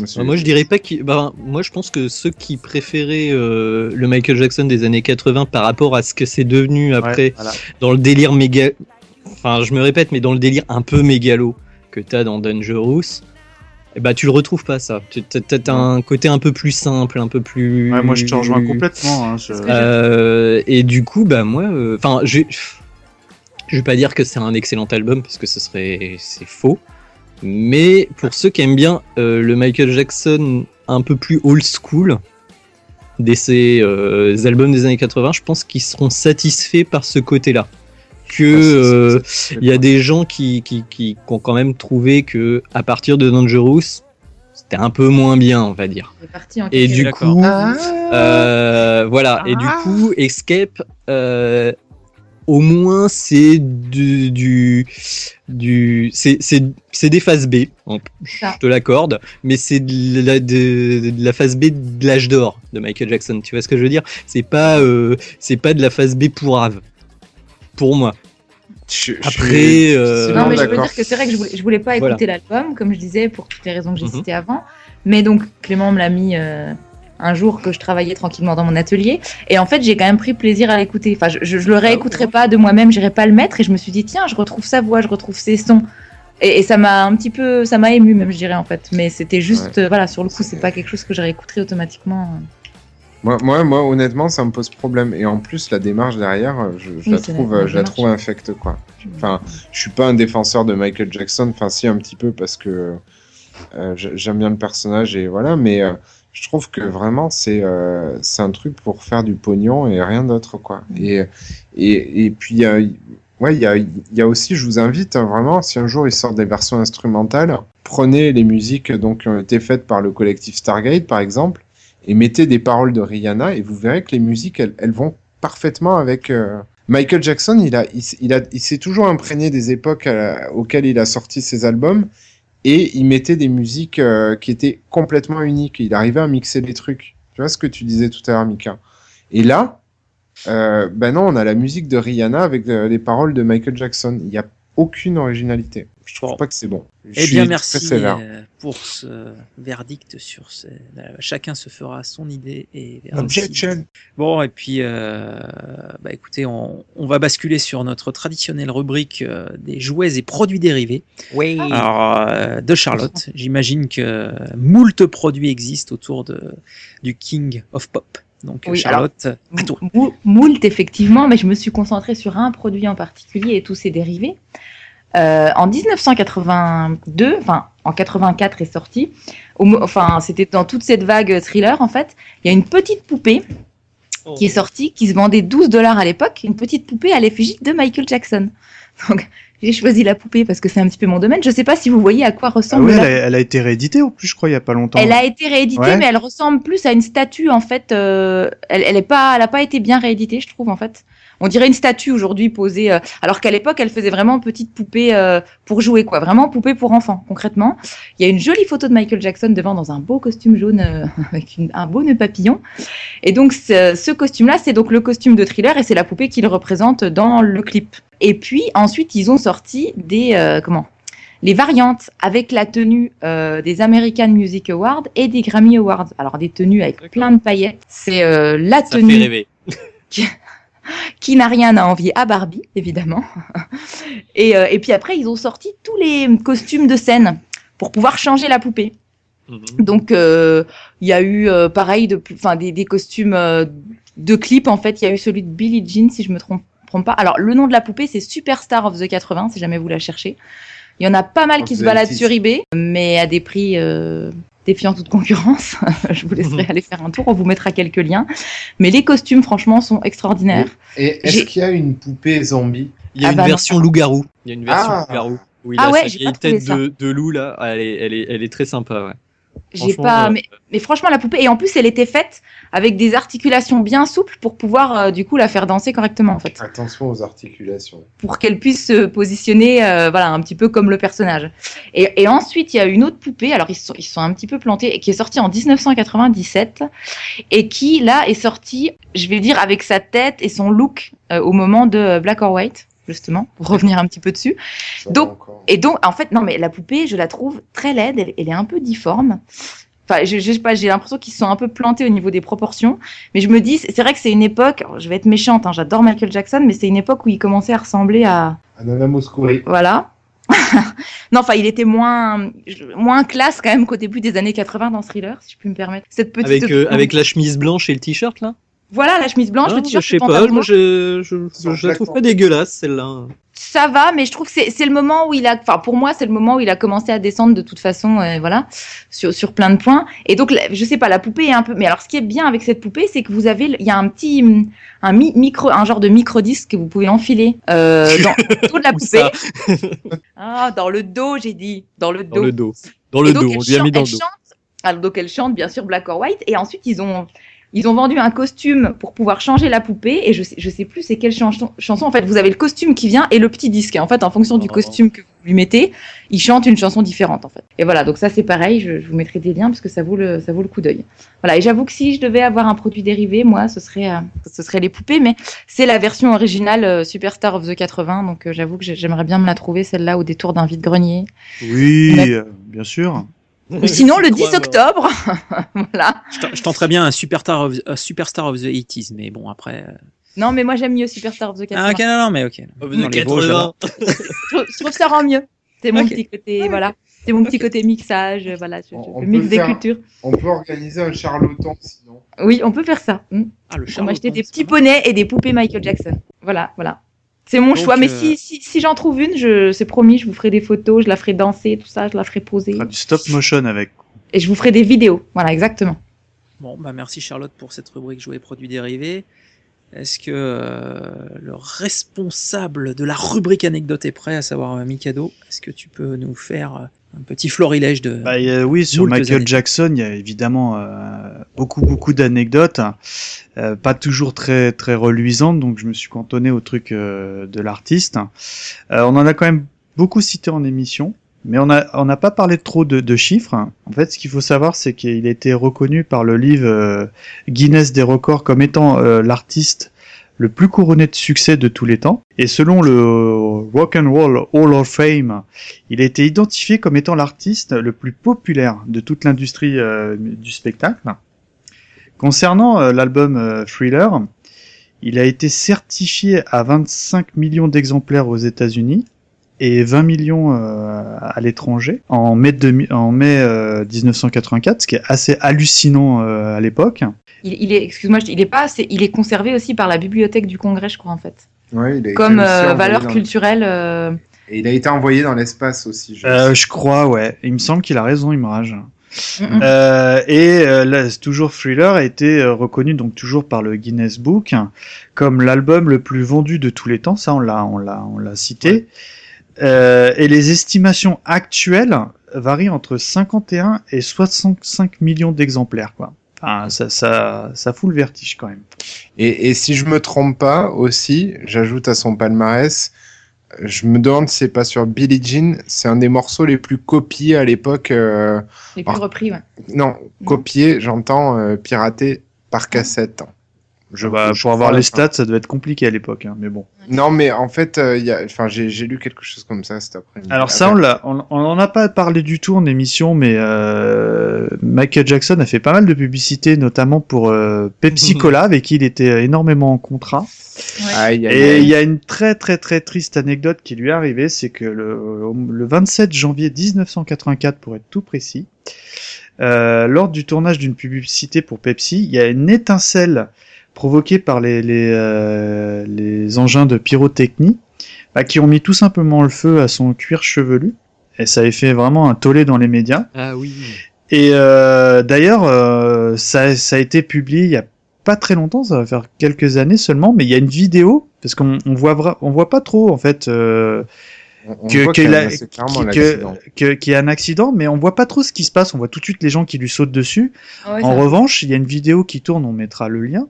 Monsieur- Euh, Moi, je dirais pas qu'il. Bah, moi, je pense que ceux qui préféraient euh, le Michael Jackson des années 80 par rapport à ce que c'est devenu après, Ouais, voilà. dans le délire méga. Enfin, je me répète, mais dans le délire un peu mégalo que t'as dans Dangerous, eh bah, tu le retrouves pas, ça. Tu as, un côté un peu plus simple, un peu plus. Ouais, moi, je te rejoins complètement. hein, je- Euh, et du coup, bah, moi. euh, Enfin, je. Je vais pas dire que c'est un excellent album parce que ce serait c'est faux. Mais pour ceux qui aiment bien euh, le Michael Jackson un peu plus old school de ces euh, albums des années 80, je pense qu'ils seront satisfaits par ce côté-là. Que euh, Ah, c'est- il y a des gens qui, qui, qui, qui ont quand même trouvé que à partir de Dangerous, c'était un peu moins bien, on va dire. C'est parti en Et du coup, Ah. euh, voilà. Et du coup, Escape, euh, au moins c'est du, du, du c'est, c'est, c'est des phases B, hein, je te l'accorde, mais c'est de la, de, de la phase B de l'âge d'or de Michael Jackson. Tu vois ce que je veux dire? C'est pas, euh, c'est pas de la phase B pour Ave, pour moi. Je- je Après, suis euh, Non, mais je veux dire que c'est vrai que je voulais, je voulais pas écouter l'album, comme je disais, pour toutes les raisons que j'ai Mhm. citées avant. Mais donc, Clément me l'a mis euh, un jour que je travaillais tranquillement dans mon atelier. Et en fait, j'ai quand même pris plaisir à l'écouter. Enfin, je, je, je le réécouterai pas de moi-même, j'irai pas le mettre. Et je me suis dit, tiens, je retrouve sa voix, je retrouve ses sons. Et, et ça m'a un petit peu, ça m'a ému même, je dirais en fait. Mais c'était juste, euh, voilà, sur le coup, c'est pas quelque chose que je réécouterai automatiquement. Moi, moi, moi, honnêtement, ça me pose problème. Et en plus, la démarche derrière, euh, je, je Oui, la trouve, la- la je la trouve infecte, quoi. Enfin, je suis pas un défenseur de Michael Jackson. Enfin, si un petit peu parce que euh, j'ai- j'aime bien le personnage et voilà. Mais euh, je trouve que vraiment, c'est euh, c'est un truc pour faire du pognon et rien d'autre, quoi. Et et et puis. euh, Ouais, il y a, il y a aussi, je vous invite hein, vraiment, si un jour ils sortent des versions instrumentales, prenez les musiques donc, qui ont été faites par le collectif Stargate, par exemple, et mettez des paroles de Rihanna, et vous verrez que les musiques, elles, elles vont parfaitement avec. euh, Michael Jackson, il a, il, il a, il s'est toujours imprégné des époques euh, auxquelles il a sorti ses albums, et il mettait des musiques euh, qui étaient complètement uniques. Il arrivait à mixer les trucs. Tu vois ce que tu disais tout à l'heure, Mika? Et là, euh, ben non, on a la musique de Rihanna avec euh, les paroles de Michael Jackson. Il n'y a aucune originalité. Je trouve Bon. pas que c'est bon. Je Eh bien, merci euh, pour ce verdict sur ce... euh, Chacun se fera son idée et verra Objection. Bon, et puis, euh, bah, écoutez, on, on va basculer sur notre traditionnelle rubrique euh, des jouets et produits dérivés. Oui. Alors, euh, de Charlotte, j'imagine que moult produits existent autour de, du King of Pop. Donc, Oui, Charlotte, à toi. Mou- Moult, effectivement, mais je me suis concentrée sur un produit en particulier et tous ses dérivés. Euh, en 1982, enfin en 84 est sorti, au enfin c'était dans toute cette vague thriller en fait, il y a une petite poupée qui est sortie, qui se vendait 12 dollars à l'époque, une petite poupée à l'effigie de Michael Jackson. Donc j'ai choisi la poupée parce que c'est un petit peu mon domaine. Je sais pas si vous voyez à quoi Ah ressemble oui, elle la a, elle a été rééditée en plus, je crois, il y a pas longtemps. elle a été rééditée, Ouais. mais elle ressemble plus à une statue en fait. euh, elle, elle est pas, elle a pas été bien rééditée, je trouve en fait. On dirait une statue aujourd'hui posée, euh, alors qu'à l'époque elle faisait vraiment petite poupée euh, pour jouer quoi, vraiment poupée pour enfants concrètement. Il y a une jolie photo de Michael Jackson devant dans un beau costume jaune euh, [LAUGHS] avec une- un beau nœud papillon. Et donc ce, ce costume-là, c'est donc le costume de Thriller et c'est la poupée qu'il représente dans le clip. Et puis ensuite ils ont sorti des euh, comment les variantes avec la tenue euh, des American Music Awards et des Grammy Awards. Alors des tenues avec plein de paillettes. C'est euh, la Ça fait tenue rêver. [LAUGHS] qui n'a rien à envier à Barbie, évidemment. [LAUGHS] et, euh, et puis après, ils ont sorti tous les costumes de scène pour pouvoir changer la poupée. Mhm. Donc, euh, il y a eu euh, pareil, de, enfin des, des costumes euh, de clips. En fait, il y a eu celui de Billie Jean, si je me trompe, trompe pas. Alors, le nom de la poupée, c'est Superstar of the 80, si jamais vous la cherchez. Il y en a pas mal Of qui se the baladent 80s. sur eBay, mais à des prix euh, défiant toute concurrence. [LAUGHS] je vous laisserai Mhm. aller faire un tour, on vous mettra quelques liens. Mais les costumes, franchement, sont extraordinaires. Et est-ce qu'il y a une poupée zombie? Il y a Ah une bah version loup-garou. Il y a une version Ah. loup-garou. Où il Ah a ouais, sa j'ai vieille tête ça. de, de loup là. Elle est, elle est, elle est très sympa. Ouais. J'ai pas, euh, mais, mais franchement, la poupée, et en plus, elle était faite avec des articulations bien souples pour pouvoir, euh, du coup, la faire danser correctement, en fait. Attention aux articulations. Pour qu'elle puisse se positionner, euh, voilà, un petit peu comme le personnage. Et, et ensuite, il y a une autre poupée, alors ils se sont, ils se sont un petit peu plantés, et qui est sortie en 1997, et qui, là, est sortie, je vais dire, avec sa tête et son look euh, au moment de euh, Black or White, justement, pour revenir un petit peu dessus. Ça Donc-. Et donc, en fait, non, mais la poupée, je la trouve très laide. Elle, elle est un peu difforme. Enfin, je, je sais pas, j'ai l'impression qu'ils se sont un peu plantés au niveau des proportions. Mais je me dis, c'est vrai que c'est une époque, je vais être méchante, hein, j'adore Michael Jackson, mais c'est une époque où il commençait à ressembler à. Anana Mouskouri. Voilà. [LAUGHS] non, enfin, il était moins, moins classe quand même qu'au début des années 80 dans Thriller, si je puis me permettre. Cette petite. Avec, euh, avec la chemise blanche et le t-shirt là? Voilà, la chemise blanche, Ah, le t-shirt, Je sais pas, moi je, je, je la trouve pas dégueulasse celle-là. ça va, mais je trouve que c'est c'est le moment où il a, enfin pour moi c'est le moment où il a commencé à descendre de toute façon, euh, voilà, sur sur plein de points. Et donc je sais pas, la poupée est un peu. Mais alors ce qui est bien avec cette poupée, c'est que vous avez, il y a un petit, un mi- micro, un genre de micro disque que vous pouvez enfiler euh, [LAUGHS] dans le dos de la poupée. [LAUGHS] Ah, dans le dos, j'ai dit, dans le Dans dos. le dos. Dans le dos, elle on lui a chante- mis dans le dos. chante- alors, donc elle chante bien sûr Black or White et ensuite ils ont Ils ont vendu un costume pour pouvoir changer la poupée et je sais, je sais plus c'est quelle chanson. chanson. En fait, vous avez le costume qui vient et le petit disque. Et en fait, en fonction du Oh. costume que vous lui mettez, il chante une chanson différente en fait. Et voilà, donc ça c'est pareil. Je, je vous mettrai des liens parce que ça vaut le, ça vaut le coup d'œil. Voilà. Et j'avoue que si je devais avoir un produit dérivé, moi, ce serait, euh, ce serait les poupées, mais c'est la version originale euh, Superstar of the 80. Donc euh, j'avoue que j'ai- j'aimerais bien me la trouver celle-là au détour d'un vide-grenier. Oui, Ouais. euh, bien sûr. Ou sinon le Je 10 crois, octobre. [LAUGHS] voilà. Je tenterais bien un Superstar of, un superstar of the 80s, mais bon, après. euh, Non, mais moi j'aime mieux Superstar of the 80. Ah, ok, non, non, mais ok. Dans les Vosges, là-bas. [LAUGHS] je, trouve- je trouve ça rend mieux. C'est mon petit côté, voilà. C'est mon petit côté mixage, euh, voilà. Je, je- mixe peut des faire- cultures. On peut organiser un charlotan sinon. Oui, on peut faire ça. Hmm. Ah, le On va charlatan, acheter des petits poneys et des poupées Michael Jackson. Voilà, voilà. C'est mon Donc, choix. Mais euh, si, si, si j'en trouve une, je, c'est promis, je vous ferai des photos, je la ferai danser, tout ça, je la ferai poser. Ah, du stop motion avec. Et je vous ferai des vidéos. Voilà, exactement. Bon, bah merci Charlotte pour cette rubrique jouets et produits dérivés. Est-ce que euh, le responsable de la rubrique anecdote est prêt, à savoir euh, Mikado Est-ce que tu peux nous faire un petit florilège de... Bah, euh, oui, sur Michael. Jackson, il y a évidemment euh, beaucoup beaucoup d'anecdotes, euh, pas toujours très très reluisantes, donc je me suis cantonné au truc euh, de l'artiste. Euh, on en a quand même beaucoup cité en émission, mais on a on n'a pas parlé trop de, de chiffres. En fait, ce qu'il faut savoir, c'est qu'il a été reconnu par le livre euh, Guinness des records comme étant euh, l'artiste le plus couronné de succès de tous les temps. Et selon le Rock and Roll Hall of Fame, il a été identifié comme étant l'artiste le plus populaire de toute l'industrie euh, du spectacle. Concernant euh, l'album euh, Thriller, il a été certifié à 25 millions d'exemplaires aux États-Unis et 20 millions euh, à l'étranger en mai, demi- en mai euh, 1984, ce qui est assez hallucinant euh, à l'époque. Il, il est, excuse-moi, il est pas, assez- il est conservé aussi par la bibliothèque du Congrès, je crois en fait, Ouais, il a comme euh, valeur dans- culturelle. euh, Et il a été envoyé dans l'espace aussi. Je Euh, je crois, ouais. Il me semble qu'il a raison, Imrage. mm, mm. Euh, et euh, là, c'est toujours Thriller a été euh, reconnu donc toujours par le Guinness Book comme l'album le plus vendu de tous les temps. Ça, on l'a, on l'a, on l'a cité. Euh, et les estimations actuelles varient entre 51 et 65 millions d'exemplaires, quoi. Enfin, ça, ça, ça fout le vertige quand même. Et, et si je me trompe pas aussi, j'ajoute à son palmarès, je me demande si c'est pas sur Billie Jean, c'est un des morceaux les plus copiés à l'époque. euh, Les plus repris, ouais. non, copiés, j'entends euh, piraté par cassette. Je, Bah, je pour avoir les stats, ça devait être compliqué à l'époque, hein, mais bon. Non, mais en fait, euh, il y a, enfin, j'ai j'ai lu quelque chose comme ça cet après-midi. Alors ça, on l'a, on, on en a pas parlé du tout en émission, mais euh, Michael Jackson a fait pas mal de publicité, notamment pour euh, Pepsi [LAUGHS] Cola, avec qui il était énormément en contrat. Aïe, aïe, Et il y a une très très très triste anecdote qui lui est arrivée, c'est que le, le 27 janvier 1984, pour être tout précis, euh, lors du tournage d'une publicité pour Pepsi, il y a une étincelle provoquée par les, les, euh, les engins de pyrotechnie bah, qui ont mis tout simplement le feu à son cuir chevelu. Et ça avait fait vraiment un tollé dans les médias. Ah oui. Et euh, d'ailleurs, euh, ça, ça a été publié il y a pas très longtemps, ça va faire quelques années seulement, mais il y a une vidéo parce qu'on on voit on voit pas trop en fait euh, qu'il y l'accident. que- qu'il y a un accident, mais on voit pas trop ce qui se passe. On voit tout de suite les gens qui lui sautent dessus. Ah en ça- revanche, il y a une vidéo qui tourne, on mettra le lien,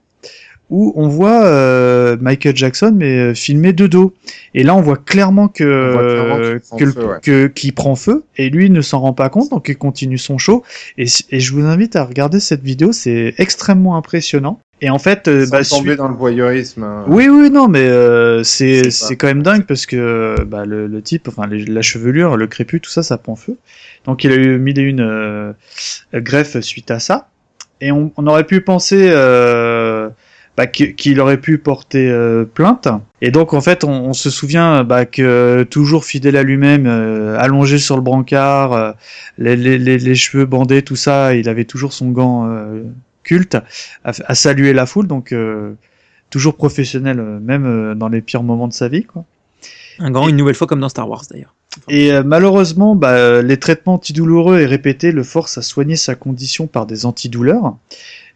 où on voit euh, Michael Jackson mais euh, filmé de dos. Et là, on voit clairement que voit clairement prend que le- feu, ouais. que- prend feu et lui il ne s'en rend pas compte, donc il continue son show. Et, et je vous invite à regarder cette vidéo, c'est extrêmement impressionnant. Et en fait, euh, Sans bah, tomber dans le voyeurisme. hein. oui, oui, non, mais euh, c'est C'est quand même dingue parce que bah, le, le type, enfin les- la chevelure, le crépus, tout ça, ça prend feu. Donc il a eu mille et une euh, greffes suite à ça. Et on, on aurait pu penser euh, bah, qu'il aurait pu porter euh, plainte. Et donc en fait, on, on se souvient bah, que toujours fidèle à lui-même, euh, allongé sur le brancard, euh, les, les, les, les cheveux bandés, tout ça, il avait toujours son gant euh, culte à, à saluer la foule. Donc euh, toujours professionnel, euh, même euh, dans les pires moments de sa vie. Quoi. Un grand, une nouvelle fois comme dans Star Wars d'ailleurs. Et euh, malheureusement, bah, euh, les traitements antidouloureux et répétés le forcent à soigner sa condition par des antidouleurs.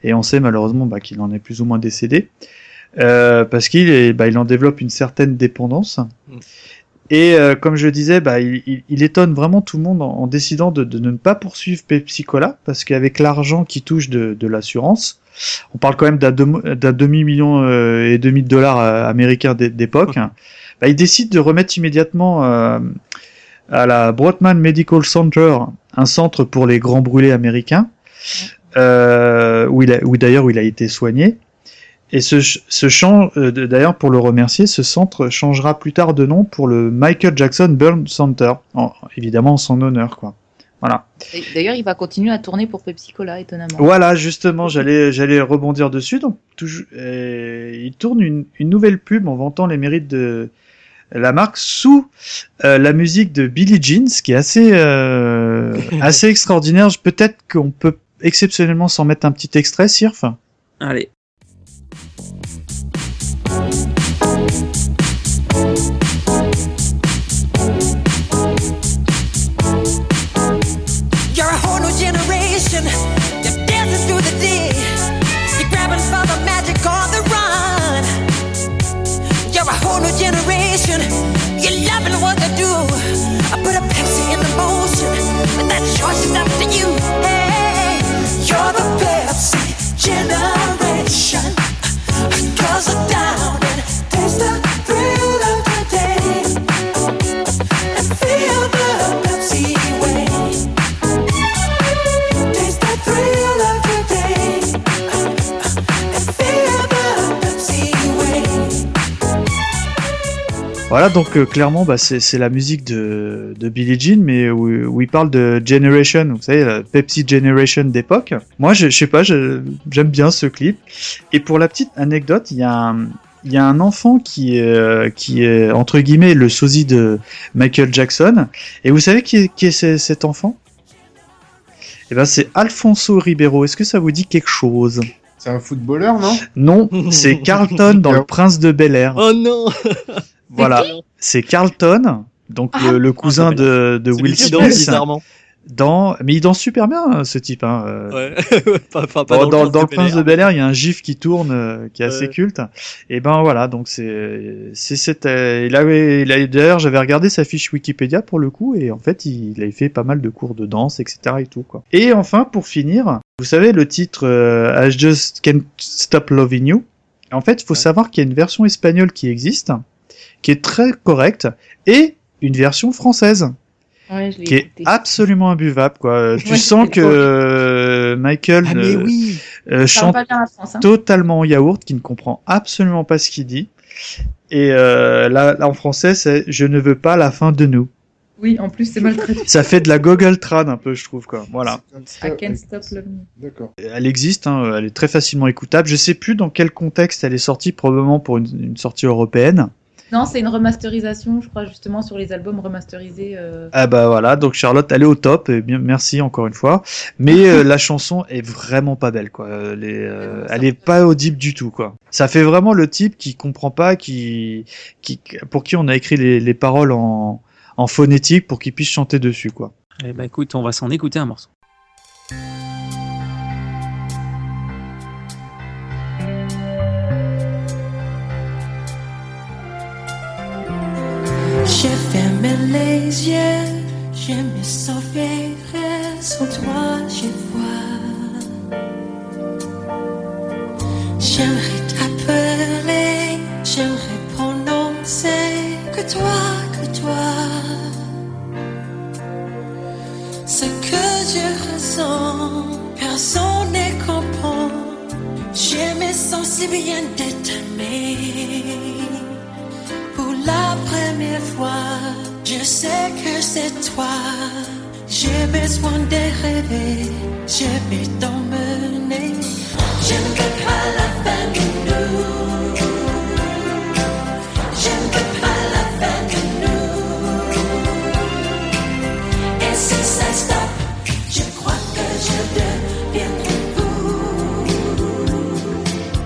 Et on sait malheureusement bah, qu'il en est plus ou moins décédé. Euh, parce qu'il bah, il en développe une certaine dépendance. Et euh, comme je le disais, bah, il, il- il étonne vraiment tout le monde en, en décidant de, de ne pas poursuivre Pepsi Cola, parce qu'avec l'argent qui touche de, de l'assurance, on parle quand même d'un dem- d'un demi-million euh, et demi de dollars euh, américains d'é- d'époque, bah, il décide de remettre immédiatement euh, à la Broadman Medical Center, un centre pour les grands brûlés américains, euh, où, il a- où d'ailleurs où il a été soigné. Et ce, ce champ, euh, d'ailleurs pour le remercier, ce centre changera plus tard de nom pour le Michael Jackson Burn Center, en- évidemment en son honneur, quoi. Voilà. D'ailleurs, il va continuer à tourner pour Pepsi Cola, étonnamment. Voilà, justement, j'allais j'allais rebondir dessus. Donc, toujours, euh, il tourne une, une nouvelle pub en vantant les mérites de la marque sous euh, la musique de Billie Jean, ce qui est assez euh, [LAUGHS] assez extraordinaire. Peut-être qu'on peut exceptionnellement s'en mettre un petit extrait, Sirf? Allez. Voilà, donc euh, clairement, bah, c'est la musique de, de Billie Jean, mais où, où il parle de Generation, vous savez, la Pepsi Generation d'époque. Moi, je, je sais pas, j'aime bien ce clip. Et pour la petite anecdote, il y a un, il y a un enfant qui est, euh, qui est, entre guillemets, le sosie de Michael Jackson. Et vous savez qui est, qui est ce- cet enfant? Eh ben, c'est Alfonso Ribeiro. Est-ce que ça vous dit quelque chose? C'est un footballeur, non Non, [LAUGHS] c'est Carlton dans Le Prince de Bel Air. Oh non Voilà, [LAUGHS] c'est Carlton, donc le, le cousin de, de Will Smith. Dans, mais il danse super bien ce type. Hein. euh. Ouais. [LAUGHS] pas, pas, pas dans, dans le Prince de. Bel Air, il y a un gif qui tourne, euh, qui est assez culte. Et ben voilà, donc c'est, c'est, c'est, euh, il avait, il avait d'ailleurs, j'avais regardé sa fiche Wikipédia pour le coup, et en fait, il, il avait fait pas mal de cours de danse, etc. et tout quoi. Et enfin, pour finir, vous savez le titre euh, I Just Can't Stop Loving You. En fait, il faut savoir qu'il y a une version espagnole qui existe, qui est très correcte, et une version française Ouais, je l'ai qui est absolument imbuvable quoi. Euh, Tu Ouais, sens que euh, Michael Ah mais euh, oui euh, chante pas bien la France. Hein. totalement en yaourt, qui ne comprend absolument pas ce qu'il dit. Et euh, là, là, en français, c'est je ne veux pas la fin de nous. Oui, en plus, c'est mal traduit. Ça fait de la Google Trad un peu, je trouve quoi. Voilà. I can't stop loving you. D'accord. Elle existe, hein, elle est très facilement écoutable. Je sais plus dans quel contexte elle est sortie, probablement pour une, une sortie européenne. Non, c'est une remasterisation, je crois, justement, sur les albums remasterisés. euh, Ah bah voilà, donc Charlotte, elle est au top, et bien merci encore une fois. Mais [LAUGHS] euh, la chanson est vraiment pas belle, quoi. Elle est, euh, elle est pas audible du tout, quoi. Ça fait vraiment le type qui comprend pas, qui, qui, pour qui on a écrit les, les paroles en, en phonétique pour qu'il puisse chanter dessus, quoi. Eh ben écoute, on va s'en écouter un morceau. J'ai fermé les yeux, je me sauverai sur toi, je vois. J'aimerais t'appeler, j'aimerais prononcer que toi, que toi. Ce que je ressens, personne ne comprend. Je me sens si bien. Pour la première fois, je sais que c'est toi. J'ai besoin de rêver, je vais t'emmener. Je ne veux pas la fin de nous. Je ne veux pas la fin de nous. Et si ça stoppe, je crois que je deviendrai fou.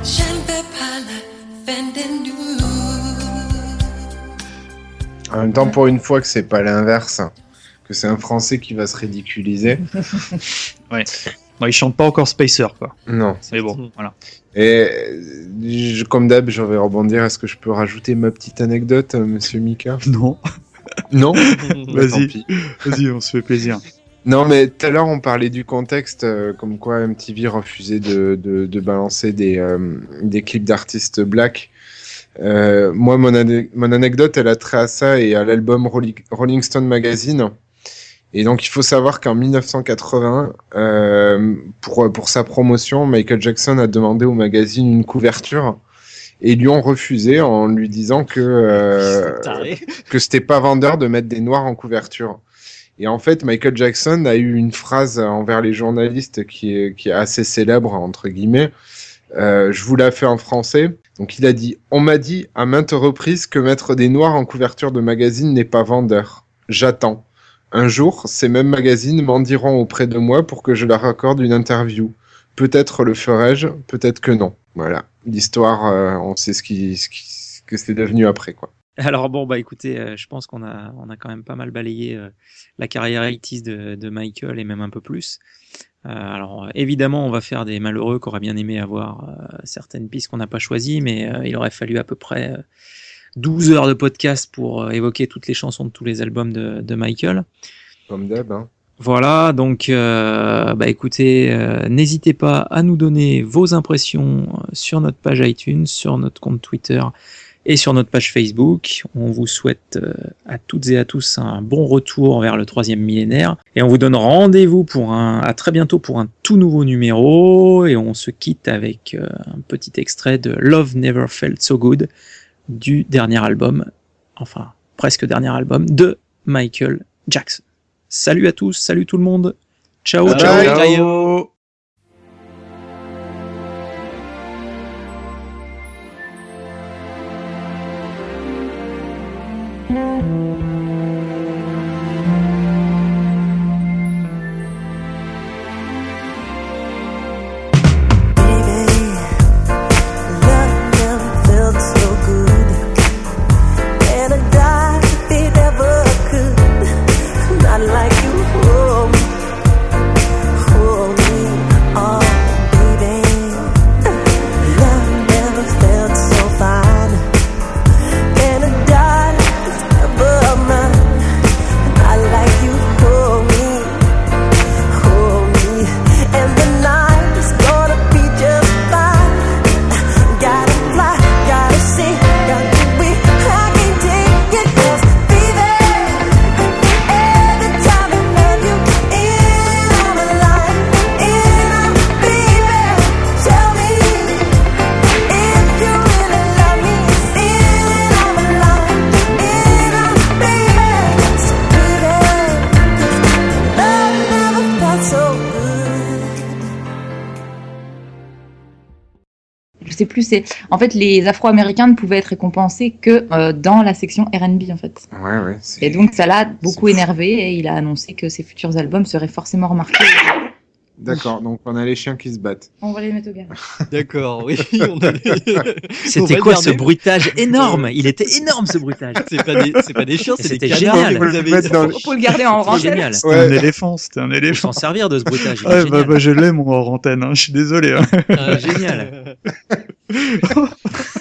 Je ne veux pas la fin de nous. En même temps, pour une fois que c'est pas l'inverse, que c'est un Français qui va se ridiculiser. [LAUGHS] Bon, il chante pas encore Spacer, quoi. Non. Mais bon, voilà. Et je- comme d'hab, je vais rebondir. Est-ce que je peux rajouter ma petite anecdote, euh, monsieur Mika? Non. [LAUGHS] Non? [LAUGHS] Vas-y. Vas-y, on se fait plaisir. Non, mais tout à l'heure, on parlait du contexte, euh, comme quoi MTV refusait de, de, de balancer des, euh, des clips d'artistes black. Euh, moi, mon, ane- mon anecdote, elle a trait à ça et à l'album Rolling, Stone Magazine. Et donc, il faut savoir qu'en 1980, euh, pour, pour sa promotion, Michael Jackson a demandé au magazine une couverture et ils lui ont refusé en lui disant que, euh, que c'était pas vendeur de mettre des noirs en couverture. Et en fait, Michael Jackson a eu une phrase envers les journalistes qui est, qui est assez célèbre, entre guillemets. Euh, je vous la fais en français. Donc il a dit On m'a dit à maintes reprises que mettre des noirs en couverture de magazine n'est pas vendeur. J'attends. Un jour, ces mêmes magazines m'en diront auprès de moi pour que je leur accorde une interview. Peut-être le ferai-je, peut-être que non. Voilà. L'histoire, euh, on sait ce qui, ce qui, que c'est devenu après, quoi. Alors bon, bah écoutez, euh, je pense qu'on a, on a quand même pas mal balayé euh, la carrière 80 de, de Michael et même un peu plus. Euh, alors évidemment, on va faire des malheureux qui auraient bien aimé avoir euh, certaines pistes qu'on n'a pas choisies, mais euh, il aurait fallu à peu près euh, 12 heures de podcast pour évoquer toutes les chansons de tous les albums de, de Michael. Comme d'hab, hein. Voilà, donc euh, bah écoutez, euh, n'hésitez pas à nous donner vos impressions sur notre page iTunes, sur notre compte Twitter et sur notre page Facebook. On vous souhaite euh, à toutes et à tous un bon retour vers le troisième millénaire et on vous donne rendez-vous pour un à très bientôt pour un tout nouveau numéro et on se quitte avec euh, un petit extrait de Love Never Felt So Good du dernier album, enfin presque dernier album de Michael Jackson. Salut à tous, salut tout le monde. Ciao, Ciao. ciao. C'est en fait les Afro-Américains ne pouvaient être récompensés que euh, dans la section R&B en fait. Ouais, ouais. c'est- Et donc ça l'a beaucoup énervé et il a annoncé que ses futurs albums seraient forcément remarqués. D'accord, donc on a les chiens qui se battent. On va les mettre au garage. [LAUGHS] D'accord, oui. [LAUGHS] C'était quoi ce bruitage énorme? Il était énorme ce bruitage. C'est pas des, c'est pas des chiens, c'est des C'était génial. vous avez- dans le- On peut le garder en C'était rangée. génial. C'était Ouais. un éléphant, c'était un Faut éléphant. s'en servir de ce bruitage. Ouais, bah, génial. bah, je l'ai mon hors antenne, hein, je suis désolé. hein. Ah, Génial. [LAUGHS]